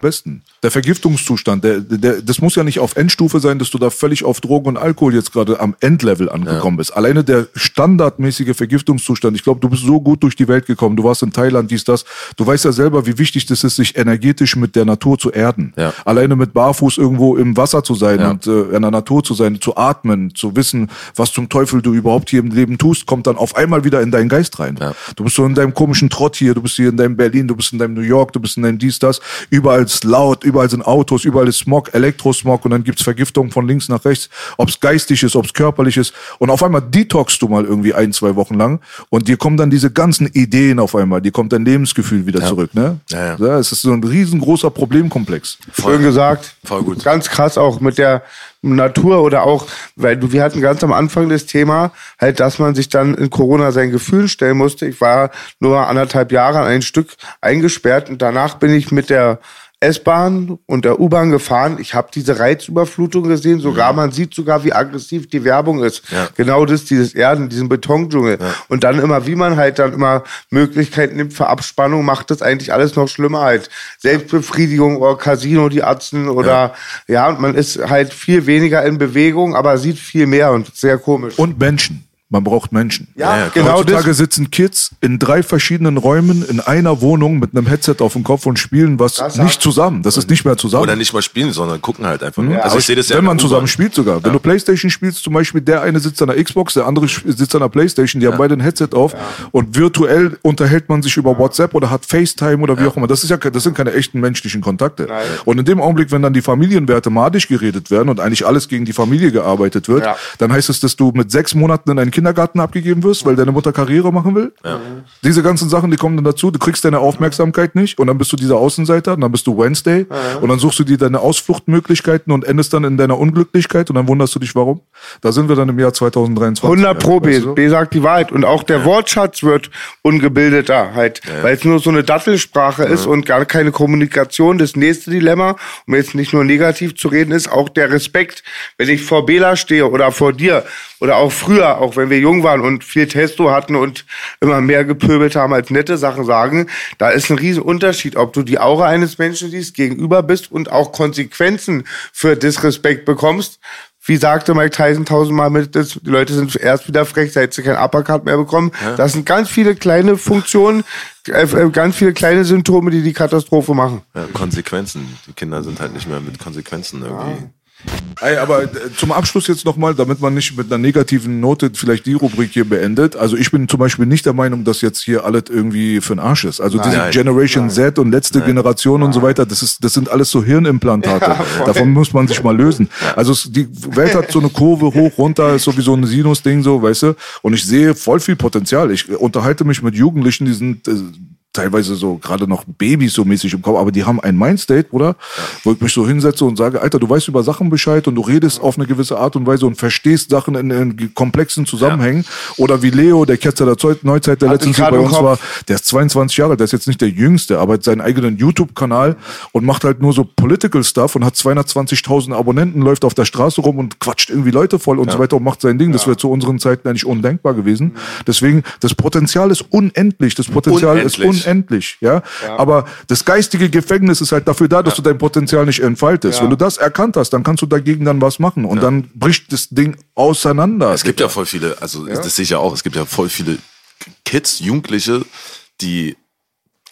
Besten. Der Vergiftungszustand, der, der, das muss ja nicht auf Endstufe sein, dass du da völlig auf Drogen und Alkohol jetzt gerade am Endlevel angekommen bist. Alleine der standardmäßige Vergiftungszustand. Ich glaube, du bist so gut durch die Welt gekommen. Du warst in Thailand, dies, das. Du weißt ja selber, wie wichtig das ist, sich energetisch mit der Natur zu erden. Ja. Alleine mit Barfuß irgendwo im Wasser zu sein Ja. und äh, in der Natur zu sein, zu atmen, zu wissen, was zum Teufel du überhaupt hier im Leben tust, kommt dann auf einmal wieder in deinen Geist rein. Ja. Du bist so in deinem komischen Trott hier, du bist hier in deinem Berlin, du bist in deinem New York, du bist in deinem dies, das. Überall ist laut, überall sind Autos, überall ist Smog, Elektrosmog und dann gibt's Vergiftung von links nach rechts, ob's geistig ist, ob's körperlich ist. Und auf einmal detoxst du mal irgendwie ein, zwei Wochen lang und dir kommen dann diese ganzen Ideen auf einmal, dir kommt dein Lebensgefühl wieder zurück. Ne? Ja, ja. es ist so ein riesengroßer Problemkomplex. Schön gesagt. Voll gut. Ganz krass auch mit der Natur oder auch, weil du, wir hatten ganz am Anfang das Thema, halt, dass man sich dann in Corona seinen Gefühlen stellen musste. Ich war nur anderthalb Jahre an ein Stück eingesperrt und danach bin ich mit der S-Bahn und der U-Bahn gefahren. Ich habe diese Reizüberflutung gesehen. Sogar man sieht sogar, wie aggressiv die Werbung ist. Ja. Genau das, dieses Erden, diesen Betondschungel. Und dann immer, wie man halt dann immer Möglichkeiten nimmt für Abspannung, macht das eigentlich alles noch schlimmer halt. Selbstbefriedigung oder Casino, die Atzen oder ja. und man ist halt viel weniger in Bewegung, aber sieht viel mehr und sehr komisch. Und Menschen. Man braucht Menschen. ja, ja, genau Heutzutage das. sitzen Kids in drei verschiedenen Räumen in einer Wohnung mit einem Headset auf dem Kopf und spielen was Das nicht zusammen. Das ist nicht mehr zusammen. Oder nicht mal spielen, sondern gucken halt einfach nur. Ja, also ich sehe das ja Wenn man zusammen spielt sogar. Wenn du Playstation spielst, zum Beispiel, der eine sitzt an der Xbox, der andere sitzt an der Playstation, die haben beide ein Headset auf und virtuell unterhält man sich über WhatsApp oder hat FaceTime oder wie auch immer. Das ist ja, das sind keine echten menschlichen Kontakte. Und in dem Augenblick, wenn dann die Familienwerte madig geredet werden und eigentlich alles gegen die Familie gearbeitet wird, Ja. dann heißt es, dass du mit sechs Monaten in einen Kindergarten abgegeben wirst, weil deine Mutter Karriere machen will. Diese ganzen Sachen, die kommen dann dazu. Du kriegst deine Aufmerksamkeit nicht und dann bist du dieser Außenseiter und dann bist du Wednesday und dann suchst du dir deine Ausfluchtmöglichkeiten und endest dann in deiner Unglücklichkeit und dann wunderst du dich, warum. Da sind wir dann im Jahr 2023. 100 Pro, B, Weißt du? B sagt die Wahrheit. Und auch der Wortschatz wird ungebildeter halt, weil es nur so eine Dattelsprache ist und gar keine Kommunikation. Das nächste Dilemma, um jetzt nicht nur negativ zu reden, ist auch der Respekt. Wenn ich vor Bela stehe oder vor dir oder auch früher, auch wenn wir jung waren und viel Testo hatten und immer mehr gepöbelt haben als nette Sachen sagen, da ist ein riesen Unterschied, ob du die Aura eines Menschen siehst, gegenüber bist und auch Konsequenzen für Disrespekt bekommst. Wie sagte Mike Tyson tausendmal mit, die Leute sind erst wieder frech, seit sie kein Uppercut mehr bekommen. Das sind ganz viele kleine Funktionen, äh, äh, ganz viele kleine Symptome, die die Katastrophe machen. Ja, Konsequenzen. Die Kinder sind halt nicht mehr mit Konsequenzen irgendwie. Ey, aber äh, zum Abschluss jetzt nochmal, damit man nicht mit einer negativen Note vielleicht die Rubrik hier beendet. Also ich bin zum Beispiel nicht der Meinung, dass jetzt hier alles irgendwie für den Arsch ist. Also diese Nein. Generation Z und letzte Generation und so weiter, das ist, das sind alles so Hirnimplantate. voll. Davon muss man sich mal lösen. Also es, die Welt hat so eine Kurve hoch, runter, ist sowieso ein Sinus-Ding so, weißt du? Und ich sehe voll viel Potenzial. Ich unterhalte mich mit Jugendlichen, die sind äh, teilweise so gerade noch Babys so mäßig im Kopf, aber die haben ein Mindstate, oder? Wo ich mich so hinsetze und sage, Alter, du weißt über Sachen Bescheid und du redest auf eine gewisse Art und Weise und verstehst Sachen in, in komplexen Zusammenhängen. Oder wie Leo, der Ketzer der Zeu- Neuzeit, der Hat letztens bei uns Kopf. war, der ist 22 Jahre, der ist jetzt nicht der Jüngste, aber hat seinen eigenen YouTube-Kanal und macht halt nur so Political Stuff und hat 220.000 Abonnenten, läuft auf der Straße rum und quatscht irgendwie Leute voll und so weiter und macht sein Ding. Das wäre zu unseren Zeiten eigentlich undenkbar gewesen. Deswegen, das Potenzial ist unendlich. Das Potenzial ist Unendlich. Unendlich, ja? Aber das geistige Gefängnis ist halt dafür da, dass du dein Potenzial nicht entfaltest. Wenn du das erkannt hast, dann kannst du dagegen dann was machen und dann bricht das Ding auseinander. Es gibt ja voll viele, also das sehe ich ja auch, es gibt ja voll viele Kids, Jugendliche, die,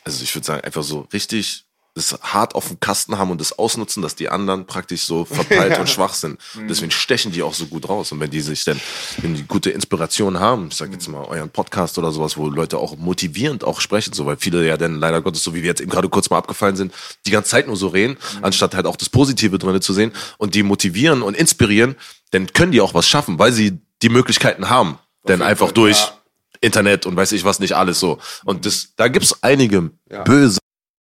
also ich würde sagen, einfach so richtig das hart auf dem Kasten haben und das ausnutzen, dass die anderen praktisch so verpeilt und schwach sind. Deswegen stechen die auch so gut raus. Und wenn die sich dann, wenn die gute Inspiration haben, ich sag jetzt mal euren Podcast oder sowas, wo Leute auch motivierend auch sprechen, so weil viele ja dann leider Gottes, so wie wir jetzt eben gerade kurz mal abgefallen sind, die ganze Zeit nur so reden, anstatt halt auch das Positive drin zu sehen und die motivieren und inspirieren, dann können die auch was schaffen, weil sie die Möglichkeiten haben. Denn einfach durch Internet und weiß ich was nicht alles so. Und das, da gibt's einige böse,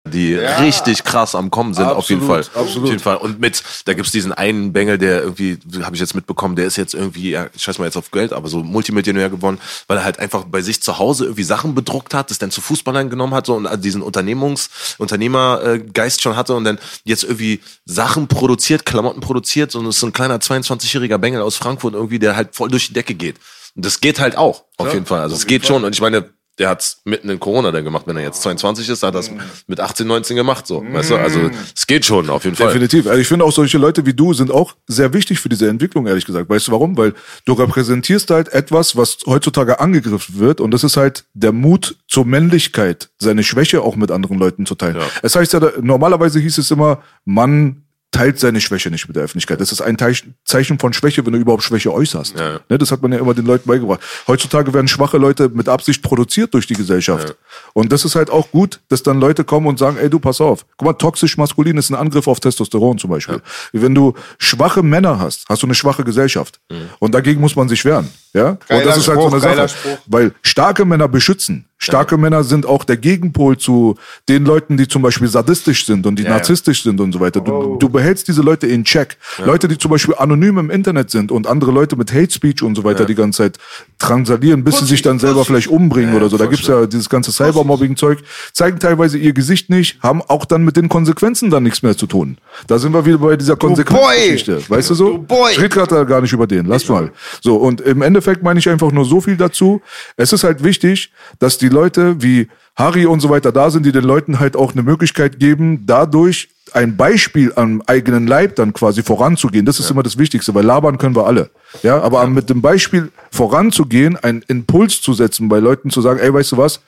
die richtig krass am Kommen sind, auf jeden Fall. Absolut, absolut. Auf jeden Fall. Und mit, da gibt's diesen einen Bengel, der irgendwie, habe ich jetzt mitbekommen, der ist jetzt irgendwie, ja, ich scheiß mal jetzt auf Geld, aber so Multimillionär geworden, weil er halt einfach bei sich zu Hause irgendwie Sachen bedruckt hat, das dann zu Fußballern genommen hat so und diesen Unternehmungs, Unternehmergeist schon hatte und dann jetzt irgendwie Sachen produziert, Klamotten produziert und es ist so ein kleiner 22-jähriger Bengel aus Frankfurt irgendwie, der halt voll durch die Decke geht. Und das geht halt auch, auf jeden Fall. Also es geht schon. Und ich meine, der hat's mitten in Corona dann gemacht. Wenn er jetzt 22 ist, hat er es mit 18, 19 gemacht. So, weißt du? Also es geht schon auf jeden Fall. Definitiv. Also ich finde auch solche Leute wie du sind auch sehr wichtig für diese Entwicklung, ehrlich gesagt. Weißt du warum? Weil du repräsentierst halt etwas, was heutzutage angegriffen wird und das ist halt der Mut zur Männlichkeit, seine Schwäche auch mit anderen Leuten zu teilen. Ja. Es heißt ja, normalerweise hieß es immer, Mann teilt seine Schwäche nicht mit der Öffentlichkeit. Das ist ein Zeichen von Schwäche, wenn du überhaupt Schwäche äußerst. Ja. Ne, das hat man ja immer den Leuten beigebracht. Heutzutage werden schwache Leute mit Absicht produziert durch die Gesellschaft. Und das ist halt auch gut, dass dann Leute kommen und sagen, ey du, pass auf. Guck mal, toxisch maskulin ist ein Angriff auf Testosteron zum Beispiel. Wenn du schwache Männer hast, hast du eine schwache Gesellschaft. Und dagegen muss man sich wehren. Ja? und Geiler das ist halt so Spruch, eine geiler Sache. Spruch. Weil starke Männer beschützen. Starke Männer sind auch der Gegenpol zu den Leuten, die zum Beispiel sadistisch sind und die narzisstisch sind und so weiter. Du, du behältst diese Leute in Check. Leute, die zum Beispiel anonym im Internet sind und andere Leute mit Hate Speech und so weiter die ganze Zeit drangsalieren, bis sie sich dann selber vielleicht umbringen oder so. Da gibt's ja dieses ganze Cybermobbing-Zeug, zeigen teilweise ihr Gesicht nicht, haben auch dann mit den Konsequenzen dann nichts mehr zu tun. Da sind wir wieder bei dieser Konsequenzgeschichte. Weißt du so? Boy. Ich rede gerade da gar nicht über den. Lass mal. So, und im Endeffekt meine ich einfach nur so viel dazu. Es ist halt wichtig, dass die Leute wie Harry und so weiter da sind, die den Leuten halt auch eine Möglichkeit geben, dadurch ein Beispiel am eigenen Leib dann quasi voranzugehen. Das ist immer das Wichtigste, weil labern können wir alle. Ja, aber mit dem Beispiel voranzugehen, einen Impuls zu setzen, bei Leuten zu sagen, ey, weißt du was?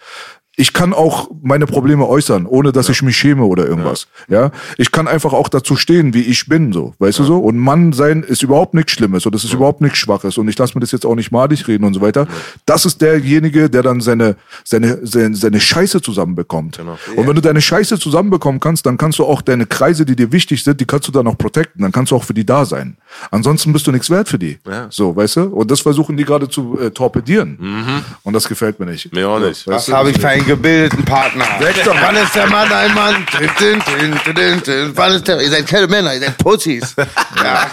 Ich kann auch meine Probleme äußern, ohne dass ich mich schäme oder irgendwas. Ja. ich kann einfach auch dazu stehen, wie ich bin, so, weißt du so. Und Mann sein ist überhaupt nichts Schlimmes und das ist überhaupt nichts Schwaches und ich lasse mir das jetzt auch nicht madig reden und so weiter. Das ist derjenige, der dann seine seine seine, seine Scheiße zusammenbekommt. Und wenn du deine Scheiße zusammenbekommen kannst, dann kannst du auch deine Kreise, die dir wichtig sind, die kannst du dann auch protecten. Dann kannst du auch für die da sein. Ansonsten bist du nichts wert für die. Ja. So, weißt du. Und das versuchen die gerade zu äh, torpedieren. Und das gefällt mir nicht. Mir auch nicht. Das habe ich für einen gebildeten Partner. Wann ist der Mann ein Mann? Din, din, din, din, din, din. Wann ist der? Ihr seid keine Männer, ihr seid Pussys. Ja,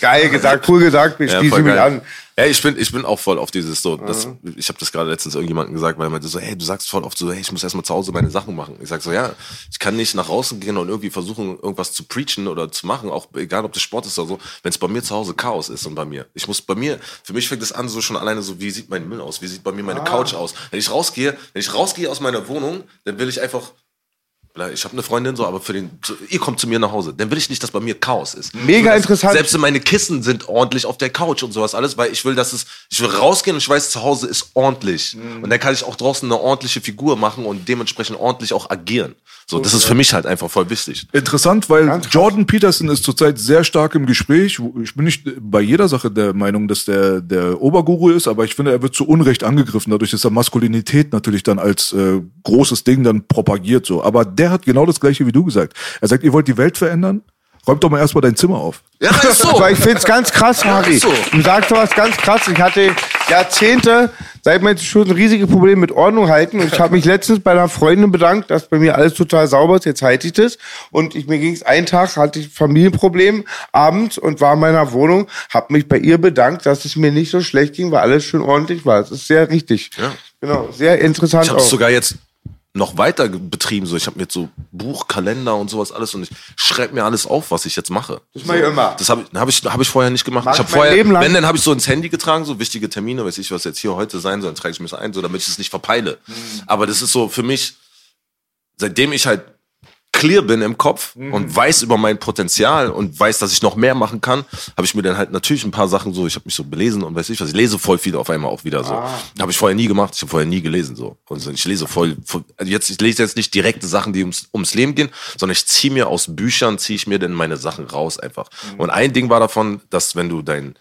geil gesagt, cool gesagt, wir Ja, schließen voll mich an. Ja, ich bin, ich bin auch voll auf dieses so, das, ich habe das gerade letztens irgendjemandem gesagt, weil er meinte so, hey, du sagst voll oft so, hey, ich muss erstmal zu Hause meine Sachen machen. Ich sag so, ja, ich kann nicht nach außen gehen und irgendwie versuchen, irgendwas zu preachen oder zu machen, auch egal ob das Sport ist oder so, wenn es bei mir zu Hause Chaos ist und bei mir. Ich muss bei mir, für mich fängt es an so schon alleine so, wie sieht mein Müll aus, wie sieht bei mir meine Couch aus. Wenn ich rausgehe, wenn ich rausgehe aus meiner Wohnung, dann will ich einfach ich habe eine Freundin so, aber für den, so, ihr kommt zu mir nach Hause. Dann will ich nicht, dass bei mir Chaos ist. Mega dass interessant. Selbst meine Kissen sind ordentlich auf der Couch und sowas alles, weil ich will, dass es, ich will rausgehen und ich weiß, zu Hause ist ordentlich. Mhm. Und dann kann ich auch draußen eine ordentliche Figur machen und dementsprechend ordentlich auch agieren. So, das ist für mich halt einfach voll wichtig. Interessant, weil Jordan Peterson ist zurzeit sehr stark im Gespräch. Ich bin nicht bei jeder Sache der Meinung, dass der der Oberguru ist, aber ich finde, er wird zu Unrecht angegriffen, dadurch, dass er Maskulinität natürlich dann als äh, großes Ding dann propagiert. so. Aber der hat genau das gleiche wie du gesagt. Er sagt, ihr wollt die Welt verändern? Räumt doch mal erstmal dein Zimmer auf. Ja, ist so. Ich find's ganz krass, Harry. ist so. Du sagst was ganz krass. Ich hatte Jahrzehnte, seit meinem schon ein riesiges Problem mit Ordnung halten. Und ich habe mich letztens bei einer Freundin bedankt, dass bei mir alles total sauber ist. Jetzt halte ich das. Und ich, mir ging's einen Tag, hatte ich Familienproblem abends und war in meiner Wohnung, habe mich bei ihr bedankt, dass es mir nicht so schlecht ging, weil alles schön ordentlich war. Das ist sehr richtig. Ja. Genau, sehr interessant Ich habe es sogar jetzt noch weiter betrieben. So, ich habe mir jetzt so Buch, Kalender und sowas alles und ich schreibe mir alles auf, was ich jetzt mache. Das mache ich immer. Das habe ich, hab ich, hab ich vorher nicht gemacht. Mach ich habe vorher, Leben lang. wenn, dann habe ich so ins Handy getragen, so wichtige Termine, weiß ich, was jetzt hier heute sein soll, dann trage ich mir das ein, so damit ich es nicht verpeile. Mhm. Aber das ist so für mich, seitdem ich halt clear bin im Kopf Mhm. und weiß über mein Potenzial und weiß, dass ich noch mehr machen kann, habe ich mir dann halt natürlich ein paar Sachen so, ich habe mich so belesen und weiß ich was, ich lese voll viel auf einmal auch wieder so. Ah. Habe ich vorher nie gemacht, ich habe vorher nie gelesen so. Und ich lese voll, voll also jetzt ich lese jetzt nicht direkte Sachen, die ums, ums Leben gehen, sondern ich ziehe mir aus Büchern ziehe ich mir dann meine Sachen raus einfach. Mhm. Und ein Ding war davon, dass wenn du dein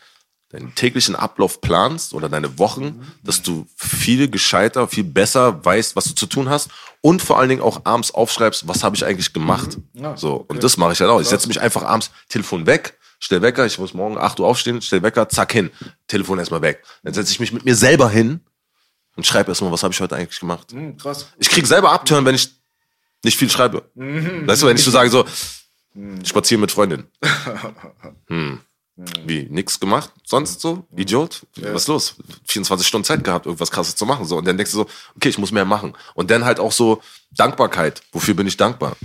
deinen täglichen Ablauf planst oder deine Wochen, dass du viel gescheiter, viel besser weißt, was du zu tun hast und vor allen Dingen auch abends aufschreibst, was habe ich eigentlich gemacht. so und das mache ich halt auch. Ich setze mich einfach abends Telefon weg, stell Wecker, ich muss morgen 8 Uhr aufstehen, stell Wecker, zack hin, Telefon erstmal weg. Dann setze ich mich mit mir selber hin und schreibe erstmal, was habe ich heute eigentlich gemacht. krass. Ich krieg selber Abtören, wenn ich nicht viel schreibe. Weißt du, wenn ich so sage so, spazieren mit Freundin. Hm. Wie, nix gemacht? Sonst so? Idiot? Was ist los? 24 Stunden Zeit gehabt, irgendwas krasses zu machen. So. Und dann denkst du so, okay, ich muss mehr machen. Und dann halt auch so Dankbarkeit. Wofür bin ich dankbar?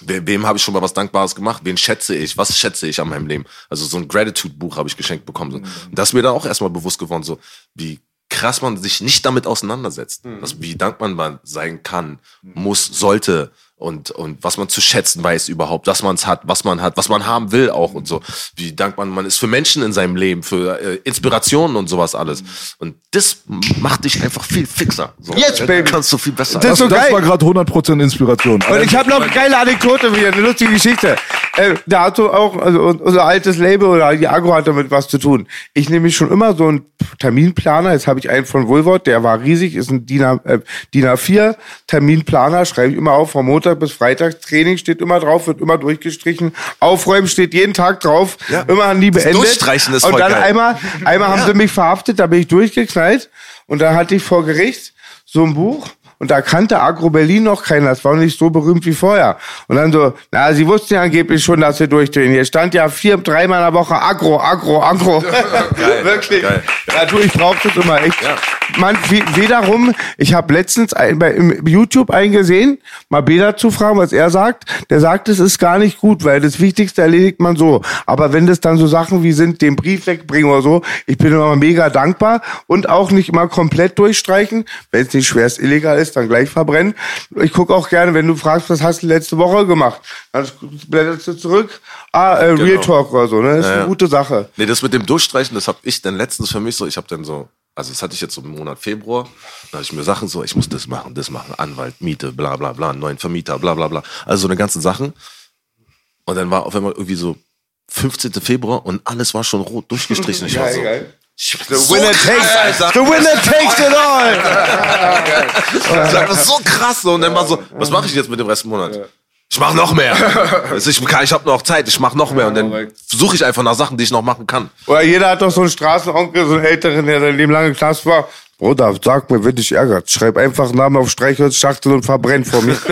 We- Wem habe ich schon mal was Dankbares gemacht? Wen schätze ich? Was schätze ich an meinem Leben? Also so ein Gratitude-Buch habe ich geschenkt bekommen. So. Und das ist mir dann auch erstmal bewusst geworden, so wie krass man sich nicht damit auseinandersetzt. Was, wie dankbar man sein kann, muss, sollte und, und was man zu schätzen weiß überhaupt, dass man es hat, was man hat, was man haben will auch und so. Wie dankbar man ist für Menschen in seinem Leben, für äh, Inspirationen und sowas alles. Und das macht dich einfach viel fixer. So. Yes, baby. Kannst du viel besser. Das ist so das geil. war gerade 100% Inspiration. Und ich habe noch eine geile Anekdote wieder, eine lustige Geschichte. Äh, da hat so auch, also un- unser altes Label oder die Agro hat damit was zu tun. Ich nehme schon immer so einen Terminplaner. Jetzt habe ich einen von Woolworth, der war riesig, ist ein DIN, äh, DIN A4 Terminplaner, schreibe ich immer auf, von Montag bis Freitag. Training steht immer drauf, wird immer durchgestrichen. Aufräumen steht jeden Tag drauf, immer nie beendet. Durchstreichen ist Und voll dann geil. einmal, einmal haben sie mich verhaftet, da bin ich durchgeknallt und dann hatte ich vor Gericht so ein Buch und da kannte Agro Berlin noch keiner. Das war noch nicht so berühmt wie vorher. Und dann so, na, sie wussten ja angeblich schon, dass wir durchdrehen. Hier stand ja vier, dreimal in der Woche Agro, Agro, Agro. Wirklich. geil. Ja, du, ich brauch das immer echt. Man, wie, wiederum, ich habe letztens ein, bei im YouTube eingesehen, mal Beda zu fragen, was er sagt. Der sagt, es ist gar nicht gut, weil das Wichtigste erledigt man so. Aber wenn das dann so Sachen wie sind, den Brief wegbringen oder so, ich bin immer mega dankbar und auch nicht immer komplett durchstreichen. Wenn es nicht schwerst illegal ist, dann gleich verbrennen. Ich gucke auch gerne, wenn du fragst, was hast du letzte Woche gemacht, dann blätterst du zurück. Ah, äh, Real Genau. Talk oder so, ne? Das ist Ja, eine gute Sache. Nee, das mit dem Durchstreichen, das habe ich dann letztens für mich so, ich habe dann so, also das hatte ich jetzt so im Monat Februar, da habe ich mir Sachen so, ich muss das machen, das machen, Anwalt, Miete, bla bla bla, neuen Vermieter, bla bla bla, also so eine ganzen Sachen. Und dann war auf einmal irgendwie so 15. Februar und alles war schon rot durchgestrichen. Ich war so, bin The winner takes, Alter. the winner takes it all. Das ist so krass. Und dann war so, was mache ich jetzt mit dem Rest des Monats? Ich mache noch mehr. Ich ich habe noch Zeit, ich mache noch mehr. Und dann suche ich einfach nach Sachen, die ich noch machen kann. Oder jeder hat doch so einen Straßenonkel, so einen Älteren, der sein Leben lang im Knast war. Bruder, sag mir, wenn dich ärgert. Schreib einfach Namen auf Streichholzschachtel und verbrenn vor mir.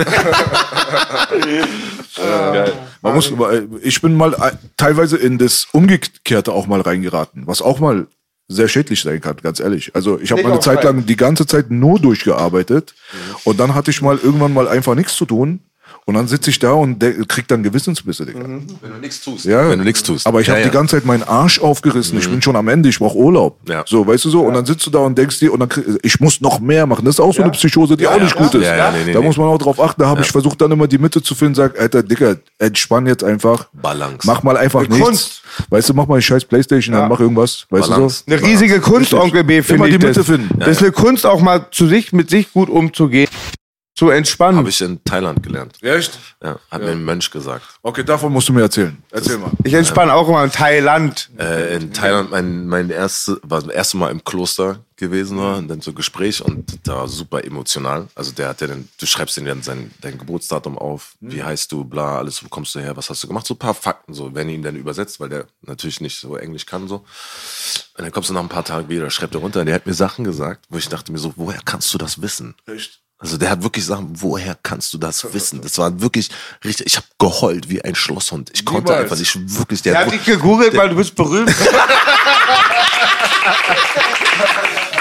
Man muss, äh, ich bin mal äh, teilweise in das Umgekehrte auch mal reingeraten, was auch mal sehr schädlich sein kann, ganz ehrlich. Also ich habe Nicht mal eine auf Zeit Zeit. lang die ganze Zeit nur durchgearbeitet und dann hatte ich mal irgendwann mal einfach nichts zu tun und dann sitze ich da und krieg dann Gewissensbisse, Digga. Wenn du nichts tust. Ja, Wenn du nichts tust. Aber ich ja, habe ja. die ganze Zeit meinen Arsch aufgerissen. Ich bin schon am Ende. Ich brauche Urlaub. Ja. So, weißt du so. Und dann sitzt du da und denkst dir, und dann krieg, ich muss noch mehr machen. Das ist auch so eine Psychose, die auch nicht gut ist. Ja, ja, nee, nee, da nee. muss man auch drauf achten. Da habe ich versucht, dann immer die Mitte zu finden. Sag, Alter, Dicker, entspann jetzt einfach. Balance. Mach mal einfach Mit nichts. Kunst. Weißt du, mach mal eine scheiß Playstation, dann mach irgendwas. Weißt Balance. du so? Eine riesige Kunst, Onkel B, finde Immer ich die Mitte das. finden. Das ist eine Kunst, auch mal zu sich, mit sich gut umzugehen. Zu entspannen. Habe ich in Thailand gelernt. Echt? Ja, hat mir ein Mönch gesagt. Okay, davon musst du mir erzählen. Erzähl mal. Ich entspanne auch immer in Thailand. Äh, in Thailand mein, mein erste, war das erste Mal im Kloster gewesen war, und dann so Gespräch und da war super emotional. Also der hat ja dann, du schreibst dir dann sein, dein Geburtsdatum auf, wie heißt du, bla, alles, wo kommst du her, was hast du gemacht, so ein paar Fakten, so, wenn ihn dann übersetzt, weil der natürlich nicht so Englisch kann, so. Und dann kommst du nach ein paar Tagen wieder, schreibt er runter, und der hat mir Sachen gesagt, wo ich dachte mir so, woher kannst du das wissen? Echt? Also der hat wirklich Sachen, woher kannst du das wissen? Das war wirklich richtig, ich habe geheult wie ein Schlosshund. Ich konnte Niemals. einfach nicht wirklich, der Er hat dich gegoogelt, weil du bist berühmt.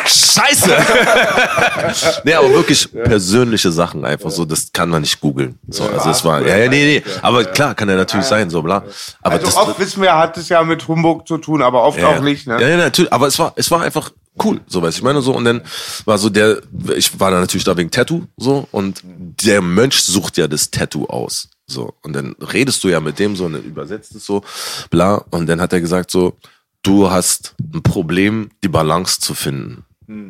Scheiße! nee, aber wirklich persönliche Sachen einfach so, das kann man nicht googeln. So, also es war, ja, ja, nee, nee. Aber klar, kann ja natürlich sein, so bla. Aber Also das, oft wissen wir, hat es ja mit Humbug zu tun, aber oft ja, auch nicht, ne? Ja, ja, natürlich. Aber es war, es war einfach cool, so weiß ich meine so. Und dann war so der, ich war da natürlich da wegen Tattoo, so. Und der Mönch sucht ja das Tattoo aus, so. Und dann redest du ja mit dem so und dann übersetzt es so, bla. Und dann hat er gesagt so, du hast ein Problem, die Balance zu finden.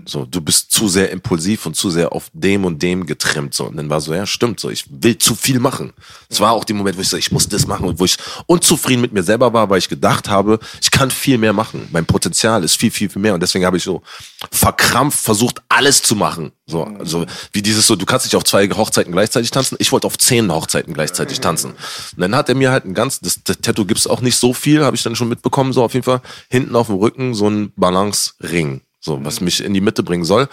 So, du bist zu sehr impulsiv und zu sehr auf dem und dem getrimmt. So. Und dann war so, ja, stimmt, so, ich will zu viel machen. Es war auch der Moment, wo ich so, ich muss das machen und wo ich unzufrieden mit mir selber war, weil ich gedacht habe, ich kann viel mehr machen. Mein Potenzial ist viel, viel, viel mehr. Und deswegen habe ich so verkrampft versucht, alles zu machen. So, also wie dieses so, du kannst nicht auf zwei Hochzeiten gleichzeitig tanzen. Ich wollte auf zehn Hochzeiten gleichzeitig tanzen. Und dann hat er mir halt ein ganz, das, das Tattoo gibt's auch nicht so viel, habe ich dann schon mitbekommen, so auf jeden Fall. Hinten auf dem Rücken so ein Balance-Ring. So, was mich in die Mitte bringen soll.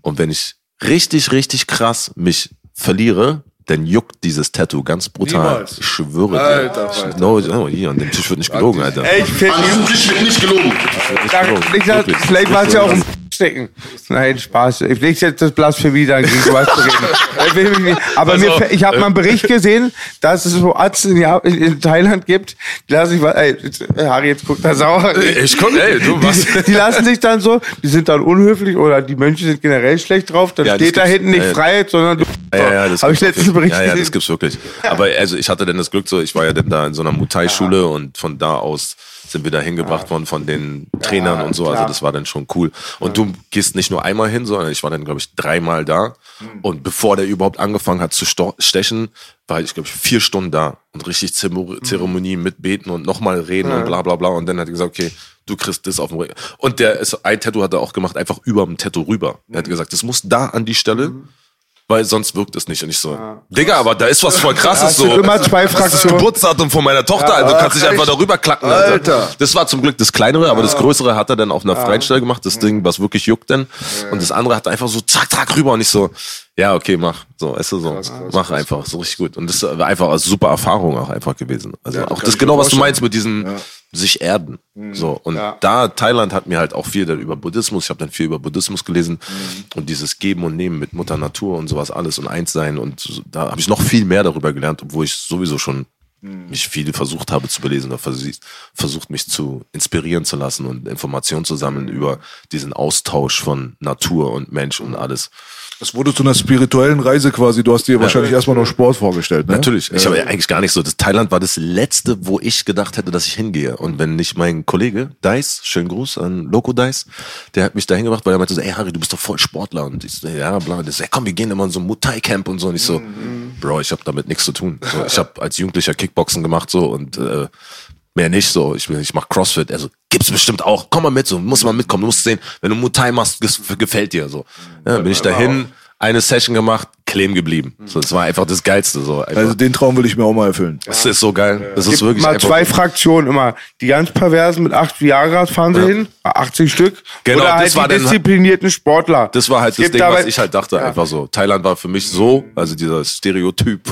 Und wenn ich richtig, richtig krass mich verliere, dann juckt dieses Tattoo ganz brutal. Niemals. Ich schwöre Alter, dir. Alter. No, no, hier, an dem Tisch wird nicht gelogen, Alter. Ey, ich finde, An diesem Tisch wird nicht gelogen. Wird nicht Sag, gelogen. ich sag, Wirklich. vielleicht war es ja auch ein stecken. Nein, Spaß. Ich leg jetzt das Blasphemie dann gegen was zu reden. Aber Also, mir, fä- ich habe mal einen Bericht gesehen, dass es so Arzten in, in Thailand gibt. Die lassen sich, ey, jetzt- Harry, jetzt guckt er sauer. Ich guck, ey, du, was? Die, die lassen sich dann so, die sind dann unhöflich oder die Mönche sind generell schlecht drauf. Dann Ja, steht da hinten nicht Ja. Freiheit, sondern du. Ja, ja, das Habe ich letztens. Bericht Ja, ja, das gibt's wirklich. Aber also ich hatte dann das Glück so, ich war ja dann da in so einer Mutai-Schule und von da aus sind wir da hingebracht worden von den Trainern und so. Also klar. das war dann schon cool. Und du gehst nicht nur einmal hin, sondern ich war dann, glaube ich, dreimal da. Hm. Und bevor der überhaupt angefangen hat zu stechen, war ich, glaube ich, vier Stunden da und richtig Hm. Zeremonie mit Beten und nochmal reden und bla bla bla. Und dann hat er gesagt, okay, du kriegst das auf dem Rücken. Und der ist, ein Tattoo hat er auch gemacht, einfach über dem Tattoo rüber. Er Hm. hat gesagt, das muss da an die Stelle, weil sonst wirkt es nicht. Und ich so, Digga, aber da ist was voll krasses es so. immer zwei Das ist. Geburtsdatum von meiner Tochter, also du kannst dich einfach darüber klacken. Alter. Alter. Das war zum Glück das kleinere, aber das größere hat er dann auf einer freien Stelle gemacht, das Ding, was wirklich juckt denn. Und das andere hat er einfach so zack, zack rüber und ich so, ja, okay, mach. So, weißt du, so, mach einfach, so richtig gut. Und das war einfach eine super Erfahrung auch einfach gewesen. Also Ja, auch das genau, was du meinst mit diesem sich erden. So, und da, Thailand hat mir halt auch viel dann über Buddhismus, ich habe dann viel über Buddhismus gelesen und dieses Geben und Nehmen mit Mutter Natur und sowas alles und eins sein und da habe ich noch viel mehr darüber gelernt, obwohl ich sowieso schon mich viel versucht habe zu belesen oder versucht, versucht mich zu inspirieren zu lassen und Informationen zu sammeln über diesen Austausch von Natur und Mensch und alles. Das wurde zu einer spirituellen Reise quasi. Du hast dir wahrscheinlich erstmal noch Sport vorgestellt, ne? Natürlich. Ich habe ja eigentlich gar nicht so. Das Thailand war das letzte, wo ich gedacht hätte, dass ich hingehe. Und wenn nicht mein Kollege Dice, schönen Gruß an Loco Dice, der hat mich da hingebracht, weil er meinte so, ey Harry, du bist doch voll Sportler. Und ich so, ja, bla. Und der so, ey, komm, wir gehen immer in so ein Muay Camp und so. Und ich so, Bro, ich habe damit nichts zu tun. So, ich habe als Jugendlicher Kickboxen gemacht so und äh, mehr nicht so. Ich, bin- ich mach Crossfit. Also gibt's bestimmt auch. Komm mal mit, so muss mal mitkommen. Du musst sehen, wenn du Muay Thai machst, gefällt dir so. Ja, bin ich dahin, eine Session gemacht, kleben geblieben. So, das war einfach das Geilste so. Einfach. Also den Traum will ich mir auch mal erfüllen. Das ist so geil. Das ist gibt wirklich mal einfach. zwei Fraktionen immer. Die ganz perversen mit acht Viagra fahren sie hin, 80 Stück. Genau, oder das halt war die dann- disziplinierten Sportler. Das war halt Es das gibt Ding, dabei- was ich halt dachte, einfach so. Thailand war für mich so, also dieser Stereotyp,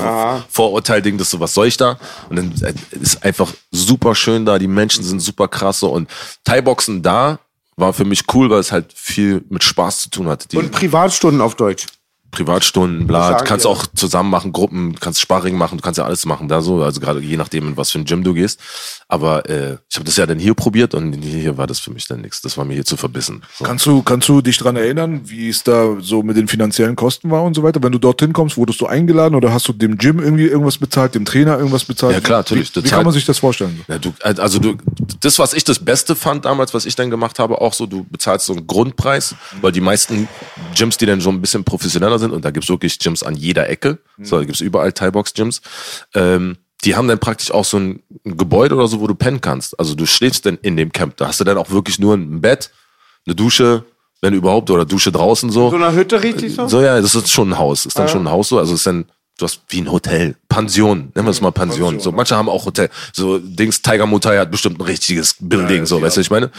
Vorurteil-Ding, das so, was soll ich da? Und dann äh, ist einfach super schön da, die Menschen sind super krass so und Thai-Boxen da war für mich cool, weil es halt viel mit Spaß zu tun hatte. Und Privatstunden auf Deutsch. Privatstunden, bla, kannst die auch zusammen machen, Gruppen, kannst Sparring machen, du kannst ja alles machen da so, also gerade je nachdem, in was für ein Gym du gehst. Aber äh, ich habe das ja dann hier probiert und hier war das für mich dann nichts. Das war mir hier zu verbissen. So. Kannst du, kannst du dich dran erinnern, wie es da so mit den finanziellen Kosten war und so weiter? Wenn du dorthin kommst, wurdest du eingeladen oder hast du dem Gym irgendwie irgendwas bezahlt, dem Trainer irgendwas bezahlt? Ja, klar, natürlich. Wie, wie kann man sich das vorstellen? Ja, du, also du, das, was ich das Beste fand damals, was ich dann gemacht habe, auch so, du bezahlst so einen Grundpreis, weil die meisten Gyms, die dann schon ein bisschen professioneller sind, und da gibt's wirklich Gyms an jeder Ecke, so, da gibt's überall Thai-Box-Gyms, ähm, die haben dann praktisch auch so ein, Gebäude oder so, wo du pennen kannst. Also du schläfst dann in dem Camp. Da hast du dann auch wirklich nur ein Bett, eine Dusche, wenn überhaupt, oder Dusche draußen so. So eine Hütte richtig so? So, ja, das ist schon ein Haus. Ist dann schon ein Haus so. Also ist dann, du hast wie ein Hotel. Pension. Nennen wir es mal Pension. So, manche haben auch Hotel. So, Dings, Tiger Mutai hat bestimmt ein richtiges Building, so, weißt du, was ich meine?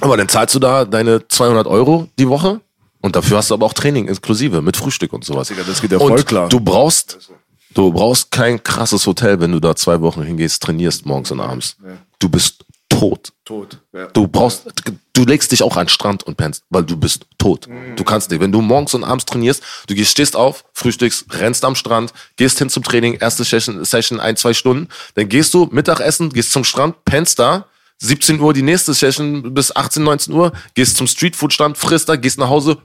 Aber dann zahlst du da deine 200 Euro die Woche. Und dafür hast du aber auch Training inklusive mit Frühstück und sowas. das geht ja und voll klar. Du brauchst, du brauchst kein krasses Hotel, wenn du da zwei Wochen hingehst, trainierst morgens und abends. Du bist tot. Tot. Ja. Du brauchst, du legst dich auch an den Strand und pennst, weil du bist tot. Du kannst nicht. Wenn du morgens und abends trainierst, du gehst, stehst auf, frühstückst, rennst am Strand, gehst hin zum Training, erste Session, Session ein, zwei Stunden, dann gehst du Mittagessen, gehst zum Strand, pennst da, 17 Uhr die nächste Session bis 18, 19 Uhr, gehst zum Streetfood-Stand, frisst da, gehst nach Hause,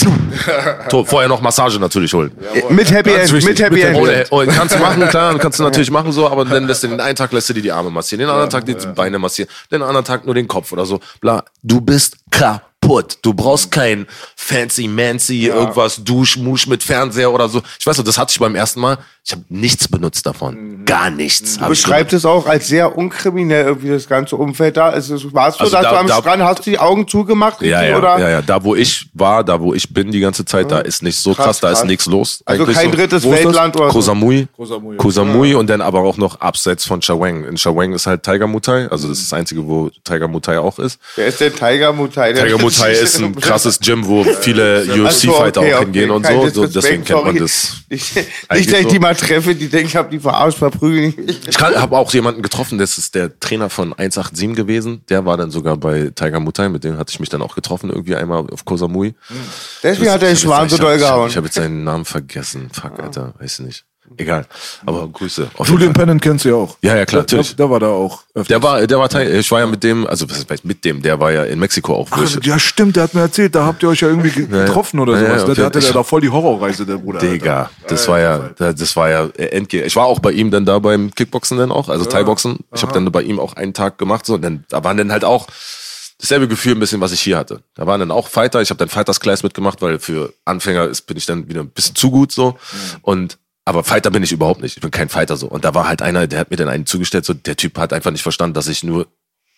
tot. vorher noch Massage natürlich holen. Mit Happy Ganz End, wichtig, mit Happy mit End. Ohne, oh, kannst du machen, klar, kannst du natürlich machen so, aber dann lässt du den einen Tag lässt du dir die Arme massieren, den anderen Tag die Beine massieren, den anderen Tag nur den Kopf oder so. Bla, du bist kaputt. Du brauchst kein fancy mancy irgendwas Duschmusch mit Fernseher oder so. Ich weiß noch, das hatte ich beim ersten Mal. Ich habe nichts benutzt davon, gar nichts. Hab ich Beschreibt es auch als sehr unkriminell irgendwie das ganze Umfeld da. Also, warst du, Also dass da- du am da- Strand hast du die Augen zugemacht? Ja, richtig, ja, oder? ja, ja. Da, wo ich war, da, wo ich bin die ganze Zeit, da ist nicht so krass, Krass, da ist nichts los. Also kein so. drittes? Weltland oder so. Samui, Koh Samui. Koh Samui und dann aber auch noch abseits von Chaweng. In Chaweng ist halt Tiger Mutai, also das ist das einzige, wo Tiger Mutai auch ist. Wer ist denn Tiger Mutai? Tiger Mutai ist ein krasses Gym, wo viele Ach so, UFC-Fighter okay, auch okay, hingehen und kein so, so. Deswegen kennt man das. Nicht, eigentlich nicht dass ich die mal mal treffe, die denken, ich habe die verarscht, verprügeln. Ich habe auch jemanden getroffen, das ist der Trainer von 187 gewesen. Der war dann sogar bei Tiger Mutai, mit dem hatte ich mich dann auch getroffen, irgendwie einmal auf Koh Samui. Deswegen hat er den Schwan so doll gehauen. Ich habe jetzt seinen Namen vergessen. Fuck, Alter, weiß ich nicht. Egal. Aber Grüße. Julian. Pennant kennst du ja auch. Ja, ja, klar, Der, natürlich. der, der war da auch. öfters. Der war, der war Teil, ich war ja mit dem, also was heißt mit dem, der war ja in Mexiko auch. Ach, ich- ja, stimmt, der hat mir erzählt, da habt ihr euch ja irgendwie ge- ja. getroffen oder Ja, ja, sowas. und ne? der- hatte ja da voll die Horrorreise, der Bruder. Digga, das war ja, das war ja äh, Endge. Ich war auch bei ihm dann da beim Kickboxen dann auch, also Thai-Boxen. Ich habe dann bei ihm auch einen Tag gemacht, so, und dann, da waren dann halt auch dasselbe Gefühl ein bisschen, was ich hier hatte. Da waren dann auch Fighter, ich habe dann Fighters Class mitgemacht, weil für Anfänger ist, bin ich dann wieder ein bisschen zu gut so. Und aber Fighter bin ich überhaupt nicht. Ich bin kein Fighter so. Und da war halt einer, der hat mir dann einen zugestellt, so der Typ hat einfach nicht verstanden, dass ich nur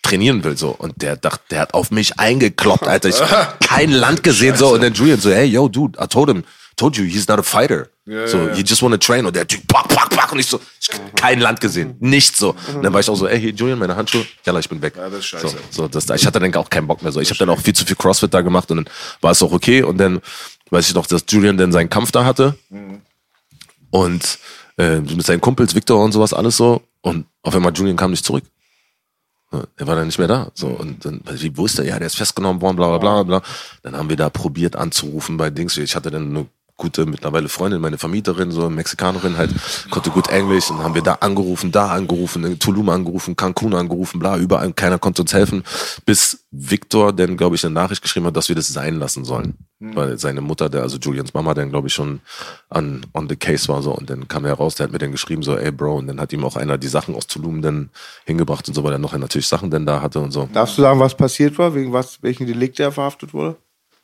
trainieren will so. Und der dachte der hat auf mich eingekloppt Alter. Ich kein Land gesehen so. Und dann Julian so hey yo dude I told him told you he's not a fighter. So you just wanna train. Und der Typ pack pack pack. Und ich so ich, kein Land gesehen. Nichts so. Und dann war ich auch so ey hier Julian meine Handschuhe. Ja ich bin weg. Ja, das ist scheiße. so, so das ich hatte dann auch keinen Bock mehr so. Ich habe dann auch viel zu viel Crossfit da gemacht und dann war es auch okay. Und dann weiß ich noch dass Julian dann seinen Kampf da hatte und äh, mit seinen Kumpels Victor und sowas alles so und auf einmal Julian kam nicht zurück er war dann nicht mehr da. So, und dann, wie, wo ist der? Ja, der ist festgenommen worden, bla, bla, bla, bla. Dann haben wir da probiert anzurufen bei Dings. Ich hatte dann eine gute mittlerweile Freundin, meine Vermieterin, so Mexikanerin halt, konnte gut Englisch. Und haben wir da angerufen, da angerufen, in Tulum angerufen, Cancun angerufen, bla, überall. Keiner konnte uns helfen. Bis Victor dann, glaube ich, eine Nachricht geschrieben hat, dass wir das sein lassen sollen. Weil seine Mutter, der, also Julians Mama, dann, glaube ich, schon an, on the case war so. Und dann kam er raus, der hat mir dann geschrieben, so, ey Bro, und dann hat ihm auch einer die Sachen aus Tulum dann hingebracht und so, weil er noch natürlich Sachen denn da hatte und so. Darfst du sagen, was passiert war, wegen was, welchen Delikt er verhaftet wurde?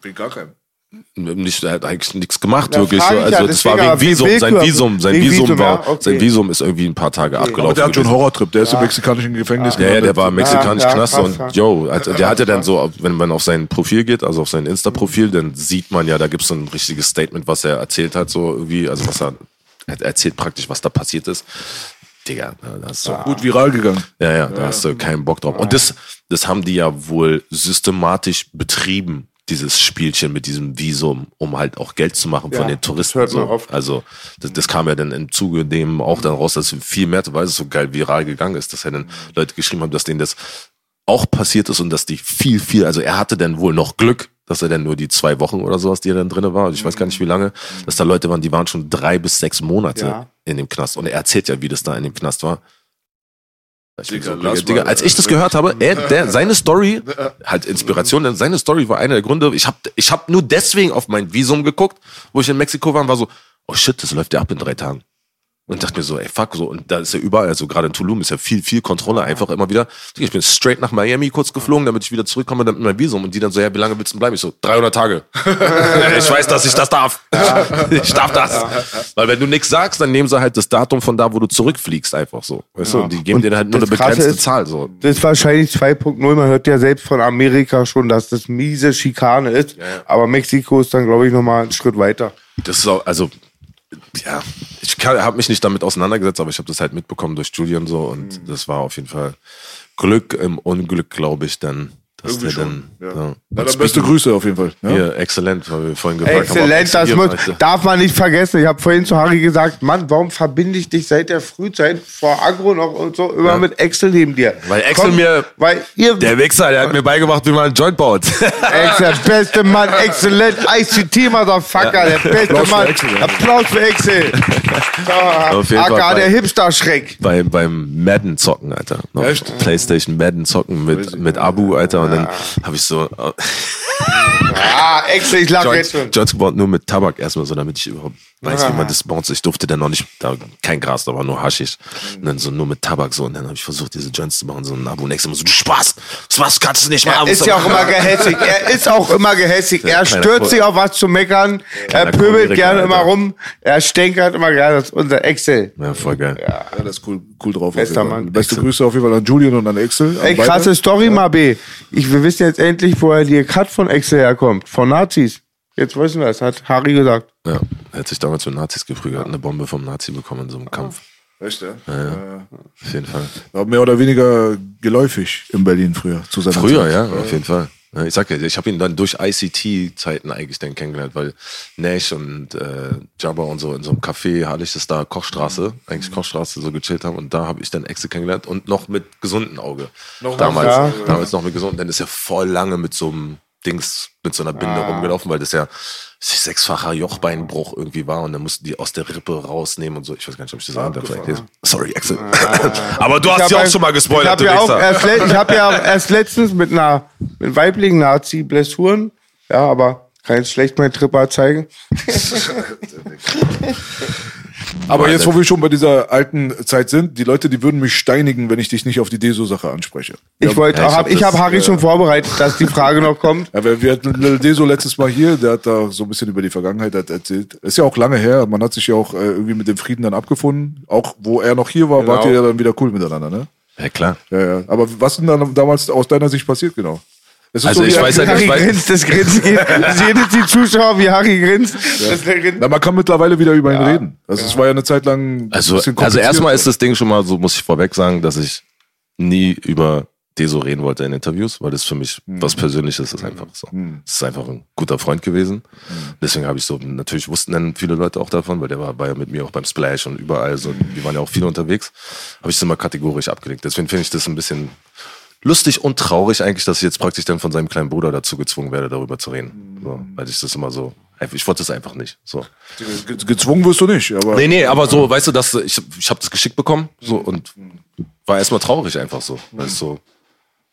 Wegen gar keinem. Nicht, er hat eigentlich nichts gemacht, Ja, wirklich. So. ich ja, Also das war wegen Visum. wie Sein willkür- Visum, sein Visum Visum, war, ja, okay. sein Visum ist irgendwie ein paar Tage abgelaufen. Aber der hat schon einen. Horrortrip. Der ist im mexikanischen Gefängnis Ja, ja, der war im mexikanischen Ja, ja, Knast krass, und yo, also, der hatte dann so, wenn man auf sein Profil geht, also auf sein Insta-Profil, dann sieht man ja, da gibt's so ein richtiges Statement, was er erzählt hat, so irgendwie, also was er, er erzählt praktisch, was da passiert ist. Digga, da hast du, Gut viral gegangen. ja, ja, da hast du keinen Bock drauf. Und das, das haben die ja wohl systematisch betrieben, dieses Spielchen mit diesem Visum, um halt auch Geld zu machen von Ja, den das Touristen. hört man So. Also das, das kam ja dann im Zuge dem auch dann raus, dass viel mehr, weil es so geil viral gegangen ist, dass ja dann Leute geschrieben haben, dass denen das auch passiert ist und dass die viel, viel, also er hatte dann wohl noch Glück, dass er dann nur die zwei Wochen oder sowas, die er dann drinne war, ich weiß gar nicht wie lange, dass da Leute waren, die waren schon drei bis sechs Monate Ja. in dem Knast. Und er erzählt ja, wie das da in dem Knast war. Digga, so, Digga, als ich das gehört habe, er, der, seine Story, halt Inspiration, denn seine Story war einer der Gründe, ich habe ich hab nur deswegen auf mein Visum geguckt, wo ich in Mexiko war und war so, oh shit, das läuft ja ab in drei Tagen. Und dachte mir so, ey, fuck, so, und da ist ja überall, also gerade in Tulum ist ja viel, viel Kontrolle einfach immer wieder. Ich bin straight nach Miami kurz geflogen, damit ich wieder zurückkomme dann mit meinem Visum. Und die dann so, ja, wie lange willst du denn bleiben? Ich so, 300 Tage. ich weiß, dass ich das darf. ich darf das. Weil wenn du nichts sagst, dann nehmen sie halt das Datum von da, wo du zurückfliegst, einfach so. Weißt du, und die geben Und dir halt nur eine begrenzte ist- Zahl, so. Das ist wahrscheinlich 2.0. Man hört ja selbst von Amerika schon, dass das miese Schikane ist. Aber Mexiko ist dann, glaube ich, nochmal einen Schritt weiter. Das ist auch, also, ja, ich habe mich nicht damit auseinandergesetzt, aber ich habe das halt mitbekommen durch Julian so und Mhm. das war auf jeden Fall Glück im Unglück, glaube ich, dann. Dass Irgendwie schon. dann, Ja. ja. Na, dann beste Grüße auf jeden Fall. Ja? Hier, exzellent, weil wir vorhin gefragt haben. ob Exzellent, das Exzellent, muss, darf man nicht vergessen. Ich habe vorhin zu Harry gesagt, Mann, warum verbinde ich dich seit der Frühzeit vor Agro noch und so immer mit Excel neben dir? Weil Excel mir- weil ihr, Der Wichser, der hat mir beigebracht, wie man einen Joint baut. Excel, beste Mann, exzellent, ICT, Motherfucker, der beste Applaus für Mann. Excel, ja. Applaus für Excel. So, Auf jeden Fall aka bei- der Hipster-Schreck. beim, beim Madden zocken, Alter. Noch Echt? Playstation Madden zocken mit, mit Abu, Alter. Dann habe ich so, äh, Ah, Excel, ich Joints, jetzt schon. Joints gebaut nur mit Tabak erstmal, so damit ich überhaupt weiß, wie man das baut. Ich durfte dann noch nicht, da, kein Gras, da war nur Haschisch. Und dann so nur mit Tabak so. Und dann habe ich versucht, diese Joints zu machen. So ein Abu nächstes Mal so, du Spaß, du, kannst du nicht Er machen. ist ja auch immer gehässig. Er ist auch immer gehässig. Er stürzt sich auf was zu meckern. Er pöbelt gerne immer rum. Er stänkert immer gerne. Das ist unser Excel. Ja, voll geil. Ja, das ist cool, cool drauf. auf Bester. Mann. Beste Grüße auf jeden Fall an Julian und an Excel. Ey, krasse Story, Mabe. Ich, wir wissen jetzt endlich, woher die Cut von Excel herkommt. Von Nazis. Jetzt wissen wir es, hat Harry gesagt. Ja, er hat sich damals mit Nazis geprügelt, hat eine Bombe vom Nazi bekommen in so einem Kampf. Echt, ja? Auf jeden Fall. War mehr oder weniger geläufig in Berlin früher. Zu seiner Früher, Zeit. ja, auf jeden Fall. Ich sag ja, ich habe ihn dann durch ICT-Zeiten eigentlich dann kennengelernt, weil Nash und äh, Jabba und so in so einem Café, ist da Kochstraße, eigentlich Kochstraße, so gechillt haben und da habe ich dann Exe kennengelernt und noch mit gesundem Auge. damals, ja. damals noch mit gesundem, denn ist ja voll lange mit so einem Dings, mit so einer Binde rumgelaufen, weil das ja sechsfacher Jochbeinbruch irgendwie war und dann mussten die aus der Rippe rausnehmen und so. Ich weiß gar nicht, ob ich das sagen darf. Sorry, Axel. Aber du hast Ich ja hab auch schon mal Ich gespoilert, habe du ja, erst ich hab ja erst letztens mit einer mit weiblichen Nazi Blessuren, ja, aber kann jetzt schlecht meinen Tripper zeigen. Aber jetzt, wo wir schon bei dieser alten Zeit sind, die Leute, die würden mich steinigen, wenn ich dich nicht auf die Deso-Sache anspreche. Ich wollte, Ja, ich hab, hab habe das, Harry schon vorbereitet, dass die Frage noch kommt. Ja, wir, wir hatten Lil Deso letztes Mal hier, der hat da so ein bisschen über die Vergangenheit erzählt. Ist ja auch lange her, man hat sich ja auch äh, irgendwie mit dem Frieden dann abgefunden. Auch wo er noch hier war, Genau. wart ihr ja dann wieder cool miteinander, ne? Ja, klar. Ja, ja. Aber was ist denn dann damals aus deiner Sicht passiert, genau? Also ich wie- weiß ja Harry Ich weiß- grinst, das Grinsen geht. Ihr die Zuschauer, wie Harry grinst? Das Grinsen. Na, man kann mittlerweile wieder über ihn reden. Also es war ja eine Zeit lang ein Also, bisschen also erstmal ist das Ding schon mal, so muss ich vorweg sagen, dass ich nie über Deso reden wollte in Interviews, weil das für mich Mhm. was Persönliches ist einfach so. Es ist einfach ein guter Freund gewesen. Mhm. Deswegen habe ich so, natürlich wussten dann viele Leute auch davon, weil der war, war ja mit mir auch beim Splash und überall so, wir waren ja auch viele unterwegs, habe ich es immer kategorisch abgelegt. Deswegen finde ich das ein bisschen lustig und traurig eigentlich, dass ich jetzt praktisch dann von seinem kleinen Bruder dazu gezwungen werde, darüber zu reden. So, weil ich das immer so, ich wollte das einfach nicht. So. Ge- gezwungen wirst du nicht, aber Nee, nee, aber so, weißt du, dass ich, ich habe das geschickt bekommen so und war erstmal traurig einfach so. Weißt du, so,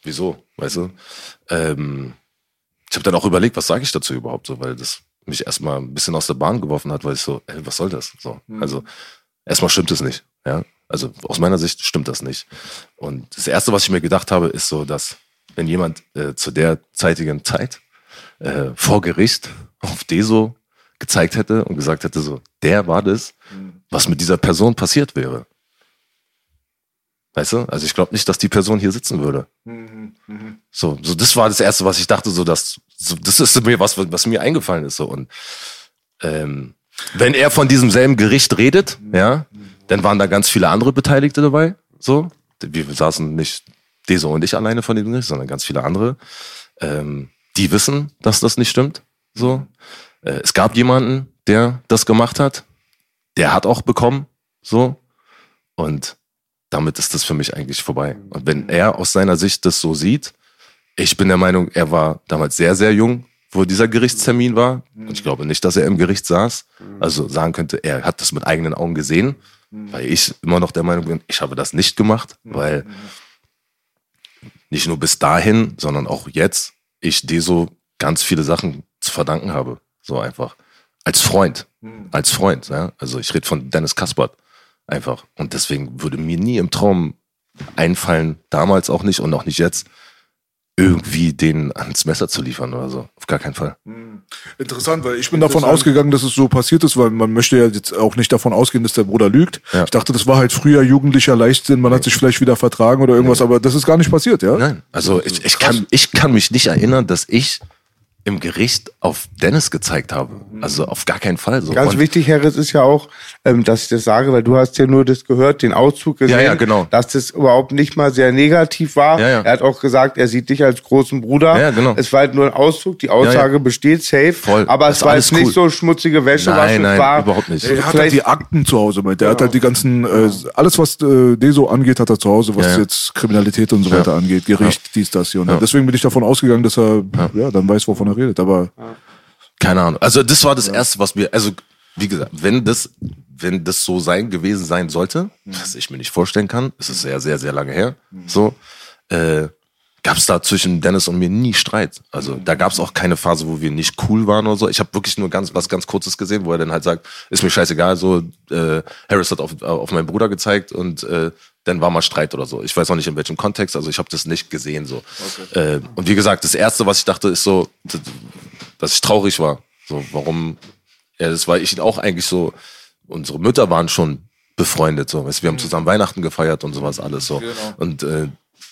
wieso, weißt du? Ähm, ich habe dann auch überlegt, was sage ich dazu überhaupt so, weil das mich erstmal ein bisschen aus der Bahn geworfen hat, weil ich so, ey, was soll das? So, also erstmal stimmt es nicht, ja. Also aus meiner Sicht stimmt das nicht. Und das erste, was ich mir gedacht habe, ist so, dass wenn jemand äh, zu der zeitigen Zeit äh, vor Gericht auf Deso gezeigt hätte und gesagt hätte, so, der war das, was mit dieser Person passiert wäre. Weißt du? Also ich glaube nicht, dass die Person hier sitzen würde. So, so das war das erste, was ich dachte, so dass so, das ist mir was, was mir eingefallen ist so und ähm, wenn er von diesem selben Gericht redet, ja, dann waren da ganz viele andere Beteiligte dabei. So, wir saßen nicht Deso und ich alleine von dem Gericht, sondern ganz viele andere. Ähm, die wissen, dass das nicht stimmt. So, äh, es gab jemanden, der das gemacht hat. Der hat auch bekommen. So und damit ist das für mich eigentlich vorbei. Und wenn er aus seiner Sicht das so sieht, ich bin der Meinung, er war damals sehr, sehr jung, wo dieser Gerichtstermin war. Und ich glaube nicht, dass er im Gericht saß. Also sagen könnte, er hat das mit eigenen Augen gesehen, weil ich immer noch der Meinung bin, ich habe das nicht gemacht, weil nicht nur bis dahin, sondern auch jetzt ich Deso ganz viele Sachen zu verdanken habe. So einfach. Als Freund. Als Freund, ja. Also ich rede von Dennis Kaspert. Einfach. Und deswegen würde mir nie im Traum einfallen, damals auch nicht und auch nicht jetzt, irgendwie den ans Messer zu liefern oder so. Auf gar keinen Fall. Interessant, weil ich bin davon ausgegangen, dass es so passiert ist, weil man möchte ja jetzt auch nicht davon ausgehen, dass der Bruder lügt. Ja. Ich dachte, das war halt früher jugendlicher Leichtsinn, man hat sich vielleicht wieder vertragen oder irgendwas, aber das ist gar nicht passiert, ja? Nein. Also ich, ich, kann, ich kann mich nicht erinnern, dass ich im Gericht auf Dennis gezeigt habe. Also auf gar keinen Fall. So. Ganz Und- wichtig, Harris, ist ja auch, ähm, dass ich das sage, weil du hast ja nur das gehört, den Auszug gesehen, Ja, ja, genau. dass das überhaupt nicht mal sehr negativ war. Ja, ja. Er hat auch gesagt, er sieht dich als großen Bruder. Ja, genau. Es war halt nur ein Auszug, die Aussage besteht safe, Voll. aber es war jetzt nicht cool. so schmutzige Wäsche, was Nein, es nein, war. überhaupt nicht. Er hat halt die Akten zu Hause mit. Der hat halt die ganzen, äh, alles was äh, Deso angeht, hat er zu Hause, was Ja, ja. jetzt Kriminalität und so weiter angeht, Gericht, dies, das, hier und Ja. Deswegen bin ich davon ausgegangen, dass er ja. dann weiß, wovon er redet. Aber Keine Ahnung. Also das war das erste, was mir, also wie gesagt, wenn das, wenn das so sein gewesen sein sollte, was ich mir nicht vorstellen kann, es ist sehr, sehr, sehr lange her, so, äh, gab es da zwischen Dennis und mir nie Streit. Also da gab es auch keine Phase, wo wir nicht cool waren oder so. Ich habe wirklich nur ganz was ganz Kurzes gesehen, wo er dann halt sagt, ist mir scheißegal, so äh, Harris hat auf, auf meinen Bruder gezeigt und äh, dann war mal Streit oder so. Ich weiß noch nicht in welchem Kontext, also ich habe das nicht gesehen so. Äh, und wie gesagt, das erste, was ich dachte, ist so, dass ich traurig war. So, warum? Ja, das war ich auch eigentlich so. Unsere Mütter waren schon befreundet, so. Weißt, wir haben zusammen Weihnachten gefeiert und sowas alles so. Und äh,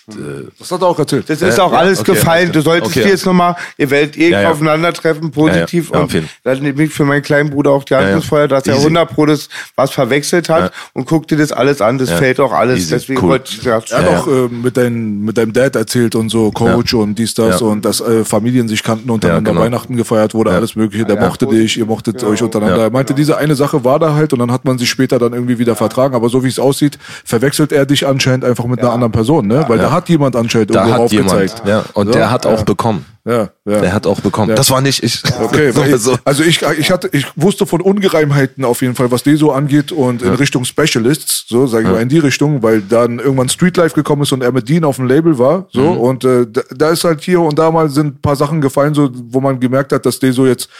äh, Das hat er auch erzählt. Das ist auch alles okay, gefallen. Du solltest Okay. dir jetzt nochmal, ihr werdet eh Ja, ja. aufeinandertreffen, positiv. Ja, ja. Und dann nehme ich für meinen kleinen Bruder auch die Hand Ja, ja. ins Feuer, dass er Easy. 100 Pro das was verwechselt hat Ja. und guck dir das alles an. Das Ja. fällt auch alles. Easy. Deswegen Cool. wollte ich das Er hat auch äh, mit, dein, mit deinem Dad erzählt und so, Coach und dies, das Ja. und dass äh, Familien sich kannten untereinander, Ja, genau. Weihnachten gefeiert wurde, alles mögliche. Der mochte dich, ihr mochtet euch untereinander. Ja. Er meinte, diese eine Sache war da halt und dann hat man sich später dann irgendwie wieder vertragen. Aber so wie es aussieht, verwechselt er dich anscheinend einfach mit einer anderen Person, ne? Weil da hat jemand anscheinend da irgendwo hat jemand, aufgezeigt. ja, und So, der hat auch ja. bekommen. Ja, ja. Der hat auch bekommen. Ja. Das war nicht ich. Okay, so, also ich, ich hatte, ich wusste von Ungereimheiten auf jeden Fall, was die so angeht und in Richtung Specialists, so sage ich mal in die Richtung, weil dann irgendwann Streetlife gekommen ist und er mit Dean auf dem Label war, so Mhm. und äh, da, da ist halt hier und da mal sind ein paar Sachen gefallen, so wo man gemerkt hat, dass die so jetzt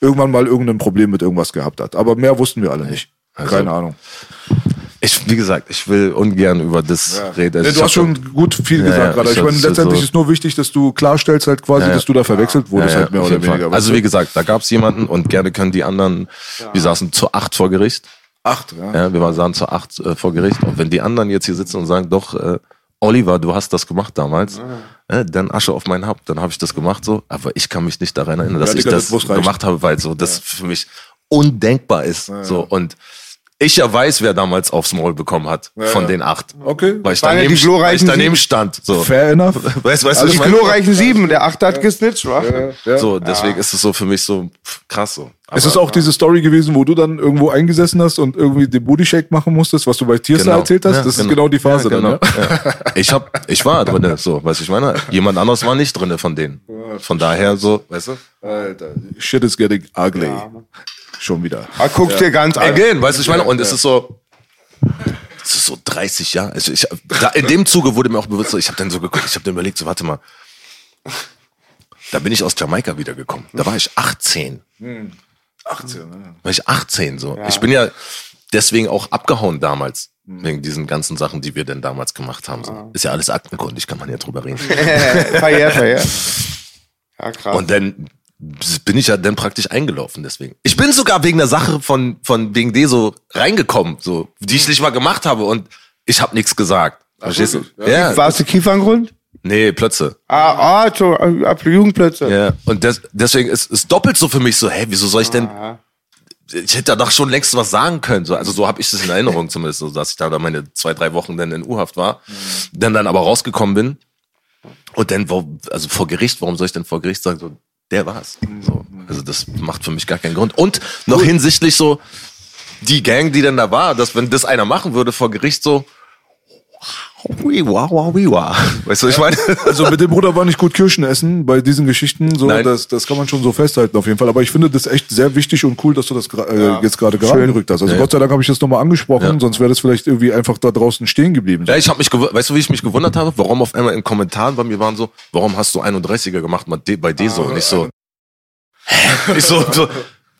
irgendwann mal irgendein Problem mit irgendwas gehabt hat. Aber mehr wussten wir alle nicht. Also Keine Ahnung. Ich, wie gesagt, ich will ungern über das reden. Nee, Ich du hast schon gut viel Ja, gesagt ja, gerade. ich Ich meine, letztendlich so- ist nur wichtig, dass du klarstellst halt quasi, Ja, ja. dass du da verwechselt wurdest Ja, halt mehr oder weniger. Also wie gesagt, da gab es jemanden und gerne können die anderen, wir saßen zu acht vor Gericht. acht, ja. Ja, wir waren saßen zu acht äh, vor Gericht. Und wenn die anderen jetzt hier sitzen und sagen, doch, äh, Oliver, du hast das gemacht damals, äh, dann Asche auf mein Haupt, dann habe ich das gemacht so. Aber ich kann mich nicht daran erinnern, dass Ja, ich das das gemacht habe, weil so das für mich undenkbar ist. So und ich ja weiß, wer damals aufs Maul bekommen hat von ja. den acht. Okay. Weil ich waren ja daneben, die glorreichen weil ich daneben stand. So. Fair enough. Weißt, weißt du, was Die ich meine? glorreichen Sieben, der Achte hat gesnitcht, wa? So, deswegen ist es so für mich so krass so. Es Aber- ist auch diese Story gewesen, wo du dann irgendwo eingesessen hast und irgendwie den Bodyshake machen musstest, was du bei Tiersa Genau. erzählt hast. Ja, das ist genau die Phase Ja, genau. dann, ne? Ja. Ich hab, ich war drinne, so, weißt du, ich meine, jemand anderes war nicht drinne von denen. Von daher so, weißt du? Alter, shit is getting ugly. Schon wieder. Ah, guck dir ganz an. Again, weißt du, ich meine, und es ist so, es ist so 30 Jahre. Also ich, da, in dem Zuge wurde mir auch bewusst, ich habe dann so geguckt, ich habe dann überlegt, so, warte mal. Da bin ich aus Jamaika wiedergekommen. Da war ich 18. 18, ne? war ich 18 so. Ich bin ja deswegen auch abgehauen damals. Wegen diesen ganzen Sachen, die wir denn damals gemacht haben. So. Ist ja alles aktenkundig, kann man ja drüber reden. Ja, krass. Und dann bin ich ja dann praktisch eingelaufen deswegen. Ich bin sogar wegen der Sache von, von wegen D so reingekommen, so, die ich nicht mal gemacht habe und ich habe nichts gesagt. Verstehst du? Ja. War es der Kieferngrund? Nee, Plötze. Ah, ah, so, äh, ab Jugendplätze. Ja. Und des, deswegen ist es doppelt so für mich so, hä, wieso soll ich denn ich hätte da doch schon längst was sagen können. So, also so habe ich das in Erinnerung zumindest, so, dass ich da meine zwei, drei Wochen dann in U-Haft war, dann dann aber rausgekommen bin und dann, wo, also vor Gericht, warum soll ich denn vor Gericht sagen, so, der war's. So, also das macht für mich gar keinen Grund. Und noch hinsichtlich so, die Gang, die denn da war, dass wenn das einer machen würde vor Gericht so, Wiwa, wa, wiwa. Weißt du, was ich meine? Also mit dem Bruder war nicht gut Kirschen essen bei diesen Geschichten. So, Nein. das, das kann man schon so festhalten auf jeden Fall. Aber ich finde das echt sehr wichtig und cool, dass du das äh, jetzt gerade gerade gerückt hast. Also Ja. Gott sei Dank habe ich das nochmal angesprochen, sonst wäre das vielleicht irgendwie einfach da draußen stehen geblieben. Ja, ich habe mich, weißt du, wie ich mich gewundert habe? Warum auf einmal in Kommentaren bei mir waren so, warum hast du 31er gemacht bei Deso? Und ich so, hä? Ich so, so,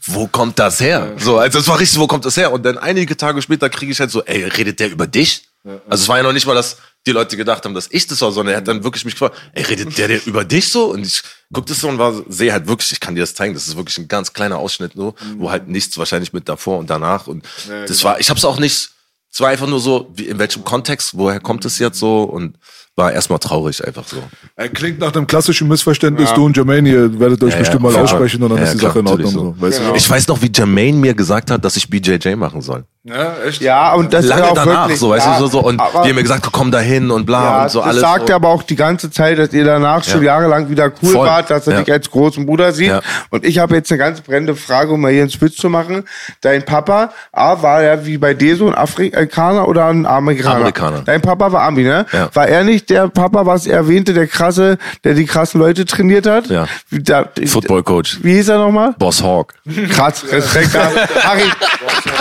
wo kommt das her? So, also es war richtig, wo kommt das her? Und dann einige Tage später kriege ich halt so, ey, redet der über dich? Also es war ja noch nicht mal, dass die Leute gedacht haben, dass ich das war, sondern er hat dann wirklich mich gefragt, ey, redet der, der über dich so? Und ich guck das so und war, sehe halt wirklich, ich kann dir das zeigen, das ist wirklich ein ganz kleiner Ausschnitt nur, wo halt nichts wahrscheinlich mit davor und danach und das war, ich hab's auch nicht, es war einfach nur so, wie, in welchem Kontext, woher kommt es jetzt so? Und war erstmal traurig einfach so. Er klingt nach einem klassischen Missverständnis. Du und Jermaine, ihr werdet euch Ja, bestimmt ja, mal ja. aussprechen und dann Ja, ist die klar, Sache in Ordnung. So. Weißt du? Ich weiß noch, wie Jermaine mir gesagt hat, dass ich BJJ machen soll. Ja, echt? Ja, und das Lange ist auch danach, wirklich, so, weißt ja, du, so, so. Und aber- die haben mir gesagt, komm da hin und bla Ja, und so das alles. sagt so. er aber auch die ganze Zeit, dass ihr danach schon Ja. jahrelang wieder cool Voll. wart, dass er Ja. dich als großen Bruder sieht. Ja. Und ich habe jetzt eine ganz brennende Frage, um mal hier einen Spitz zu machen. Dein Papa, A, war er wie bei dir so ein Afrikaner oder ein Amerikaner? Amerikaner. Dein Papa war Ami, ne? Ja. War er nicht der Papa, was er erwähnte, der krasse, der die krassen Leute trainiert hat? Ja. Da, Football Coach. Wie hieß er nochmal? Boss Hawk. Krass, Respekt. Harry,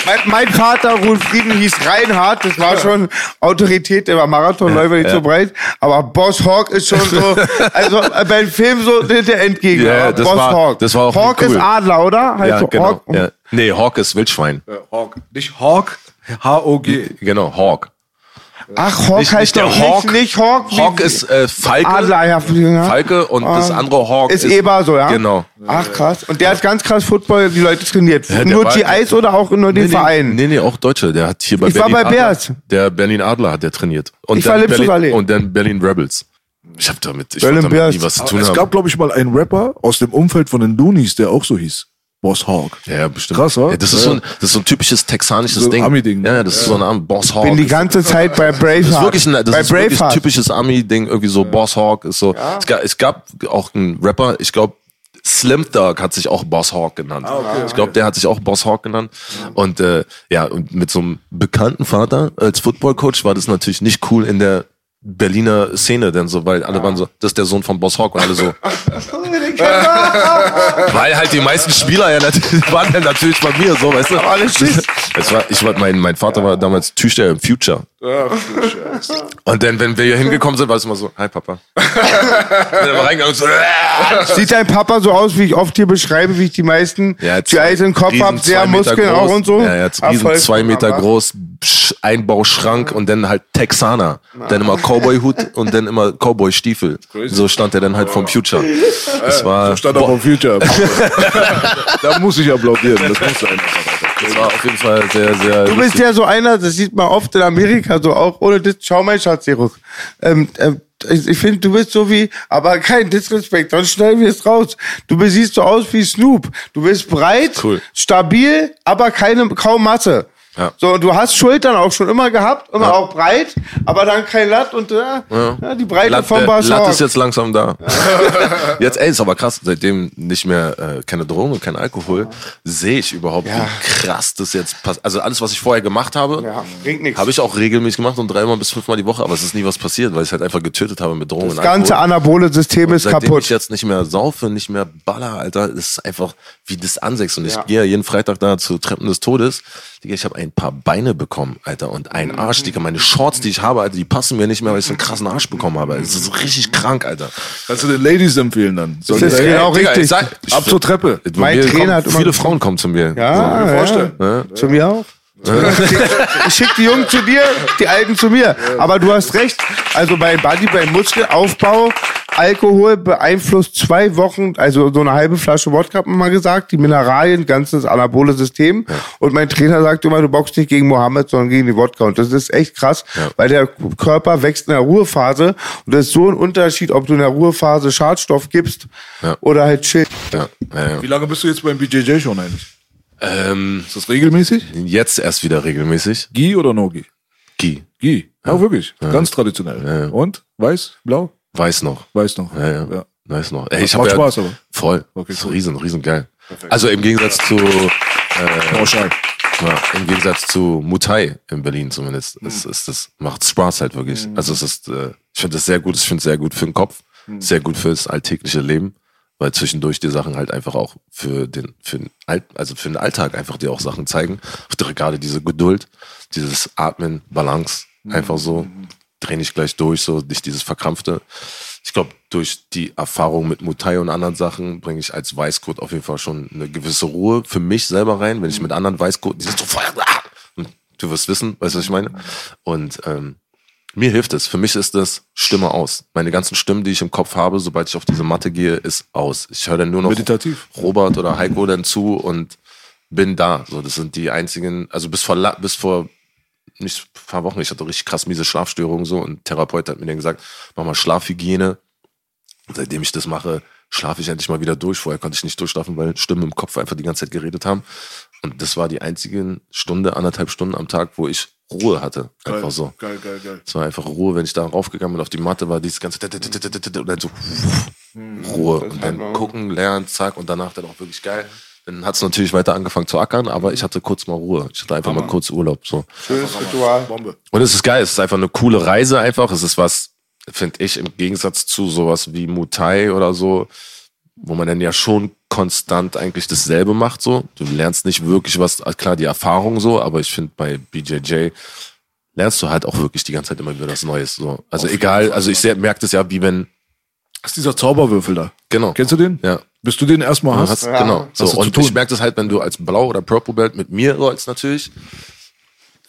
mein, mein Vater, Ruhl Frieden, hieß Reinhard. Das war schon Autorität, der war Marathonläufer, nicht so breit. Aber Boss Hawk ist schon so, also äh, beim Film so der. Ja, das Boss war- Hawk. das war auch Hawk cool. ist Adler, oder? Heißt Ja, so genau. Hawk. Ja. Nee, Hawk ist Wildschwein. Hawk. Nicht Hawk, H-O-G. Genau, Hawk. Ach, Hawk Nicht, heißt nicht der Hawk. nicht, nicht Hawk. Hawk ist äh, Falke. Adler, ja. Falke und das Ah. andere Hawk ist Eber so, ja? Genau. Ach krass. Und der hat ganz krass Football die Leute trainiert. Ja, nur war- GIs oder auch nur den nee, Verein? Nee, nee, auch Deutsche. Der hat hier bei Ich war Berlin bei Adler, Bears. Der Berlin Adler hat der trainiert. Und Ich war dann Lipschutz Berlin, Allee. Und dann Berlin Rebels. Ich habe damit, ich damit nie was zu Aber tun es haben. gab, glaube ich, mal einen Rapper aus dem Umfeld von den Loonies, der auch so hieß. Boss Hawk. ja, bestimmt. Krass, wa? Ja, das, ist Ja. so ein, das ist so ein typisches texanisches So Ding. Ami-Ding. Ja, das ist so ein Ami- Boss Hawk. bin die ganze Zeit bei Braveheart. das ist wirklich ein, das bei ist wirklich ein typisches Ami-Ding, irgendwie so Boss Hawk ist so. Es, gab, es gab auch einen Rapper, ich glaube, Slim Thug hat sich auch Boss Hawk genannt. ich glaube, der hat sich auch Boss Hawk genannt. Und äh, ja, und mit so einem bekannten Vater als Football-Coach war das natürlich nicht cool in der Berliner Szene, denn so, weil alle waren so, das ist der Sohn von Boss Hawk und alle so. weil halt die meisten Spieler ja natürlich, waren ja natürlich bei mir, so, weißt du. alle Schiss. Es war, ich war, mein, mein Vater war damals Türsteher im Future. Und dann, wenn wir hier hingekommen sind, war es immer so, hi Papa. und dann so, Sieht dein Papa so aus, wie ich oft hier beschreibe, wie ich die meisten Ja, GIs im Kopf habe, sehr Muskeln groß. auch und so. Ja, ja, riesen zwei Meter groß, Einbauschrank und dann halt Texaner. Dann immer Cowboy-Hut und dann immer Cowboy-Stiefel. So stand er dann halt vom Future. Das war, Stand auch vom Future. da muss ich applaudieren. Das muss sein. das war auf jeden Fall sehr, sehr. Du bist ja so einer, das sieht man oft in Amerika so auch, ohne das, schau mein Schatz, Jeruk. Ähm, ähm, ich, ich finde, du bist so wie, aber kein Disrespekt, sonst schneiden wir es raus. Du siehst so aus wie Snoop. Du bist breit, Cool. stabil, aber keine, kaum Masse. Ja. So, du hast Schultern auch schon immer gehabt, immer auch breit, aber dann kein Latt und äh, ja. die Breite Latt, vom Bass. Latt ist jetzt langsam da. jetzt, ey, ist aber krass, seitdem nicht mehr äh, keine Drogen und kein Alkohol, sehe ich überhaupt, Ja. wie krass das jetzt passt. Also alles, was ich vorher gemacht habe, Ja, habe ich auch regelmäßig gemacht und dreimal bis fünfmal die Woche, aber es ist nie was passiert, weil ich halt einfach getötet habe mit Drogen Das und ganze anabole System ist Seitdem kaputt. ich jetzt nicht mehr saufe, nicht mehr baller, Alter, ist einfach wie das ansächst. Und ich Ja. gehe ja jeden Freitag da zu Treppen des Todes. Ich habe ein paar Beine bekommen, Alter, und einen Arsch, Digga. Meine Shorts, die ich habe, Alter, die passen mir nicht mehr, weil ich so einen krassen Arsch bekommen habe. Es ist richtig krank, Alter. Kannst du den Ladies empfehlen dann? Sollen Das ist genau Digga, richtig. ich sag- ich- Ab zur Treppe. Mein mir Trainer kommen, hat immer- viele Frauen kommen zu mir. Ja, mir vorstellen. ja. Zu mir auch. ich schicke die Jungen zu dir, die Alten zu mir. Aber du hast recht. Also bei Body, beim Muskelaufbau, Alkohol beeinflusst zwei Wochen, also so eine halbe Flasche Wodka hat man mal gesagt, die Mineralien, ganzes anabole System. Und mein Trainer sagt immer, du boxst nicht gegen Mohammed, sondern gegen die Wodka. Und das ist echt krass, weil der Körper wächst in der Ruhephase. Und das ist so ein Unterschied, ob du in der Ruhephase Schadstoff gibst Ja. oder halt chill. Ja, ja, ja. Wie lange bist du jetzt beim BJJ schon eigentlich? Ähm, Ist das regelmäßig? jetzt erst wieder regelmäßig. Gi oder No Gi? Gi. Gi. Ja, wirklich. Ganz traditionell. Und? Weiß? Blau? Weiß noch. Weiß noch. Ja, ja. Ja. Weiß noch. Ey, ich Macht ja, Spaß aber. Voll. Okay, ist cool. riesen, riesen geil. Also im Gegensatz zu, Pauschal. ja, im Gegensatz zu Mutai in Berlin zumindest, ist, ist das, macht Spaß halt wirklich. Also es ist, äh, ich finde das sehr gut, ich finde es sehr gut für den Kopf, sehr gut fürs alltägliche Leben, weil zwischendurch die Sachen halt einfach auch für den, für den Alt, also für den Alltag einfach dir auch Sachen zeigen. Gerade diese Geduld, dieses Atmen, Balance, einfach so, dreh nicht gleich durch, so nicht dieses Verkrampfte. Ich glaube, durch die Erfahrung mit Mutai und anderen Sachen bringe ich als Weißgurt auf jeden Fall schon eine gewisse Ruhe für mich selber rein, wenn ich mit anderen Weißgurten, die sind so voll, und du wirst wissen, weißt du, was ich meine? Und ähm, mir hilft es. Für mich ist das Stimme aus. Meine ganzen Stimmen, die ich im Kopf habe, sobald ich auf diese Matte gehe, ist aus. Ich höre dann nur noch Meditativ. Robert oder Heiko dann zu und bin da. So, das sind die einzigen, also bis vor, bis vor nicht ein paar Wochen, ich hatte richtig krass miese Schlafstörungen so und ein Therapeut hat mir dann gesagt, mach mal Schlafhygiene. Und seitdem ich das mache, schlafe ich endlich mal wieder durch. Vorher konnte ich nicht durchschlafen, weil Stimmen im Kopf einfach die ganze Zeit geredet haben. Und das war die einzige Stunde, anderthalb Stunden am Tag, wo ich Ruhe hatte. Einfach so. Geil, geil, geil. Es war einfach Ruhe, wenn ich da raufgegangen bin auf die Matte, war dieses ganze und dann so Ruhe und dann gucken, lernen, zack und danach dann auch wirklich geil. Dann hat es natürlich weiter angefangen zu ackern, aber ich hatte kurz mal Ruhe. Ich hatte einfach mal kurz Urlaub. So. Schönes Ritual. Bombe. Und es ist geil, es ist einfach eine coole Reise einfach. Es ist was, finde ich, im Gegensatz zu sowas wie Mutai oder so, wo man dann ja schon konstant eigentlich dasselbe macht so. Du lernst nicht wirklich was, klar die Erfahrung so, aber ich finde bei BJJ lernst du halt auch wirklich die ganze Zeit immer wieder was Neues so. Also egal, also ich merke das ja wie wenn, Das ist dieser Zauberwürfel da. genau. Kennst du den? Ja. Bis du den erstmal hast. hast, Genau. So, Hast und tun. ich merke das halt, wenn du als Blau- oder Purple Belt mit mir rollst natürlich,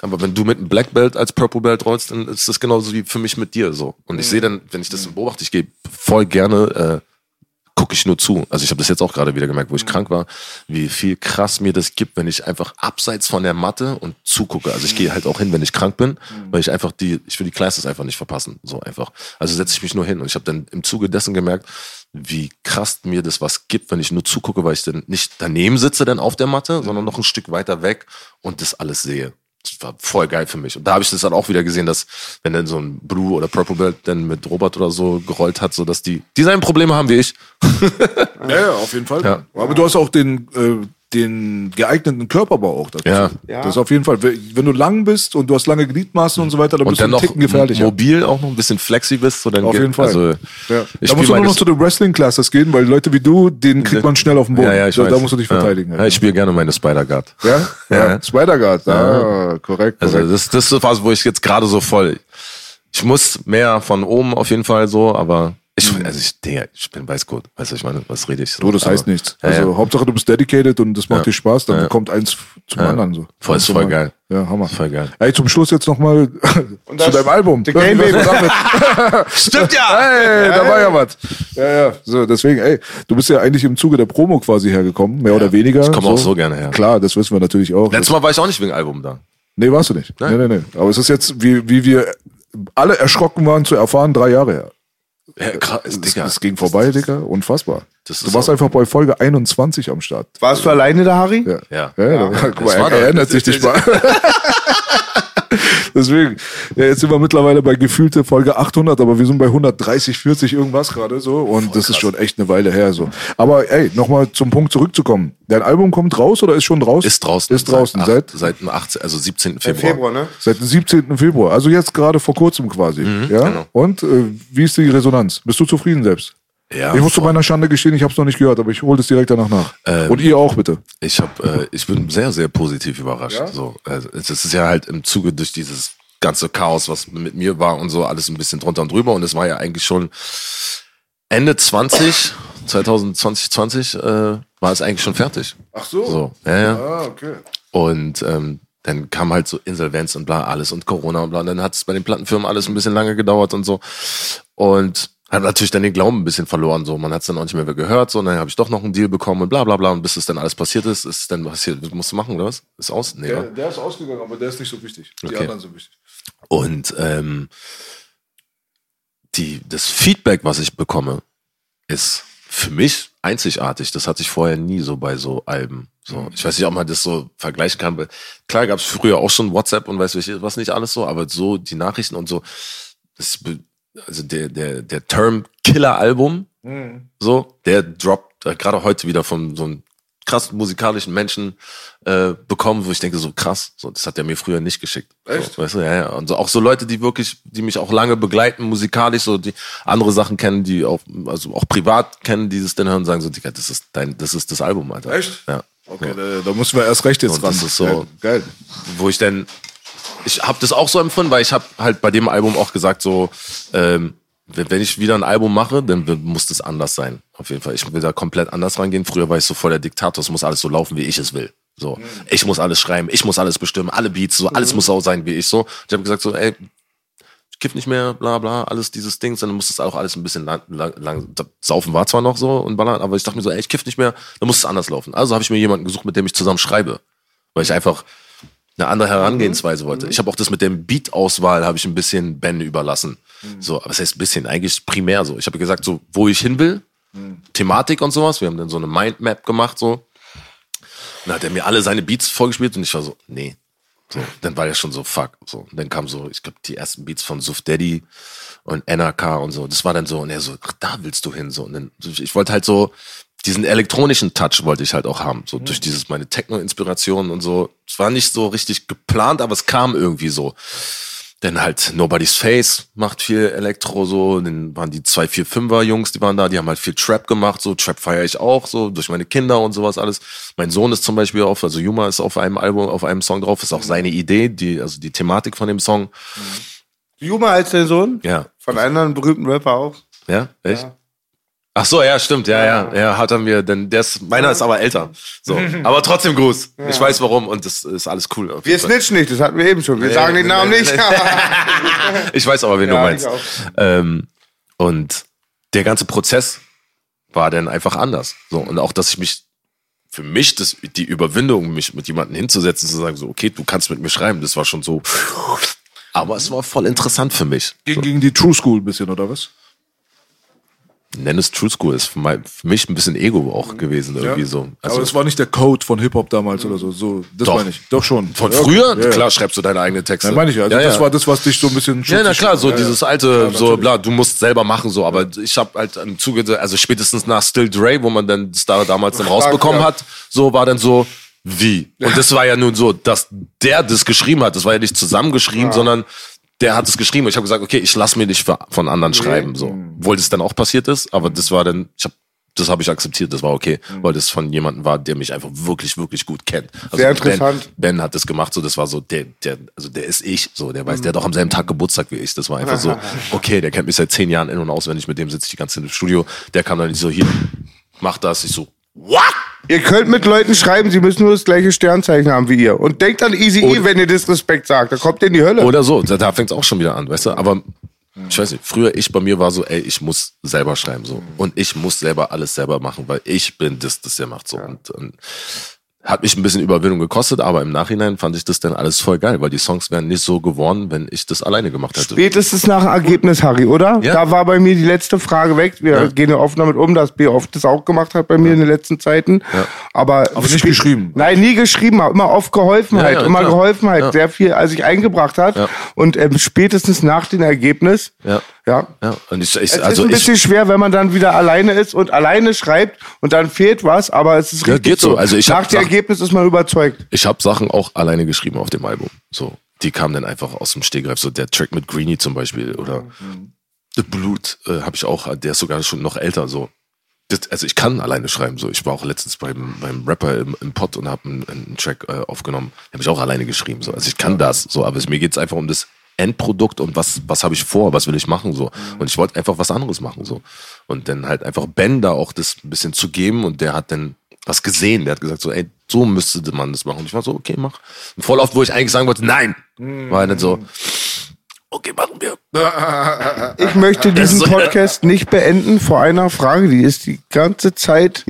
Aber wenn du mit einem Black Belt als Purple Belt rollst, dann ist das genauso wie für mich mit dir so. Und ich sehe dann, wenn ich das beobachte, ich gehe voll gerne, äh, gucke ich nur zu. Also ich habe das jetzt auch gerade wieder gemerkt, wo ich krank war, wie viel krass mir das gibt, wenn ich einfach abseits von der Matte und zugucke. Also ich gehe halt auch hin, wenn ich krank bin, weil ich einfach die, ich will die Classes einfach nicht verpassen. So einfach. Also setze ich mich nur hin und ich habe dann im Zuge dessen gemerkt, wie krass mir das was gibt, wenn ich nur zugucke, weil ich dann nicht daneben sitze dann auf der Matte, sondern noch ein Stück weiter weg und das alles sehe. Das war voll geil für mich. Und da habe ich das dann auch wieder gesehen, dass wenn dann so ein Blue oder Purple Belt dann mit Robert oder so gerollt hat, so dass die dieselben Probleme haben wie ich. Ja, ja, auf jeden Fall. Ja. Aber du hast auch den, äh, den geeigneten Körperbau auch dazu. Ja. Das ist auf jeden Fall. Wenn du lang bist und du hast lange Gliedmaßen und so weiter, dann Und bist du dann ein noch Ticken gefährlicher. mobil auch noch ein bisschen flexi bist, so dann Auf jeden Fall. Also, ja. da musst du nur noch zu den Wrestling-Classes gehen, weil Leute wie du, den kriegt man schnell auf den Boden. ja, ja, ich da, weiß. da musst du dich verteidigen. Ja, ja ich spiele gerne meine Spider-Guard. Ja? Ja, Ja. Spider-Guard. Ah, korrekt. Also korrekt. das, das ist so was, wo ich jetzt gerade so voll. Ich muss mehr von oben auf jeden Fall so, aber ich, also ich, Digga, ich bin Weißgurt. Weißt du, ich meine, was rede ich so? Du, das heißt nichts. Ja, Also ja. Hauptsache du bist dedicated und das macht Ja. dir Spaß, dann kommt eins zum anderen so. Voll, ist voll anderen. geil. Ja, Hammer. Voll geil. Ey, zum Schluss jetzt nochmal zu deinem Album. The Game Baby. Stimmt ja! Hey, da war ja was. Ja, ja. So, deswegen, ey, du bist ja eigentlich im Zuge der Promo quasi hergekommen, mehr oder weniger. ich komme auch so gerne her. Klar, das wissen wir natürlich auch. Letztes Mal war ich auch nicht wegen Album da. Nee, warst du nicht. Nein. Nee, nee, nee. Aber es ist jetzt, wie, wie wir alle erschrocken waren zu erfahren, drei Jahre her. Ja, krass, Es, Digga. es ging vorbei, Digga. Unfassbar. Das du ist warst einfach bei Folge 21 am Start. Warst du alleine da, Harry? Ja. Ja. Ja, ja, guck mal, er erinnert sich nicht mal. Deswegen, ja, jetzt sind wir mittlerweile bei gefühlte Folge 800, aber wir sind bei 130, 40 irgendwas gerade so und das ist schon echt eine Weile her so. Aber ey, nochmal zum Punkt zurückzukommen. Dein Album kommt raus oder ist schon draußen? Ist draußen. Ist draußen Seit, seit, acht- seit dem 18, also 17. Im Februar. Februar, ne? seit dem 17. Februar, also jetzt gerade vor kurzem quasi. ja? genau. Und äh, wie ist die Resonanz? Bist du zufrieden selbst? Ja, ich muss zu meiner Schande gestehen, ich habe es noch nicht gehört, aber ich hole das direkt danach nach. Ähm, und ihr auch bitte. Ich hab, äh, ich bin sehr, sehr positiv überrascht. So, also, es ist ja halt im Zuge durch dieses ganze Chaos, was mit mir war und so, alles ein bisschen drunter und drüber. Und es war ja eigentlich schon Ende 20, 2020, 20, äh, war es eigentlich schon fertig. Ach so. So, ja, ja. Ah, okay. Und ähm, dann kam halt so Insolvenz und bla alles und Corona und bla. Und dann hat es bei den Plattenfirmen alles ein bisschen lange gedauert und so. Und hat natürlich dann den Glauben ein bisschen verloren. So, man hat es dann auch nicht mehr gehört. So, und dann habe ich doch noch einen Deal bekommen und bla bla bla. Und bis es dann alles passiert ist, ist dann was hier, musst du machen, oder was? Ist aus? Nee, Der, der ist ausgegangen, aber der ist nicht so wichtig. Die Okay. anderen sind wichtig. Und ähm, die, das Feedback, was ich bekomme, ist für mich einzigartig. Das hatte ich vorher nie so bei so Alben. So, ich weiß nicht, ob man das so vergleichen kann. weil Klar gab es früher auch schon WhatsApp und weiß ich was nicht alles so, aber so die Nachrichten und so, das, also der, der, der Term Killer-Album, so, der droppt äh, gerade heute wieder von so einem krass musikalischen Menschen äh, bekommen, wo ich denke, so krass, so, das hat er mir früher nicht geschickt. Echt? So, weißt du, ja, ja. Und so, auch so Leute, die wirklich, die mich auch lange begleiten, musikalisch, so die andere Sachen kennen, die auch, also auch privat kennen, die das dann hören und sagen so, Digga, das ist dein, das ist das Album, Alter. Echt? Ja. Okay, da, da müssen wir erst recht jetzt Und ran. das ist so- Ja, geil. wo ich dann, ich habe das auch so empfunden, weil ich habe halt bei dem Album auch gesagt so, ähm, wenn ich wieder ein Album mache, dann muss das anders sein. Auf jeden Fall. Ich will da komplett anders rangehen. Früher war ich so voll der Diktator. Es muss alles so laufen, wie ich es will. So, ich muss alles schreiben, ich muss alles bestimmen, alle Beats, so alles muss so sein wie ich so. Ich habe gesagt so, ey, ich kiff nicht mehr, bla bla, alles dieses Ding, dann muss das auch alles ein bisschen lang, lang, lang saufen war zwar noch so und ballern, aber ich dachte mir so, ey, ich kiff nicht mehr, dann muss es anders laufen. Also habe ich mir jemanden gesucht, mit dem ich zusammen schreibe, weil ich einfach eine andere Herangehensweise wollte. Ich habe auch das mit dem Beat-Auswahl habe ich ein bisschen Ben überlassen. So, aber es heißt ein bisschen, eigentlich primär so. Ich habe gesagt, so, wo ich hin will, Thematik und sowas. Wir haben dann so eine Mindmap gemacht, so. Dann hat er mir alle seine Beats vorgespielt und ich war so, nee. So, dann war er schon so, fuck. So, und dann kam so, ich glaube, die ersten Beats von Suf Daddy und NRK und so. Das war dann so, und er so, ach, da willst du hin. So, und dann, ich wollte halt so, diesen elektronischen Touch wollte ich halt auch haben. So durch dieses, meine Techno-Inspiration und so. Es war nicht so richtig geplant, aber es kam irgendwie so. Dann halt Nobody's Face macht viel Elektro so, dann waren die 245er Jungs, die waren da, die haben halt viel Trap gemacht, so Trap feiere ich auch, so durch meine Kinder und sowas alles. Mein Sohn ist zum Beispiel auf, also Yuma ist auf einem Album, auf einem Song drauf, ist auch seine Idee, die, also die Thematik von dem Song. Juma als dein Sohn? Ja. Von einem anderen berühmten Rapper auch? Ja, echt? Ach so, ja, stimmt, ja, ja, ja, hat er mir, denn der ist, meiner ist aber älter. So, aber trotzdem Gruß. Ich weiß warum und das ist alles cool. Wir snitchen nicht, das hatten wir eben schon. Wir sagen den Namen nicht. Ich weiß aber, wen Ja, du meinst. Ähm, und der ganze Prozess war dann einfach anders. So, und auch, dass ich mich, für mich, das, die Überwindung, mich mit jemandem hinzusetzen, zu sagen, so, okay, du kannst mit mir schreiben, das war schon so, aber es war voll interessant für mich. Gegen, gegen die True School ein bisschen, oder was? Nenn es True School, ist für, mich ein bisschen Ego auch gewesen, irgendwie so. Also, Aber es war nicht der Code von Hip-Hop damals oder so. so das Doch. meine ich. Doch schon. von Ja, früher, okay. Ja, klar, ja. schreibst du deine eigenen Texte. Ja, meine ich ja. Also ja, das ja. war das, was dich so ein bisschen Ja, na klar, so Ja, ja. dieses alte, Ja, so bla, du musst selber machen, so, aber ich habe halt im Zuge, also spätestens nach Still Dre, wo man dann das da damals dann rausbekommen ja. hat, so war dann so, wie? Und das war ja nun so, dass der das geschrieben hat, das war ja nicht zusammengeschrieben, sondern der hat es geschrieben. Und ich habe gesagt, okay, ich lass mir nicht von anderen schreiben, so. Obwohl das dann auch passiert ist, aber das war dann, ich habe das habe ich akzeptiert, das war okay, weil das von jemandem war, der mich einfach wirklich, wirklich gut kennt. Also Sehr Ben- interessant. Ben hat das gemacht, so das war so der, der, also der ist ich, so der weiß, der hat doch am selben Tag Geburtstag wie ich. Das war einfach so, okay, der kennt mich seit zehn Jahren in und auswendig, mit dem sitze ich die ganze Zeit im Studio. Der kam dann nicht so hier, mach das, ich so, what? Ihr könnt mit Leuten schreiben, sie müssen nur das gleiche Sternzeichen haben wie ihr. Und denkt an Easy E, wenn ihr Disrespekt sagt. Da kommt ihr in die Hölle. Oder so, da, da fängt es auch schon wieder an, weißt du? Aber ich weiß nicht, früher ich bei mir war so, ey, ich muss selber schreiben so und ich muss selber alles selber machen, weil ich bin das, das der macht so und, und hat mich ein bisschen Überwindung gekostet, aber im Nachhinein fand ich das dann alles voll geil, weil die Songs wären nicht so geworden, wenn ich das alleine gemacht hätte. Spätestens nach dem Ergebnis, Harry, oder? Ja. Da war bei mir die letzte Frage weg. Wir Ja. gehen ja offen damit um, dass B oft das auch gemacht hat bei mir in den letzten Zeiten. Aber, Aber nicht geschrieben. Nein, nie geschrieben, aber immer oft geholfen Ja, halt. ja, immer klar. geholfen halt. Ja. Sehr viel, als ich eingebracht hat. Ja. Und ähm, spätestens nach dem Ergebnis, Ja. Ja. Ja, und ich, ich Es also ist ein ich, bisschen schwer, wenn man dann wieder alleine ist und alleine schreibt und dann fehlt was, aber es ist Ja, richtig geht so. Also ich Nach dem Ergebnis ist man überzeugt. ich habe Sachen auch alleine geschrieben auf dem Album. So, die kamen dann einfach aus dem Stegreif. So der Track mit Greenie zum Beispiel oder The Blut äh, habe ich auch. Der ist sogar schon noch älter. So, das, also ich kann alleine schreiben. So, ich war auch letztens beim beim Rapper im, im Pod und habe einen, einen Track äh, aufgenommen. Habe ich auch alleine geschrieben. So, also ich kann das. So, aber es, mir geht's einfach um das Endprodukt und was was habe ich vor, was will ich machen so. Und ich wollte einfach was anderes machen so. Und dann halt einfach Ben da auch das ein bisschen zu geben und der hat dann was gesehen. Der hat gesagt so, ey, so müsste man das machen. Und ich war so, okay, mach. Und voll oft, wo ich eigentlich sagen wollte, nein, war er dann so, okay, machen wir. Ich möchte diesen Podcast nicht beenden vor einer Frage, die ist die ganze Zeit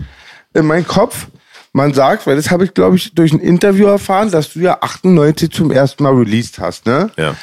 in meinem Kopf. Man sagt, weil das habe ich, glaube ich, durch ein Interview erfahren, dass du ja 98 zum ersten Mal released hast, ne? Ja.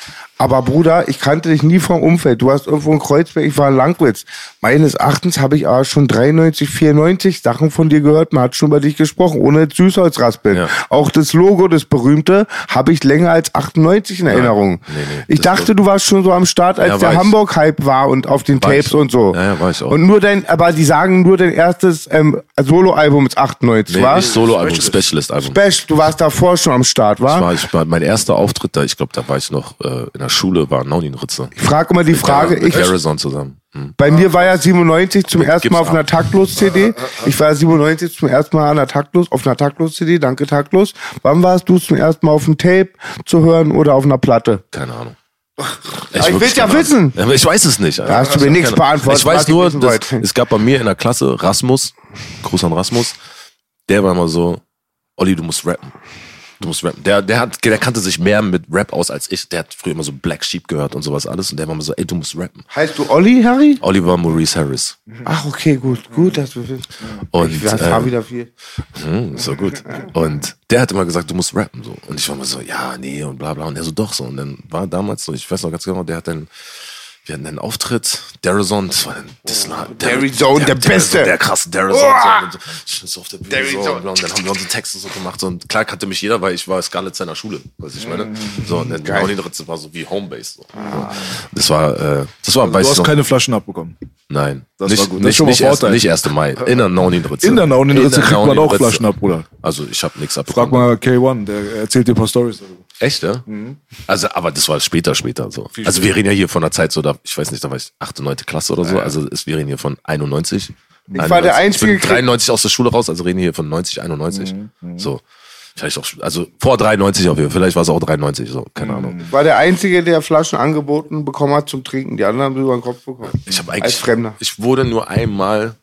Aber Bruder, ich kannte dich nie vom Umfeld. Du warst irgendwo in Kreuzberg, ich war in Langwitz. Meines Erachtens habe ich aber schon 93, 94 Sachen von dir gehört. Man hat schon über dich gesprochen, ohne jetzt Süßholz raspeln. Ja. Auch das Logo, das berühmte, habe ich länger als 98 in Erinnerung. Nee, nee, ich dachte, du warst schon so am Start, als Ja, der war. Hamburg-Hype war und auf den War Tapes und so. Ja, ja, war ich auch. Und nur dein, aber die sagen nur dein erstes ähm, Soloalbum ist 98, Nee, war? nicht Solo-Album, Specialist-Album. Special, du warst davor schon am Start, Das war? war, ich war mein erster Auftritt da, ich glaube, da war ich noch äh, in der Schule, war Naunin Ritze. Ich frage immer die Frage, mit ich, Verizon zusammen. Hm. Bei mir war ja 97 zum ersten Mal auf einer. Taktlos-CD. Ich war 97 zum ersten Mal an der Taktlos, auf einer Taktlos-CD, danke Taktlos. Wann warst du zum ersten Mal auf dem Tape zu hören oder auf einer Platte? Keine Ahnung. ich wirklich will's ja wissen. Aber ich weiß es nicht. Da hast du mir nichts beantwortet, Ich weiß ich nur, dass, es gab bei mir in der Klasse Rasmus, Gruß an Rasmus, der war immer so, Olli, du musst rappen. Du musst rappen. Der, der, hat, der kannte sich mehr mit Rap aus als ich. Der hat früher immer so Black Sheep gehört und sowas alles. Und der war immer so, ey, du musst rappen. Heißt du Olli, Harry? Oliver Maurice Harris. Ach, okay, gut, gut, dass du. Und, Ich ähm, wieder viel. Hm, so gut. Und der hat immer gesagt, du musst rappen. So. Und ich war immer so, ja, nee, und bla bla. Und er so, doch so. Und dann war damals so, ich weiß noch ganz genau, der hat dann, wir hatten einen Auftritt, Darazon, das war dann, das war, Darazon, der Beste. Der krasse Darazon. Uah! So, und so, so auf der Bühne so, und, dann haben wir unsere Texte so gemacht. So, und klar kannte mich jeder, weil ich war Scarlett seiner Schule, was ich meine. So, und dann genau die Ritze war so wie Homebase. So. Das war, äh, das war, weiß Du hast noch. keine Flaschen abbekommen. Nein, Das nicht, war gut. Das Nicht, schon mal nicht, erst, nicht 1. Mai. In der Naunin-Ritze. In der Naunin-Ritze kriegt man auch. Flaschen ab, Bruder. Also ich habe nichts Frag abbekommen. mal K1, der erzählt dir ein paar Stories darüber. Echt, ja? Also, aber das war später, später so. also wir reden ja hier von einer Zeit so, da, ich weiß nicht, da war ich 8., 9. Klasse oder so. Also ist, wir reden hier von 91. Ich war der einzige Ich bin 93 aus der Schule raus, also reden hier von 90, 91. So. Vielleicht auch, also vor 93 auf jeden Fall. Vielleicht war es auch 93, so. Keine Ahnung. Ich war der Einzige, der Flaschen angeboten bekommen hat zum Trinken. Die anderen haben sie über den Kopf bekommen. Ich habe Als eigentlich, Fremder. ich wurde nur einmal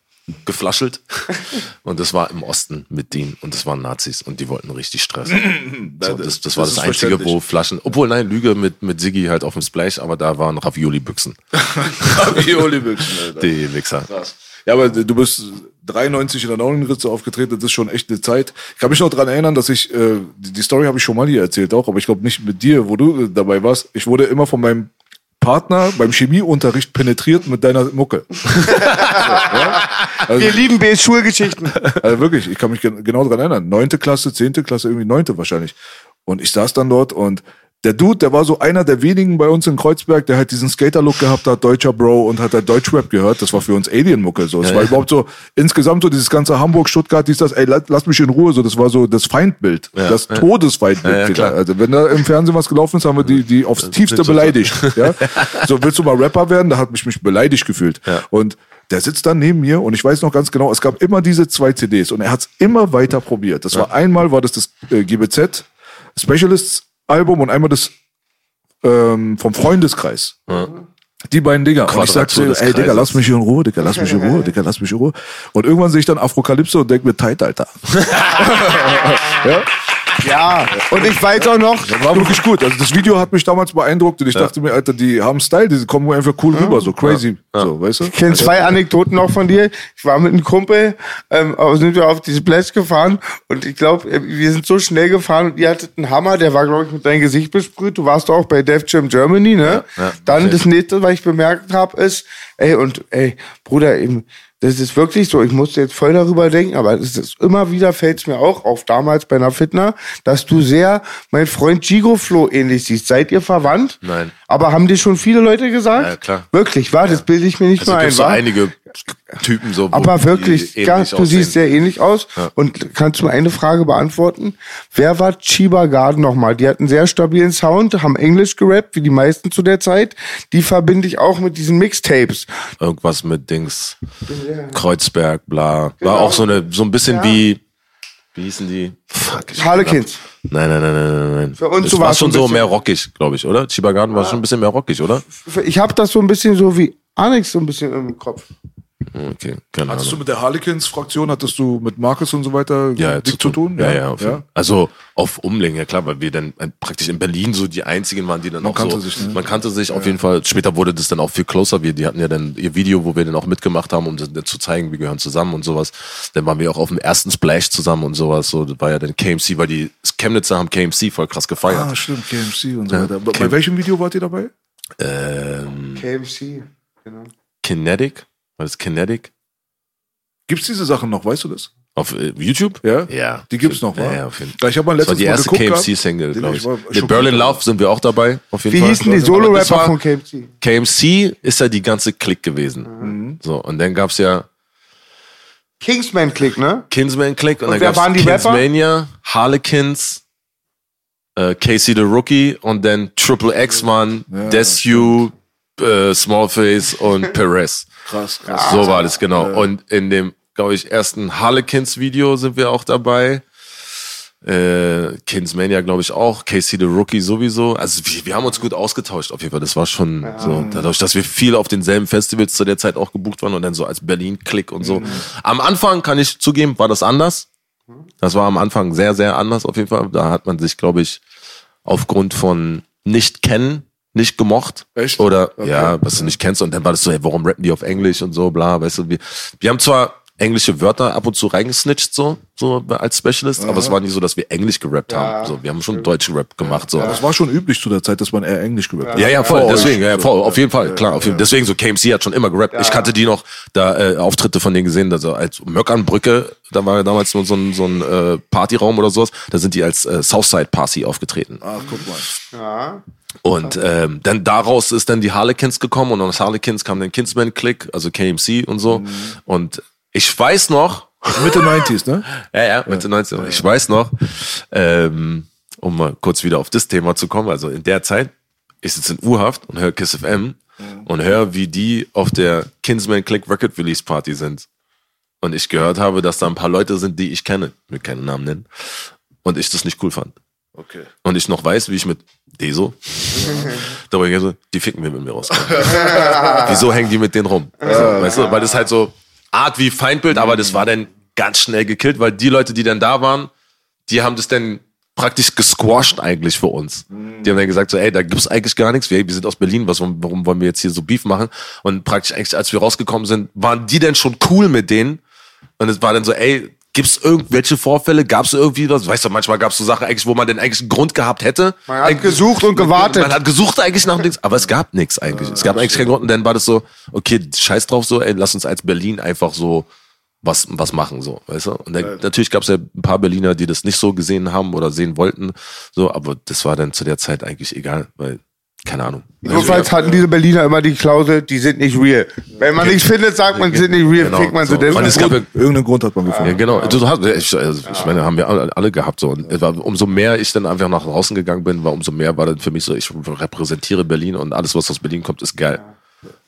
geflaschelt. Und das war im Osten mit denen und das waren Nazis und die wollten richtig Stress. So, das, das war das Einzige, wo. Flaschen, obwohl nein, Lüge mit, mit Siggi halt auf dem Splash, aber da waren Ravioli-Büchsen. Ravioli-Büchsen, Alter. Die Wichser. Krass. Ja, aber du bist 93 in der Nauenritze aufgetreten, das ist schon echt eine Zeit. Ich kann mich noch dran erinnern, dass ich, äh, die, die Story habe ich schon mal hier erzählt auch, aber ich glaube nicht mit dir, wo du dabei warst. Ich wurde immer von meinem Partner beim Chemieunterricht penetriert mit deiner Mucke. Wir lieben B's Schulgeschichten. Also wirklich, ich kann mich gen genau dran erinnern. Neunte Klasse, zehnte Klasse, irgendwie neunte wahrscheinlich. Und ich saß dann dort und der Dude, der war so einer der wenigen bei uns in Kreuzberg, der halt diesen Skater-Look gehabt hat, deutscher Bro und hat halt Deutschrap gehört. Das war für uns Alien-Mucke. So. Es war überhaupt so, insgesamt so dieses ganze Hamburg, Stuttgart, dies, das, ey, lass, mich in Ruhe. So, das war so das Feindbild. Ja, das ja. Todesfeindbild. Ja, ja, also wenn da im Fernsehen was gelaufen ist, haben wir die, die aufs tiefste beleidigt. Ja? So, willst du mal Rapper werden? Da hat mich mich beleidigt gefühlt. Und der sitzt dann neben mir und ich weiß noch ganz genau, es gab immer diese zwei CDs und er hat es immer weiter probiert. Das war einmal war das das äh, GBZ Specialists Album und einmal das ähm, vom Freundeskreis. Die beiden Dinger. Und ich sagte, des ey, Digga, lass mich in Ruhe, Digga, lass mich in Ruhe, Digga, lass mich in Ruhe. Und irgendwann sehe ich dann Afrokalypse und denke mir, tight, Alter. ja? Ja, und ich weiß auch noch, Das war wirklich gut. Also das Video hat mich damals beeindruckt und ich dachte mir, Alter, die haben Style, die kommen einfach cool rüber, so crazy. So, weißt du? Ich kenne zwei Anekdoten noch von dir. Ich war mit einem Kumpel, ähm, sind wir auf diese Splash gefahren und ich glaube, wir sind so schnell gefahren und ihr hattet einen Hammer, der war, glaube ich, mit deinem Gesicht besprüht. Du warst auch bei Def Jam Germany, ne? ja, Dann das nächste, was ich bemerkt habe, ist, ey, und ey, Bruder, eben, das ist wirklich so, ich musste jetzt voll darüber denken, aber es ist immer wieder fällt es mir auch auf, damals bei einer Fitner, dass du sehr mein Freund Gigo Flo ähnlich siehst. Seid ihr verwandt? Nein. Aber haben dir schon viele Leute gesagt? Ja, klar. Wirklich, war, das bilde ich mir nicht Also mehr ein, gibt so einige Typen so. Aber wirklich, ganz, du aussehen. siehst sehr ähnlich aus. Und kannst du mir eine Frage beantworten? Wer war Chiba Garden nochmal? Die hatten sehr stabilen Sound, haben Englisch gerappt, wie die meisten zu der Zeit. Die verbinde ich auch mit diesen Mixtapes. Irgendwas mit Dings, Kreuzberg, bla. Genau. War auch so eine, so ein bisschen wie, wie hießen die? Fuck. Harlequins. Nein, nein, nein, nein, nein. Für uns das war schon so mehr rockig, glaube ich, oder? Chibagarden war schon ein bisschen mehr rockig, oder? Ich habe das so ein bisschen so wie Alex so ein bisschen im Kopf. Okay, keine Hattest du Ahnung. mit der Harlequins-Fraktion, hattest du mit Marcus und so weiter Ja, dick zu tun? Ja, ja, auf jeden- Also auf Umlegen, ja klar, weil wir dann äh, praktisch in Berlin so die einzigen waren, die dann Man auch kannte so, sich, ne? man kannte sich auf jeden Fall. Später wurde das dann auch viel closer. Wir, die hatten ja dann ihr Video, wo wir dann auch mitgemacht haben, um das, dann zu zeigen, wir gehören zusammen und sowas. Dann waren wir auch auf dem ersten Splash zusammen und sowas. So, das war ja dann KMC, weil die Chemnitzer haben KMC voll krass gefeiert. Ah, stimmt, KMC und so Ja, weiter. Bei welchem Video wart ihr dabei? Ähm, KMC, genau. Kinetic, war das Kinetic? Gibt's diese Sachen noch, weißt du das? Auf äh, YouTube? Ja? Ja. Die gibt's noch, wa? Ja, ja, auf jeden Fall. Ich habe mal war letztens die mal erste. KMC-Single, glaube ich Mit. Berlin Love sind wir auch dabei, auf jeden Wie Fall. hießen die Solo-Rapper von KMC? KMC ist ja die ganze Clique gewesen. Mhm. So, und dann gab's ja Kingsman Click, ne? Kinsman Clique und, Und dann wer waren die Rapper? Kinsmania, Harlequins, äh, Casey the Rookie und dann Triple X waren Desu, äh, Smallface und Perez. Krass, krass. So war das, genau. Und in dem, glaube ich, ersten Harlequins-Video sind wir auch dabei. Äh, Kinsmania, glaube ich, auch. Casey the Rookie sowieso. Also wir, wir haben uns gut ausgetauscht auf jeden Fall. Das war schon so. Dadurch, dass wir viel auf denselben Festivals zu der Zeit auch gebucht waren und dann so als Berlin-Klick und so. Am Anfang, kann ich zugeben, war das anders. Das war am Anfang sehr, sehr anders auf jeden Fall. Da hat man sich, glaube ich, aufgrund von nicht kennen, nicht gemocht. Echt? Oder Okay. ja, was du nicht kennst. Und dann war das so, hey, warum rappen die auf Englisch und so, bla, weißt du, wir, wir haben zwar englische Wörter ab und zu reingesnitcht, so, so als Specialist, aber es war nicht so, dass wir Englisch gerappt haben. So, wir haben schon deutschen Rap gemacht, so. Das war schon üblich zu der Zeit, dass man eher Englisch gerappt hat. Ja, ja, voll, Vor deswegen, ja, voll, auf jeden Fall, klar, auf jeden, deswegen so KMC hat schon immer gerappt. Ich kannte die noch, da äh, Auftritte von denen gesehen, also als Möckernbrücke, da war damals so, so ein, so ein äh, Partyraum oder sowas, da sind die als äh, Southside Party aufgetreten. Ach, guck mal. Ja. Und ähm, dann daraus ist dann die Harlequins gekommen und aus Harlequins kam dann Kinsman Click, also KMC und so. Und ich weiß noch, Mitte 90s, ne? ja, ja, Mitte 19. Ich weiß noch, ähm, um mal kurz wieder auf das Thema zu kommen, also in der Zeit, ich sitze in U-Haft und höre Kiss FM und höre, wie die auf der Kinsman Click Record Release Party sind. Und ich gehört habe, dass da ein paar Leute sind, die ich kenne, will keinen Namen nennen, und ich das nicht cool fand. Okay. Und ich noch weiß, wie ich mit Deso, dabei gehe so, die ficken wir mit mir raus. Wieso hängen die mit denen rum? Also, weißt du, weil das halt so, Art wie Feindbild, aber das war dann ganz schnell gekillt, weil die Leute, die dann da waren, die haben das dann praktisch gesquashed eigentlich für uns. Die haben dann gesagt so, ey, da gibt's eigentlich gar nichts. Wir, wir sind aus Berlin, was, warum wollen wir jetzt hier so Beef machen? Und praktisch eigentlich, als wir rausgekommen sind, waren die denn schon cool mit denen. Und es war dann so, ey, gibt's irgendwelche Vorfälle? Gab's irgendwie was? Weißt du, manchmal gab's so Sachen eigentlich, wo man denn eigentlich einen Grund gehabt hätte. Man hat Eigentlich- gesucht und gewartet. Man hat gesucht eigentlich nach nichts, aber es gab nichts eigentlich. Es gab eigentlich keinen Grund. Und dann war das so, okay, scheiß drauf so, ey, lass uns als Berlin einfach so was, was machen, so, weißt du? Und dann, natürlich gab es ja ein paar Berliner, die das nicht so gesehen haben oder sehen wollten, so, aber das war dann zu der Zeit eigentlich egal, weil, keine Ahnung. Jedenfalls hatten diese Berliner immer die Klausel, die sind nicht real. Wenn man nichts findet, sagt man, die sind nicht real, Genau, kriegt man so. Und es gab ja- Irgendeinen Grund hat man gefunden. Ja, genau. Du hast, ich, also, ich meine, haben wir alle gehabt so. Und umso mehr ich dann einfach nach draußen gegangen bin, war umso mehr war dann für mich so, ich repräsentiere Berlin und alles, was aus Berlin kommt, ist geil.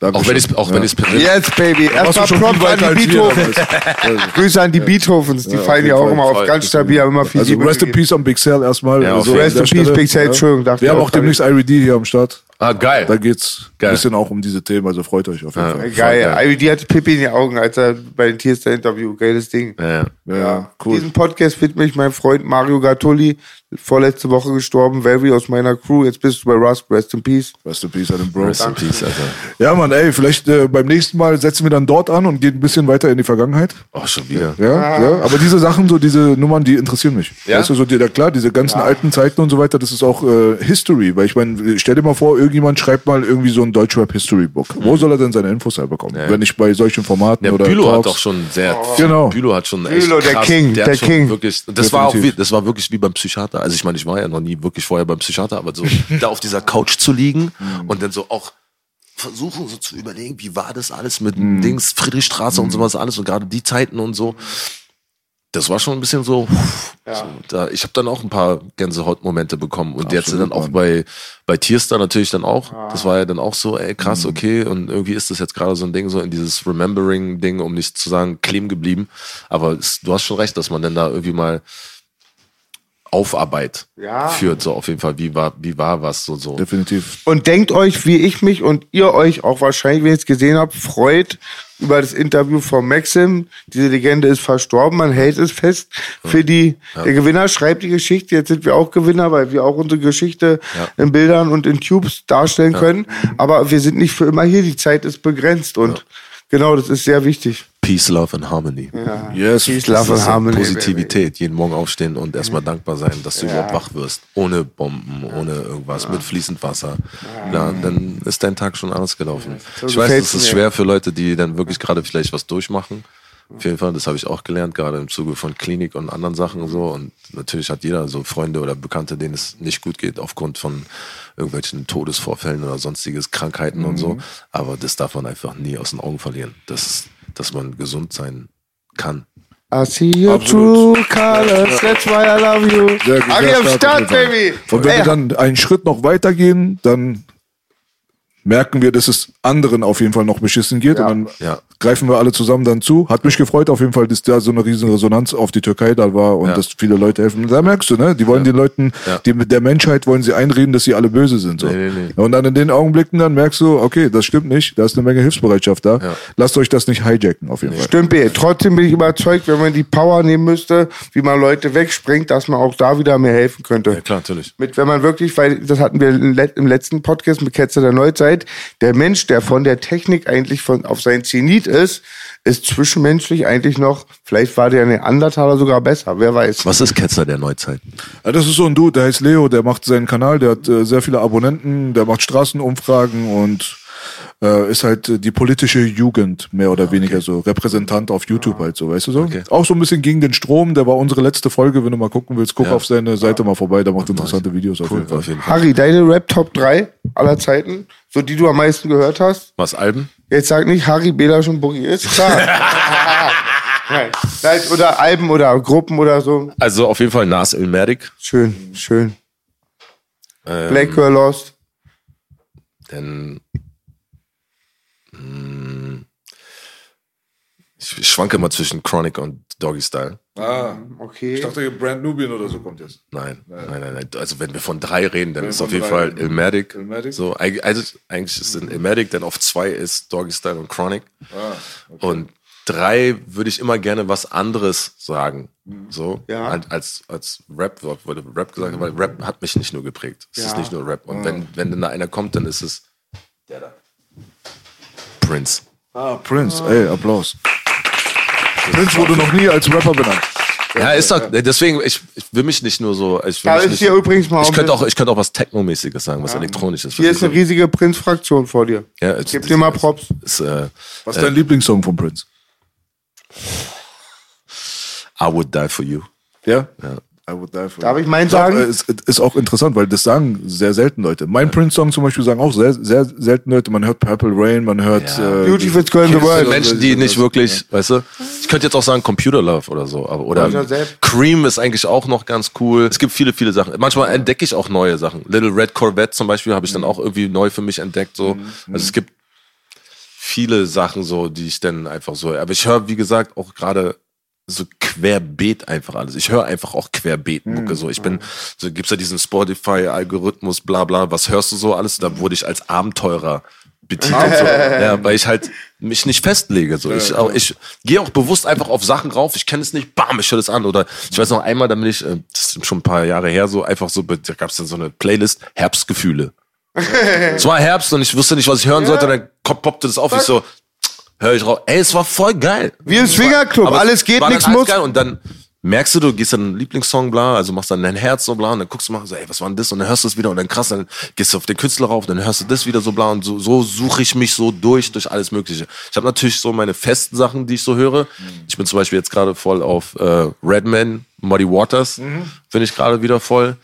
Auch wenn ich, auch wenn ich Yes, baby. Erstmal Props weiter an die Beethovens. aber Grüße an die Beethovens. Die Ja, fallen ja auch Fall. immer auf ganz stabil, haben immer viel Also Rest in. Peace an Big Cell erstmal. Ja, also auf an Rest der in Peace, Big Cell, Entschuldigung, Wir haben auch demnächst IRD hier am Start. Ah, geil. Da geht's Geil. ein bisschen auch um diese Themen, also freut euch auf jeden Ja. Fall. Geil. IBD hatte Pippi in die Augen, als er bei den Tierster Interview, geiles Ding. Ja, ja. Ja, cool. Diesen Podcast widme ich meinem Freund Mario Gattulli, vorletzte Woche gestorben, Very aus meiner Crew. Jetzt bist du bei Rust, rest in peace. Rest in Peace an den Bro. Rest in Peace, Alter. Ja, Mann, ey, vielleicht äh, beim nächsten Mal setzen wir dann dort an und gehen ein bisschen weiter in die Vergangenheit. Oh, schon wieder. Ja, ja, aber diese Sachen, so diese Nummern, die interessieren mich. Ja? Weißt du, so die, ja, klar, diese ganzen alten Zeiten und so weiter, das ist auch äh, History, weil ich meine, stell dir mal vor, irgendjemand schreibt mal irgendwie so ein Deutschrap History Book. Wo soll er denn seine Infos herbekommen? Wenn nicht bei solchen Formaten Der oder Bülow hat Talks? doch schon sehr, Genau. Bülow hat schon Bülow, echt der krass, King, der, der hat King. wirklich, das war auch wie, das war wirklich wie beim Psychiater. Also ich meine, ich war ja noch nie wirklich vorher beim Psychiater, aber so da auf dieser Couch zu liegen und dann so auch versuchen so zu überlegen, wie war das alles mit Dings, Friedrichstraße und sowas alles und gerade die Zeiten und so. Das war schon ein bisschen so, so da, ich habe dann auch ein paar Gänsehautmomente bekommen und jetzt Absolut, dann auch bei bei Tierstar natürlich dann auch. Das war ja dann auch so, ey krass, okay und irgendwie ist das jetzt gerade so ein Ding so in dieses Remembering Ding, um nicht zu sagen kleben geblieben, aber es, du hast schon recht, dass man dann da irgendwie mal Aufarbeit Ja. führt, so auf jeden Fall, wie war wie war was so so. Definitiv. Und denkt euch, wie ich mich und ihr euch auch wahrscheinlich, wenn ihr es gesehen habt, freut über das Interview von Maxim. Diese Legende ist verstorben, man hält es fest. Für die, der Gewinner schreibt die Geschichte. Jetzt sind wir auch Gewinner, weil wir auch unsere Geschichte Ja. in Bildern und in Tubes darstellen können. Aber wir sind nicht für immer hier. Die Zeit ist begrenzt und genau, das ist sehr wichtig. Peace, Love and Harmony. Yes. Peace, Love and Harmony. Positivität, jeden Morgen aufstehen und erstmal dankbar sein, dass du überhaupt wach wirst. Ohne Bomben, ohne irgendwas, mit fließend Wasser. Ja, dann ist dein Tag schon alles gelaufen. So ich weiß, es ist schwer für Leute, die dann wirklich gerade vielleicht was durchmachen. Auf jeden Fall, das habe ich auch gelernt, gerade im Zuge von Klinik und anderen Sachen und so. Und natürlich hat jeder so Freunde oder Bekannte, denen es nicht gut geht, aufgrund von irgendwelchen Todesvorfällen oder sonstiges, Krankheiten und Mhm. so. Aber das darf man einfach nie aus den Augen verlieren, dass, dass man gesund sein kann. I see your Absolut. true colors, that's why I love you. Sehr gut, Ari sehr am Start. Baby. Und wenn wir dann einen Schritt noch weitergehen, dann merken wir, dass es anderen auf jeden Fall noch beschissen geht. Ja. Und dann Ja. Greifen wir alle zusammen dann zu. Hat mich gefreut auf jeden Fall, dass da so eine riesen Resonanz auf die Türkei da war und Ja. dass viele Leute helfen. Da merkst du, ne? Die wollen den Leuten, Ja. die, der Menschheit wollen sie einreden, dass sie alle böse sind. So. Nee, nee, nee. Und dann in den Augenblicken dann merkst du, okay, das stimmt nicht, da ist eine Menge Hilfsbereitschaft da. Ja. Lasst euch das nicht hijacken auf jeden Fall. Stimmt, B. Trotzdem bin ich überzeugt, wenn man die Power nehmen müsste, wie man Leute wegspringt, dass man auch da wieder mehr helfen könnte. Ja, klar, natürlich. Mit, wenn man wirklich, weil das hatten wir im letzten Podcast mit Ketzer der Neuzeit, der Mensch, der von der Technik eigentlich von, auf sein Zenit ist, ist zwischenmenschlich eigentlich noch, vielleicht war der Neandertaler sogar besser, wer weiß. Was ist Ketzer der Neuzeit? Ja, das ist so ein Dude, der heißt Leo, der macht seinen Kanal, der hat äh, sehr viele Abonnenten, der macht Straßenumfragen und äh, ist halt äh, die politische Jugend, mehr oder weniger so, Repräsentant auf YouTube halt so, weißt du so? Okay. Auch so ein bisschen gegen den Strom, der war unsere letzte Folge, wenn du mal gucken willst, guck Ja. auf seine Seite mal vorbei, der macht interessante Videos auf Cool, jeden Fall. auf jeden Fall. Harry, deine Rap Top 3 aller Zeiten, so die du am meisten gehört hast? Was, Alben? Jetzt sag nicht Harry, Belasch und Boogie, ist klar. Nein. Nein, Oder Alben oder Gruppen oder so. Also auf jeden Fall Nas Ilmatic. Schön, schön. Ähm, Black Girl Lost. Denn mh, ich, schwanke immer zwischen Chronic und Doggy Style. Ah, Okay. ich dachte, Brand Nubian oder so kommt jetzt. Nein, nein, nein, nein. Also wenn wir von drei reden, dann Wenn ist auf jeden Fall. Ilmatic. Illmatic? So, also eigentlich ist es Ilmatic, dann auf zwei ist Doggy Style und Chronic. Ah, Und drei würde ich immer gerne was anderes sagen. So, Ja. als, als, Rap, wurde Rap gesagt, weil Rap hat mich nicht nur geprägt. Es ist Ja. nicht nur Rap. Und wenn, wenn dann da einer kommt, dann ist es der da. Prince. Ah, Prince, ey, Applaus. Prince wurde noch nie als Rapper benannt. Ja, ist doch, deswegen, ich, ich will mich nicht nur so, ich will Da mich ist nicht, hier übrigens mal ich auch könnte auch, ich könnte auch was Technomäßiges sagen, was Elektronisches. Hier ist eine riesige Prinz-Fraktion vor dir. ja, Ich geb dir mal Props. Ist, äh, Was ist dein Lieblingssong von Prince? I would die for you. Ja? I would die for Darf ich meinen Ist auch, sagen? äh, Ist, ist auch interessant, weil das sagen sehr selten Leute. Mein Prince-Song zum Beispiel sagen auch sehr, sehr selten Leute. Man hört Purple Rain, man hört Ja. äh, Beautiful Girl in the World. Menschen, die nicht wirklich, weißt du, ich könnte jetzt auch sagen Computer Love oder so, aber oder. Cream ist eigentlich auch noch ganz cool. Es gibt viele, viele Sachen. Manchmal entdecke ich auch neue Sachen. Little Red Corvette zum Beispiel habe ich dann auch irgendwie neu für mich entdeckt. So, also es gibt viele Sachen so, die ich dann einfach so. Aber ich höre, wie gesagt, auch gerade so querbeet einfach alles. Ich höre einfach auch querbeet Mucke so. Ich bin so gibt's ja diesen Spotify Algorithmus bla bla, was hörst du so alles? Da wurde ich als Abenteurer betitelt so. Ja, weil ich halt mich nicht festlege so. Ich auch, ich gehe auch bewusst einfach auf Sachen rauf. Ich kenne es nicht, bam, ich höre das an oder ich weiß noch einmal, da bin ich äh, das ist schon ein paar Jahre her so einfach so da gab's dann so eine Playlist Herbstgefühle. es war Herbst und ich wusste nicht, was ich hören sollte, dann pop- poppte das auf, ich so höre ich raus. Ey, es war voll geil. Wie im Swingerclub. Alles es geht, nichts muss. Geil. Und dann merkst du, du gehst dann einen Lieblingssong, bla, also machst dann dein Herz so, bla, und dann guckst du mal so, ey, was war denn das? Und dann hörst du es wieder und dann krass, dann gehst du auf den Künstler rauf, dann hörst du das wieder so, bla, und so, so suche ich mich so durch, durch alles Mögliche. Ich habe natürlich so meine festen Sachen, die ich so höre. Ich bin zum Beispiel jetzt gerade voll auf äh, Redman, Muddy Waters, bin ich gerade wieder voll.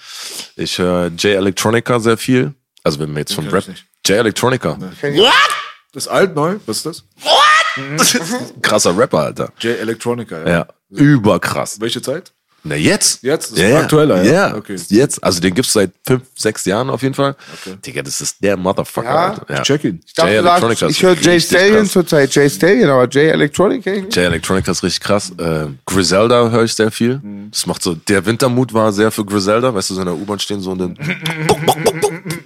Ich höre J Electronica sehr viel. Also wenn wir jetzt von kenn Rap. J Electronica. Das ist alt, neu? Was ist das? Krasser Rapper, Alter. J Electronica, ja. Ja. Überkrass. Welche Zeit? Na jetzt? Jetzt? Das ist aktueller, ja? Ja, Okay. jetzt. Also den gibt's seit fünf, sechs Jahren auf jeden Fall. Digga, das ist der Motherfucker. Ja? Alter. ja. Check ihn. Ich dachte, Jay ich höre Jay Stallion zurzeit. Jay Stallion, aber Jay Electronic kenn ich nicht. J Electronica ist richtig krass. Äh, Griselda höre ich sehr viel. Das macht so, der Wintermut war sehr für Griselda, weißt du, so in der U-Bahn stehen so und dann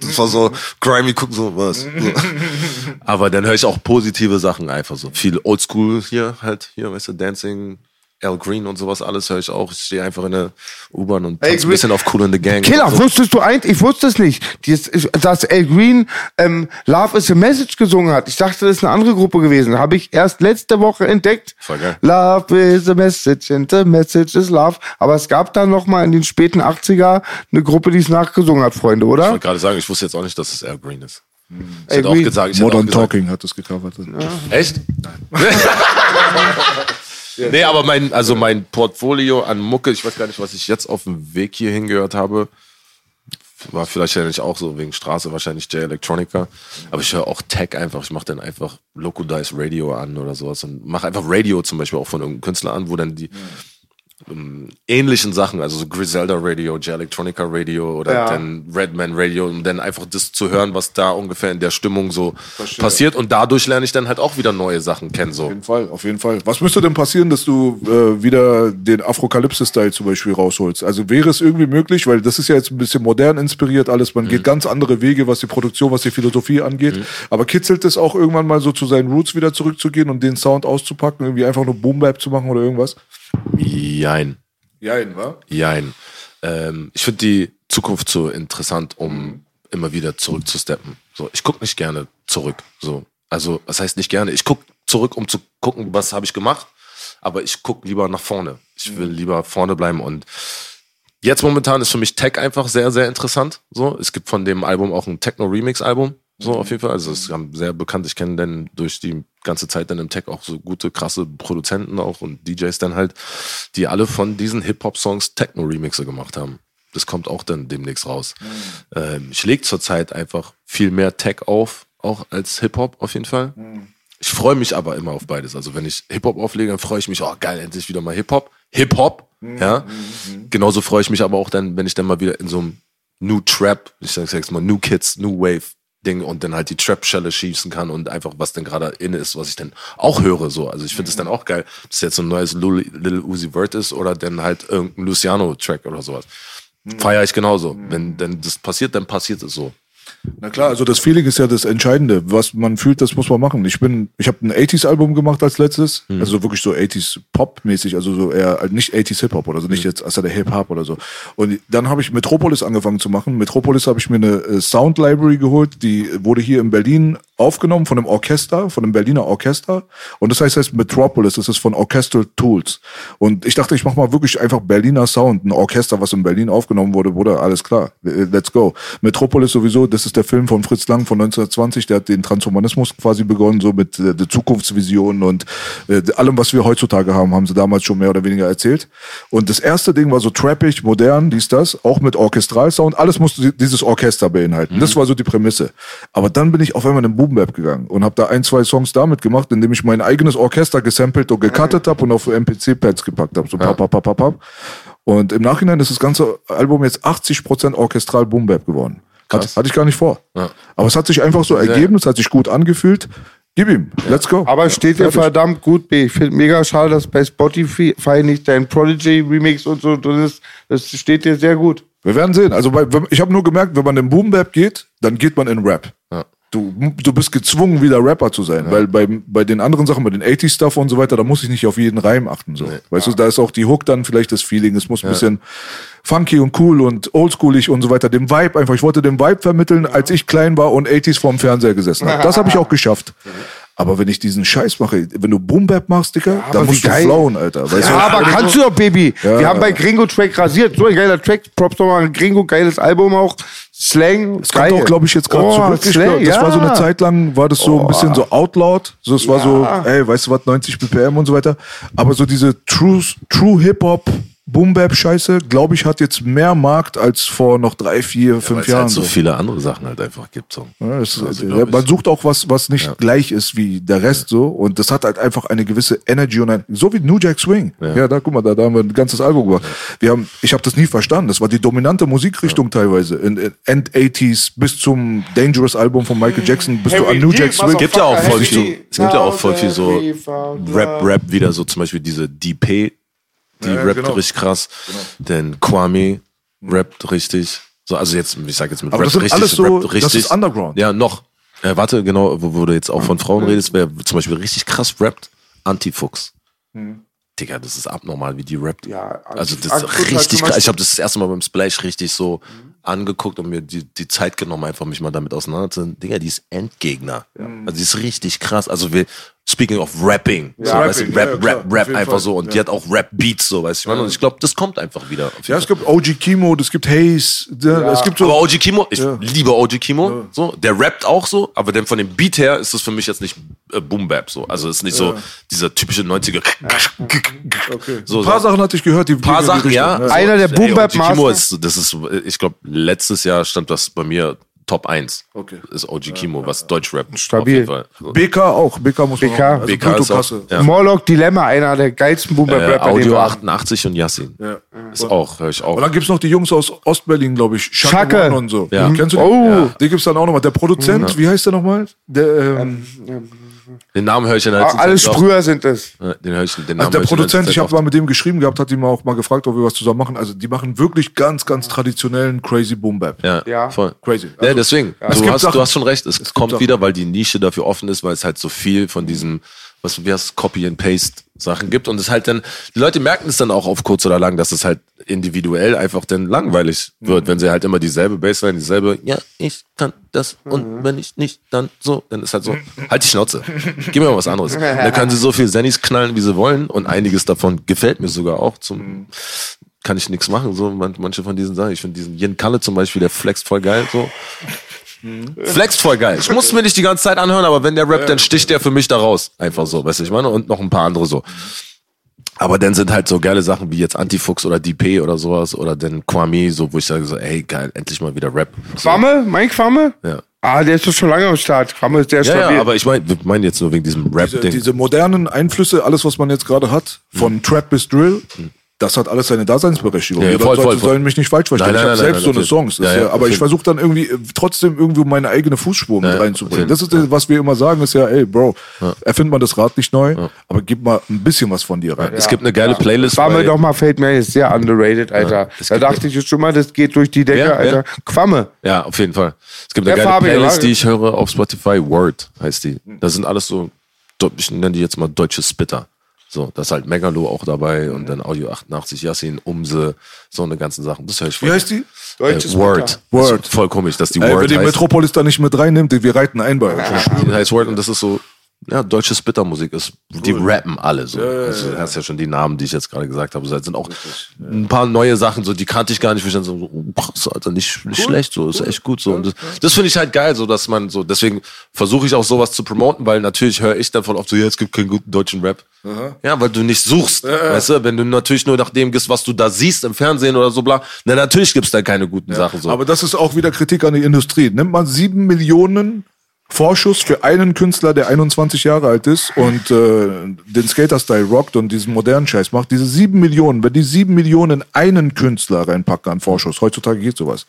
das war so grimy gucken so was. So. Aber dann höre ich auch positive Sachen einfach so. Viel Oldschool hier halt, hier, weißt du, Dancing, Al Green und sowas alles höre ich auch. Ich stehe einfach in der U-Bahn und tanze ein bisschen auf Cool in the Gang. Killer, so. wusstest du eins? Ich wusste es nicht. Dass Al Green ähm, Love is a Message gesungen hat. Ich dachte, das ist eine andere Gruppe gewesen. Habe ich erst letzte Woche entdeckt. Voll geil. Love is a message and the message is love. Aber es gab dann noch mal in den späten 80er eine Gruppe, die es nachgesungen hat, Freunde, Ich oder? wollte gerade sagen, ich wusste jetzt auch nicht, dass es Al Green ist. Ich Al hätte auch gesagt, ich hätte auch Modern gesagt, Talking hat das gecovert. Echt? nee, aber mein, also mein Portfolio an Mucke, ich weiß gar nicht, was ich jetzt auf dem Weg hierhin gehört habe. War vielleicht ja nicht auch so wegen Straße, wahrscheinlich J Electronica. Aber ich höre auch Tech einfach. Ich mache dann einfach Loco Dice Radio an oder sowas und mache einfach Radio zum Beispiel auch von irgendeinem Künstler an, wo dann die ähm, ähnlichen Sachen, also so Griselda Radio, J Electronica Radio oder Ja. dann Redman Radio, um dann einfach das zu hören, was da ungefähr in der Stimmung so passiert. Und dadurch lerne ich dann halt auch wieder neue Sachen kennen. So. Auf jeden Fall, auf jeden Fall. Was müsste denn passieren, dass du äh, wieder den Afrokalypse-Style zum Beispiel rausholst? Also wäre es irgendwie möglich, weil das ist ja jetzt ein bisschen modern inspiriert alles, man geht ganz andere Wege, was die Produktion, was die Philosophie angeht. Aber kitzelt es auch irgendwann mal so zu seinen Roots wieder zurückzugehen und den Sound auszupacken, irgendwie einfach nur Boom Bap zu machen oder irgendwas? Jein. Jein, wa? Jein. Ähm, ich finde die Zukunft so interessant, um immer wieder zurückzusteppen. So, ich gucke nicht gerne zurück. So, also was heißt nicht gerne? Ich gucke zurück, um zu gucken, was habe ich gemacht. Aber ich gucke lieber nach vorne. Ich will lieber vorne bleiben und Jetzt momentan ist für mich Tech einfach sehr, sehr interessant. So, es gibt von dem Album auch ein Techno-Remix-Album. So, auf jeden Fall. Also, es ist sehr bekannt. Ich kenne dann durch die ganze Zeit dann im Tech auch so gute, krasse Produzenten auch und DJs dann halt, die alle von diesen Hip-Hop-Songs Techno-Remixe gemacht haben. Das kommt auch dann demnächst raus. Ähm, ich lege zurzeit einfach viel mehr Tech auf, auch als Hip-Hop auf jeden Fall. Ich freue mich aber immer auf beides. Also wenn ich Hip-Hop auflege, dann freue ich mich, oh geil, endlich wieder mal Hip-Hop. Hip-Hop, ja. Genauso freue ich mich aber auch dann, wenn ich dann mal wieder in so einem New Trap, ich sag jetzt mal New Kids, New Wave Ding und dann halt die Trap-Schelle schießen kann und einfach was dann gerade in ist, was ich dann auch höre, so. Also ich finde es dann auch geil, ob es jetzt so ein neues Lil, Lil Uzi Vert ist oder dann halt irgendein Luciano-Track oder sowas. Feier ich genauso. Wenn, wenn das passiert, dann passiert es so. Na klar, also das Feeling ist ja das Entscheidende. Was man fühlt, das muss man machen. Ich bin, ich habe ein 80s-Album gemacht als letztes, Mhm. also wirklich so 80s Pop-mäßig, also so eher nicht 80s Hip-Hop oder so, Mhm. nicht jetzt also der Hip-Hop oder so. Und dann habe ich Metropolis angefangen zu machen. Metropolis habe ich mir eine äh, Sound Library geholt, die wurde hier in Berlin aufgenommen von einem Orchester, von einem Berliner Orchester. Und das heißt, heißt Metropolis, das ist von Orchestral Tools. Und ich dachte, ich mache mal wirklich einfach Berliner Sound, ein Orchester, was in Berlin aufgenommen wurde, wurde alles klar. Let's go. Metropolis sowieso, das ist der Film von Fritz Lang von 1920, der hat den Transhumanismus quasi begonnen, so mit äh, der Zukunftsvision und äh, allem, was wir heutzutage haben, haben sie damals schon mehr oder weniger erzählt. Und das erste Ding war so trappig, modern, dies, das, auch mit Orchestralsound, alles musste di- dieses Orchester beinhalten. Das war so die Prämisse. Aber dann bin ich auf einmal in den Boom Bap gegangen und habe da ein, zwei Songs damit gemacht, indem ich mein eigenes Orchester gesampelt und gecuttet habe und auf MPC-Pads gepackt habe. So pap, pap, pap, pap, pap. Und im Nachhinein ist das ganze Album jetzt 80% orchestral Boom Bap geworden. Hat, hatte ich gar nicht vor. Aber es hat sich einfach so ergeben, es hat sich gut angefühlt. Gib ihm, let's go. Aber es steht dir verdammt gut B. Ich finde mega schade, dass bei Spotify nicht dein Prodigy Remix und so drin ist. Das steht dir sehr gut. Wir werden sehen. Also bei, ich habe nur gemerkt, wenn man in Boom Bap geht, dann geht man in Rap. Du, du bist gezwungen, wieder Rapper zu sein, weil bei, bei den anderen Sachen, bei den 80s-Stuff und so weiter, da muss ich nicht auf jeden Reim achten. So. Weißt du, da ist auch die Hook dann vielleicht das Feeling. Es muss ein bisschen funky und cool und oldschoolig und so weiter. Dem Vibe einfach. Ich wollte den Vibe vermitteln, als ich klein war und 80s vorm Fernseher gesessen habe. Das habe ich auch geschafft. Aber wenn ich diesen Scheiß mache, wenn du Boom Bap machst, Dicker, dann aber musst du geil. flauen, Alter. Weißt Ja, du? aber kannst du doch, Baby. Wir haben bei Gringo Track rasiert. So ein geiler Track. Props nochmal an Gringo. Geiles Album auch. Slang. Es kommt auch, glaube ich, jetzt gerade oh, zurück. Slang, glaub, das war so eine ja. Zeit lang, war das so ein bisschen so outlawed. So, es war so, ey, weißt du was, 90 BPM und so weiter. Aber so diese True, True Hip-Hop, Boom-Bap-Scheiße, glaube ich, hat jetzt mehr Markt als vor noch drei, vier, Weil fünf es Jahren. halt so so. viele andere Sachen halt einfach gibt. So. Ja, es, Also, ja, man sucht auch was, was nicht gleich ist wie der Rest so. Und das hat halt einfach eine gewisse Energy und ein, so wie New Jack Swing. Ja, da guck mal, da, da haben wir ein ganzes Album gemacht. Wir haben, ich habe das nie verstanden. Das war die dominante Musikrichtung teilweise. In, in End 80s bis zum Dangerous Album von Michael Jackson bis du an New Jack Swing. Es gibt ja auch voll viel, es gibt ja auch voll viel so Rap, Rap wieder, so zum Beispiel diese DP, die Ja, rappt genau. richtig krass. Denn Kwame rappt richtig. So, also jetzt, ich sag jetzt mit Aber Rap das richtig, alles so- rappt das richtig. ist Underground. Ja, noch. Äh, warte, genau, wo, wo du jetzt auch von Frauen redest, wer zum Beispiel richtig krass rappt, Antifuchs. Digga, das ist abnormal, wie die rappt. Ja, also das ist hat richtig krass. Ich habe das das erste Mal beim Splash richtig so angeguckt und mir die, die Zeit genommen, einfach mich mal damit auseinanderzusetzen. Digga, die ist Endgegner. Also die ist richtig krass. Also wir, speaking of Rapping, so, Rapping, weißt du, ja, Rap, ja, Rap, Rap jeden einfach Fall. so. Und die hat auch Rap-Beats, so, weißt du, ich meine, und ich glaube, das kommt einfach wieder. Ja, es gibt OG Kimo, es gibt Haze, der, es gibt so. aber OG Kimo, ich Ja. liebe OG Kimo, so, der rappt auch so, aber denn von dem Beat her ist das für mich jetzt nicht äh, Boom Bap so. Also es ist nicht so dieser typische 90er. okay. So, ein paar so. Sachen hatte ich gehört, die Ein paar Sachen, ja. Einer der Boom Bap OG Kimo ist, das ist, ich glaube, letztes Jahr stand das bei mir Top 1. Okay. Ist OG Kimo, was Deutschrap. Stabil. Auf jeden Fall. So. BK auch, BK muss man BK. auch. Also BK ist auch, ja. Morlock Dilemma, einer der geilsten Boomer Äh, Rapper, Audio wir haben. 88 und Yassin. Ja. Ist auch, höre ich auch. Und dann gibt's noch die Jungs aus Ostberlin, glaube ich. Schacke Schacke. Und so. Ja. Kennst du die? Oh. Ja. Die gibt's dann auch nochmal. Der Produzent, wie heißt der nochmal? Der, ähm, Den Namen höre ich Ah, letzten Alle. Sprüher sind es. Ja, Den höre ich, den Namen also der ich Produzent, ich Zeit habe mal mit dem geschrieben gehabt, hat ihn mal auch mal gefragt, ob wir was zusammen machen. Also die machen wirklich ganz, ganz traditionellen Crazy Boom Bap. Ja, Ja. voll. Crazy. ja, Also, deswegen. es Du, hast, Sachen- du hast schon recht. Es, gibt kommt wieder, weil die Nische dafür offen ist, weil es halt so viel von diesen, was wie heißt Copy and Paste Sachen gibt und es halt dann die Leute merken es dann auch auf kurz oder lang, dass es halt individuell einfach dann langweilig wird, wenn sie halt immer dieselbe Bassline, dieselbe, ja, ich kann das und wenn ich nicht, dann so, dann ist halt so, halt die Schnauze. Gib mir mal was anderes. Dann können sie so viel Zennis knallen, wie sie wollen und einiges davon gefällt mir sogar auch zum kann ich nichts machen. So man- manche von diesen Sachen. Ich finde diesen Jen Kalle zum Beispiel, der flext voll geil. So. Flext voll geil. Ich muss mir nicht die ganze Zeit anhören, aber wenn der rappt, dann sticht der für mich da raus. Einfach so, weißt du, ich meine? Und noch ein paar andere so. Aber dann sind halt so geile Sachen wie jetzt Antifuchs oder DP oder sowas oder dann Kwame, so, wo ich sage so, ey, geil, endlich mal wieder Rap. So. Quamme? Mein Quamme? Ja. Ah, der ist doch schon lange am Start. Quamme ist Ja, stabil. ja, aber ich meine, wir meinen jetzt nur wegen diesem diese, Rap-Ding. diese modernen Einflüsse, alles was man jetzt gerade hat, von Trap bis Drill, das hat alles seine Daseinsberechtigung. Ja, voll, Leute voll, voll. sollen mich nicht falsch verstehen. Nein, ich nein, habe nein, selbst nein, so eine. Songs. Das Ja, ist ja, ja, aber ich versuche dann irgendwie äh, trotzdem irgendwie meine eigene Fußspur mit reinzubringen. Das ist das, was wir immer sagen, ist ja, ey, Bro, erfind mal das Rad nicht neu, aber gib mal ein bisschen was von dir rein. Es gibt eine geile Playlist. Quamme doch mal, fällt mir jetzt sehr underrated, Alter. da dachte ich jetzt schon mal, das geht durch die Decke? Alter. Quamme. Ja, auf jeden Fall. Es gibt eine Der geile Fabian, Playlist, die ich höre auf Spotify. Word heißt die. Da sind alles so, ich nenne die jetzt mal deutsche Spitter. So, da ist halt Megalo auch dabei und dann Audio 88, Yassin, Umse, so eine ganzen Sachen. Das höre ich Wie heißt die? Äh, Word. Word. Voll komisch, dass die Ey, wenn Word die heißt. Metropolis da nicht mit reinnimmt, wir reiten ein bei euch. Die heißt Word und das ist so, ja, deutsche Spittermusik ist, die rappen alle so. also, du hast ja schon die Namen, die ich jetzt gerade gesagt habe. Es sind auch ein paar neue Sachen, so, die kannte ich gar nicht, ich dann so, oh, krass, Alter, nicht, nicht schlecht, so, ist echt gut, so. Und das, das finde ich halt geil, so, dass man so, deswegen versuche ich auch sowas zu promoten, weil natürlich höre ich dann voll oft so, ja, es gibt keinen guten deutschen Rap. Ja, weil du nicht suchst, weißt du, wenn du natürlich nur nach dem gehst, was du da siehst im Fernsehen oder so, bla, na, natürlich gibt's da keine guten Sachen, so. Aber das ist auch wieder Kritik an die Industrie. Nimmt man sieben Millionen Vorschuss für einen Künstler, der 21 Jahre alt ist und äh, den Skater-Style rockt und diesen modernen Scheiß macht. Diese sieben Millionen, wenn die sieben Millionen einen Künstler reinpacken an Vorschuss, heutzutage geht sowas.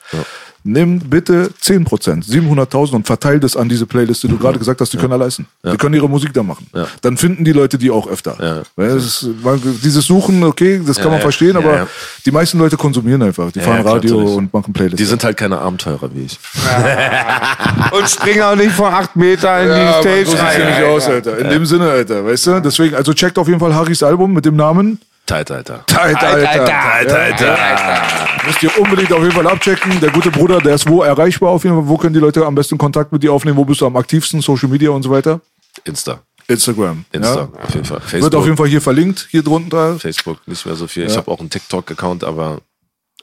Nimm bitte 10 Prozent, 700.000 und verteil das an diese Playlist, die du gerade gesagt hast, die können er leisten. Die können ihre Musik da machen. Dann finden die Leute die auch öfter. Ist, man, dieses Suchen, okay, das kann man ja. verstehen, Ja, aber ja. die meisten Leute konsumieren einfach. Die fahren klar, Radio natürlich. und machen Playlists. die sind halt keine Abenteurer wie ich. Und spring auch nicht von acht Meter in Ja, die Stage so rein. ja nicht aus, Alter. In dem Sinne, Alter, weißt du? Deswegen, also checkt auf jeden Fall Harrys Album mit dem Namen Tight, Alter. Tight, Alter. Tight, Alter. Müsst ihr unbedingt auf jeden Fall abchecken. Der gute Bruder, der ist wo erreichbar auf jeden Fall. Wo können die Leute am besten Kontakt mit dir aufnehmen? Wo bist du am aktivsten? Social Media und so weiter? Insta. Instagram. Insta, Ja? auf jeden Fall. Facebook, Wird auf jeden Fall hier verlinkt, hier drunter. Facebook nicht mehr so viel. Ich habe auch einen TikTok-Account, aber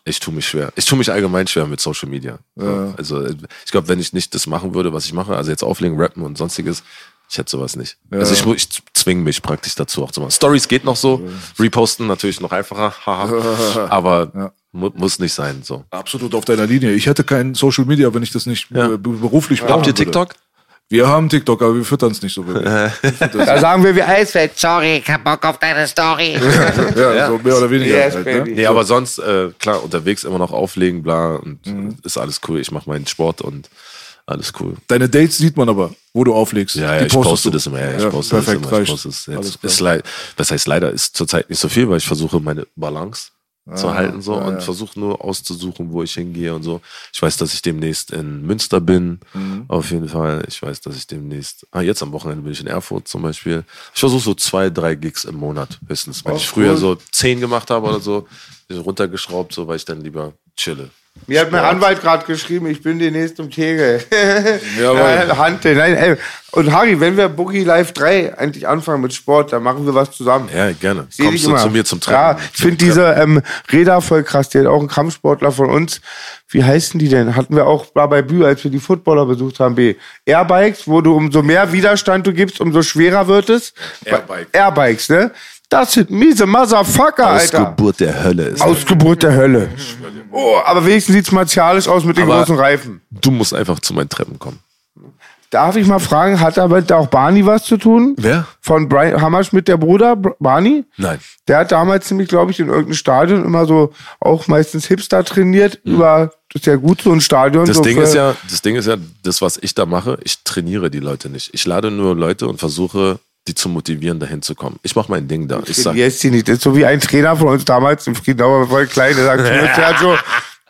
ich tue mich schwer. Ich tue mich allgemein schwer mit Social Media. So, Also ich glaube, wenn ich nicht das machen würde, was ich mache, also jetzt auflegen, rappen und sonstiges, ich hätte sowas nicht. Also ich, ich zwinge mich praktisch dazu auch zu machen. Stories geht noch so, reposten natürlich noch einfacher, haha. aber mu muss nicht sein. So. Absolut auf deiner Linie. Ich hätte kein Social Media, wenn ich das nicht Ja. äh, be- beruflich brauchen Habt ihr. TikTok? Wir haben TikTok, aber wir füttern es nicht so wirklich. Da sagen wir wie Eisfeld. Sorry, ich hab Bock auf deine Story. ja, so mehr oder weniger. Yes, halt, ne? Nee, aber sonst, äh, klar, unterwegs immer noch auflegen, bla, und ist alles cool. Ich mache meinen Sport und alles cool. Deine Dates sieht man aber, wo du auflegst. Ja, ja ich poste du. das immer. Ja, ich Ja, poste perfekt, das immer. Ich poste es Alles jetzt. Ist leid, das heißt leider ist zurzeit nicht so viel, weil ich versuche meine Balance zu halten so Ah, ja, und versuche nur auszusuchen, wo ich hingehe und so. Ich weiß, dass ich demnächst in Münster bin, Mhm. auf jeden Fall. Ich weiß, dass ich demnächst, ah, jetzt am Wochenende bin ich in Erfurt zum Beispiel. Ich versuche so zwei, drei Gigs im Monat höchstens. Wenn Oh, ich früher cool. so zehn gemacht habe oder so, runtergeschraubt, so weil ich dann lieber chille. Mir hat mein Anwalt gerade geschrieben, ich bin demnächst im Tegel. Jawohl. Ja, Hante, nein, ey. Und Harry, wenn wir Boogie Live 3 eigentlich anfangen mit Sport, dann machen wir was zusammen. Ja, gerne. Seh Kommst du immer. zu mir zum Treffen? Ja, ich finde diese ähm, Räder voll krass. Der hat auch ein Kampfsportler von uns. Wie heißen die denn? Hatten wir auch bei Bü, als wir die Footballer besucht haben. B. Airbikes, wo du umso mehr Widerstand du gibst, umso schwerer wird es. Airbike. Airbikes, ne? Das sind miese Motherfucker, Alter. Ausgeburt der Hölle ist. Ausgeburt der Hölle. Oh, aber wenigstens sieht's martialisch aus mit den Aber- großen Reifen. Du musst einfach zu meinen Treppen kommen. Darf ich mal fragen, hat damit auch Barney was zu tun? Wer? Von Brian Hammerschmidt, der Bruder, Br- Barney? Nein. Der hat damals nämlich, glaube ich, in irgendeinem Stadion immer so auch meistens Hipster trainiert über, das ist ja gut, so ein Stadion. Das so Ding für- ist ja, das Ding ist ja, das, was ich da mache, ich trainiere die Leute nicht. Ich lade nur Leute und versuche, die zu motivieren, dahin zu kommen. Ich mache mein Ding da. Ich sag, die nicht. Das ist so wie ein Trainer von uns damals im Friedenauer, voll klein, der sagt, so,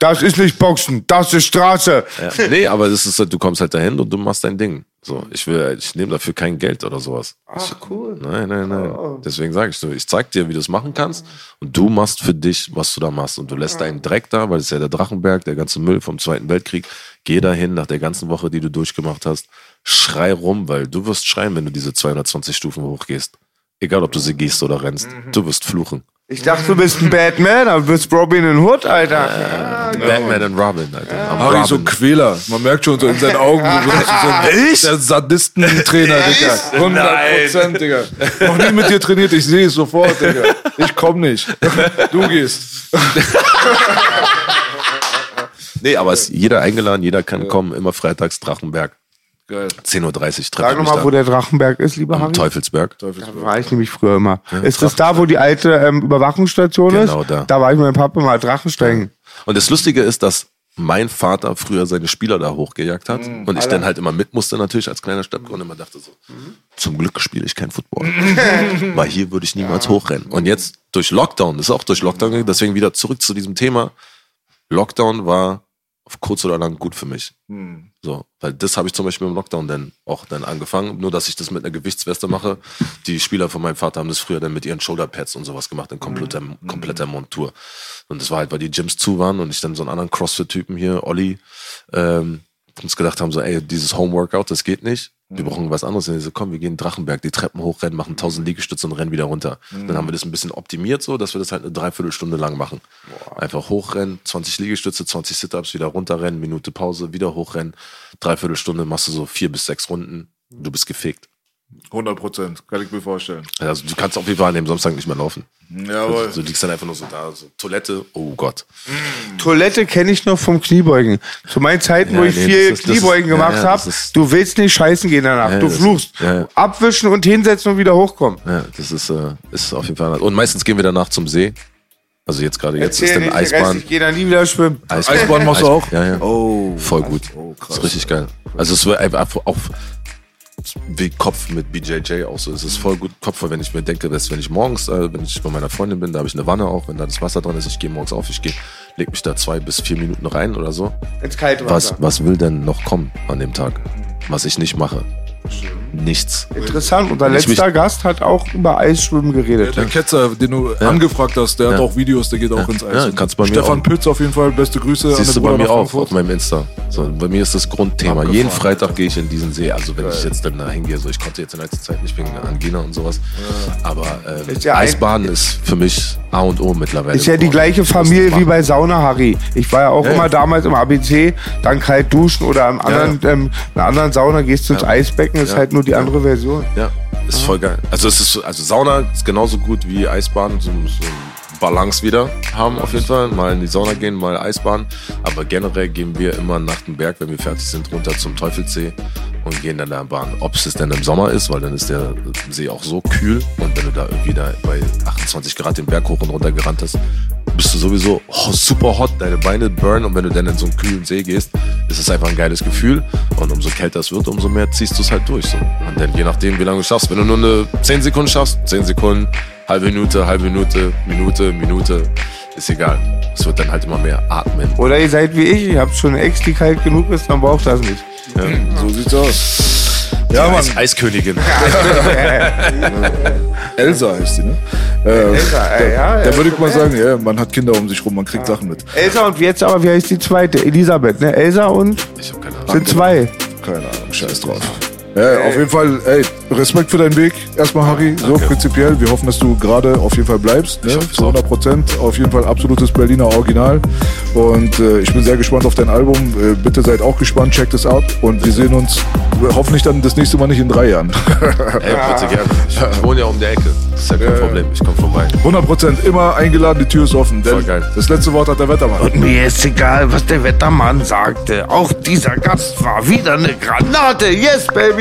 das ist nicht Boxen, das ist Straße. ja, nee, aber das ist, halt, du kommst halt dahin und du machst dein Ding. So, ich will, ich nehme dafür kein Geld oder sowas. Ach, cool. Nein, nein, nein. Deswegen sage ich so, ich zeig dir, wie du es machen kannst und du machst für dich, was du da machst. Und du lässt deinen Dreck da, weil es ist ja der Drachenberg, der ganze Müll vom Zweiten Weltkrieg. Geh dahin nach der ganzen Woche, die du durchgemacht hast. Schrei rum, weil du wirst schreien, wenn du diese 220 Stufen hochgehst. Egal, ob du sie gehst oder rennst. Du wirst fluchen. Ich dachte, du bist ein Batman, aber du bist Robin in Hood, Alter. Ja, Batman und Robin, Alter. Am Harry so Robin. Quäler. Man merkt schon so in seinen Augen, du bist so der Sadistentrainer, Digga. 100 Prozent, Digga. Noch nie mit dir trainiert, ich sehe es sofort, Digga. Ich komm nicht. Du gehst. Nee, aber es ist jeder eingeladen, jeder kann kommen, immer freitags Drachenberg. Geil. 10.30 Uhr Sag treffen wir nochmal, wo der Drachenberg ist, lieber am Harry. Teufelsberg. Da war ich nämlich früher immer. ist das da, wo die alte ähm, Überwachungsstation Genau ist? da. Da war ich mit meinem Papa mal Drachensteigen. Und das Lustige ist, dass mein Vater früher seine Spieler da hochgejagt hat Mhm. und ich dann halt immer mit musste natürlich als kleiner Stadtgrund und immer dachte so, zum Glück spiele ich kein Football. Weil hier würde ich niemals hochrennen. Und jetzt durch Lockdown, das ist auch durch Lockdown, gegangen, deswegen wieder zurück zu diesem Thema. Lockdown war auf kurz oder lang gut für mich. So, weil das habe ich zum Beispiel im Lockdown dann auch dann angefangen. Nur, dass ich das mit einer Gewichtsweste mache. Die Spieler von meinem Vater haben das früher dann mit ihren Shoulderpads und sowas gemacht, in kompletter, kompletter Montur. Und das war halt, weil die Gyms zu waren und ich dann so einen anderen Crossfit-Typen hier, Olli, ähm, uns gedacht haben, so, ey, dieses Homeworkout, das geht nicht. Wir brauchen was anderes. Und so, komm, wir gehen Drachenberg, die Treppen hochrennen, machen 1000 Liegestütze und rennen wieder runter. Dann haben wir das ein bisschen optimiert so, dass wir das halt eine Dreiviertelstunde lang machen. Einfach hochrennen, 20 Liegestütze, 20 Sit-Ups, wieder runterrennen, Minute Pause, wieder hochrennen. Dreiviertelstunde machst du so vier bis sechs Runden. Du bist gefegt. 100 Prozent, kann ich mir vorstellen. Also du kannst auf jeden Fall an dem Samstag nicht mehr laufen. Jawohl. Also, du liegst dann einfach nur so da, so Toilette, oh Gott. Toilette kenne ich noch vom Kniebeugen. Zu meinen Zeiten, wo Ja, ich nee, viel ist- Kniebeugen ist- gemacht ja, habe, ist- du willst nicht scheißen gehen danach. Ja, du fluchst. ja, ja. Abwischen und hinsetzen und wieder hochkommen. Ja, das ist, äh, ist auf jeden Fall anders. Und meistens gehen wir danach zum See. Also jetzt gerade jetzt ist dann Rest, Eisbahn. ich gehe da nie wieder schwimmen. Eisbahn machst du auch? Ja, ja. Oh. Voll gut. Oh, krass. Das ist richtig geil. Also es wird einfach auch wie Kopf mit BJJ auch so. Es ist voll gut Kopf, wenn ich mir denke, dass wenn ich morgens, äh, wenn ich bei meiner Freundin bin, da habe ich eine Wanne auch, wenn da das Wasser drin ist, ich gehe morgens auf, ich gehe, leg mich da zwei bis vier Minuten rein oder so. Ins kalte Was, Wasser. was will denn noch kommen an dem Tag? Was ich nicht mache? Nichts. Interessant. Unser Wenn ich letzter Gast hat auch über Eisschwimmen geredet. Der Ketzer, den du angefragt hast, der hat auch Videos, der geht auch ins Eis. Ja, kannst bei mir Stefan auch. Pütz auf jeden Fall, beste Grüße Siehst du den bei Bruder mir auch auf meinem Insta. So, bei mir ist das Grundthema. Jeden Freitag gehe ich in diesen See. Also wenn ich jetzt dann da hingehe, so ich konnte jetzt in letzter Zeit nicht wegen Angina und sowas. Aber ähm, ja Eisbaden ist für mich A und O mittlerweile. Ist ja die gleiche Familie wie bei Sauna Harry. Ich war ja auch Ja, immer ja. damals im ABC, dann kalt duschen oder im anderen, Ähm, in einer anderen Sauna gehst du ins Eisbecken, ist Ja. halt nur die andere Version. Ja, ist voll geil. Also es ist so- also Sauna ist genauso gut wie Eisbahn, so, so Balance wieder haben auf jeden Fall. Mal in die Sauna gehen, mal Eisbahn. Aber generell gehen wir immer nach dem Berg, wenn wir fertig sind, runter zum Teufelssee und gehen dann da Bahn. Ob es dann im Sommer ist, weil dann ist der See auch so kühl und wenn du da irgendwie da bei 28 Grad den Berg hoch und runter gerannt hast, bist du sowieso oh, super hot, deine Beine burn und wenn du dann in so einen kühlen See gehst, ist es einfach ein geiles Gefühl und umso kälter es wird, umso mehr ziehst du es halt durch. So. Und dann je nachdem, wie lange du schaffst, wenn du nur eine 10 Sekunden schaffst, 10 Sekunden, halbe Minute, halbe Minute, Minute, Minute, ist egal. Es wird dann halt immer mehr atmen. Oder ihr seid wie ich, ihr habt schon eine Ex, die kalt genug ist, dann braucht das nicht. So sieht's aus. Ja, Mann, Eis Eiskönigin. Elsa heißt die, ne? Äh, Elsa, äh, ja, da ja, würde ich mal ja. sagen, ja, man hat Kinder um sich rum, man kriegt Sachen mit. Elsa und jetzt aber, wie heißt die zweite? Elisabeth, ne? Elsa und Ich hab keine Ahnung. sind zwei. Keine Ahnung, scheiß drauf. Ja, auf jeden Fall, ey, Respekt für deinen Weg. Erstmal, Harry, so prinzipiell. Wir hoffen, dass du gerade auf jeden Fall bleibst. Ne? Zu 100 Prozent. Auf jeden Fall absolutes Berliner Original. Und äh, ich bin sehr gespannt auf dein Album. Äh, bitte seid auch gespannt, checkt es ab. Und wir sehen uns äh, hoffentlich dann das nächste Mal nicht in drei Jahren. Ey, bitte gerne. Ich, ich wohne ja um der Ecke. Das ist ja kein Problem. Ich komme vorbei. 100 Prozent. Immer eingeladen, die Tür ist offen. Voll geil. Das letzte Wort hat der Wettermann. Mir ist egal, was der Wettermann sagte. Auch dieser Gast war wieder eine Granate. Yes, baby,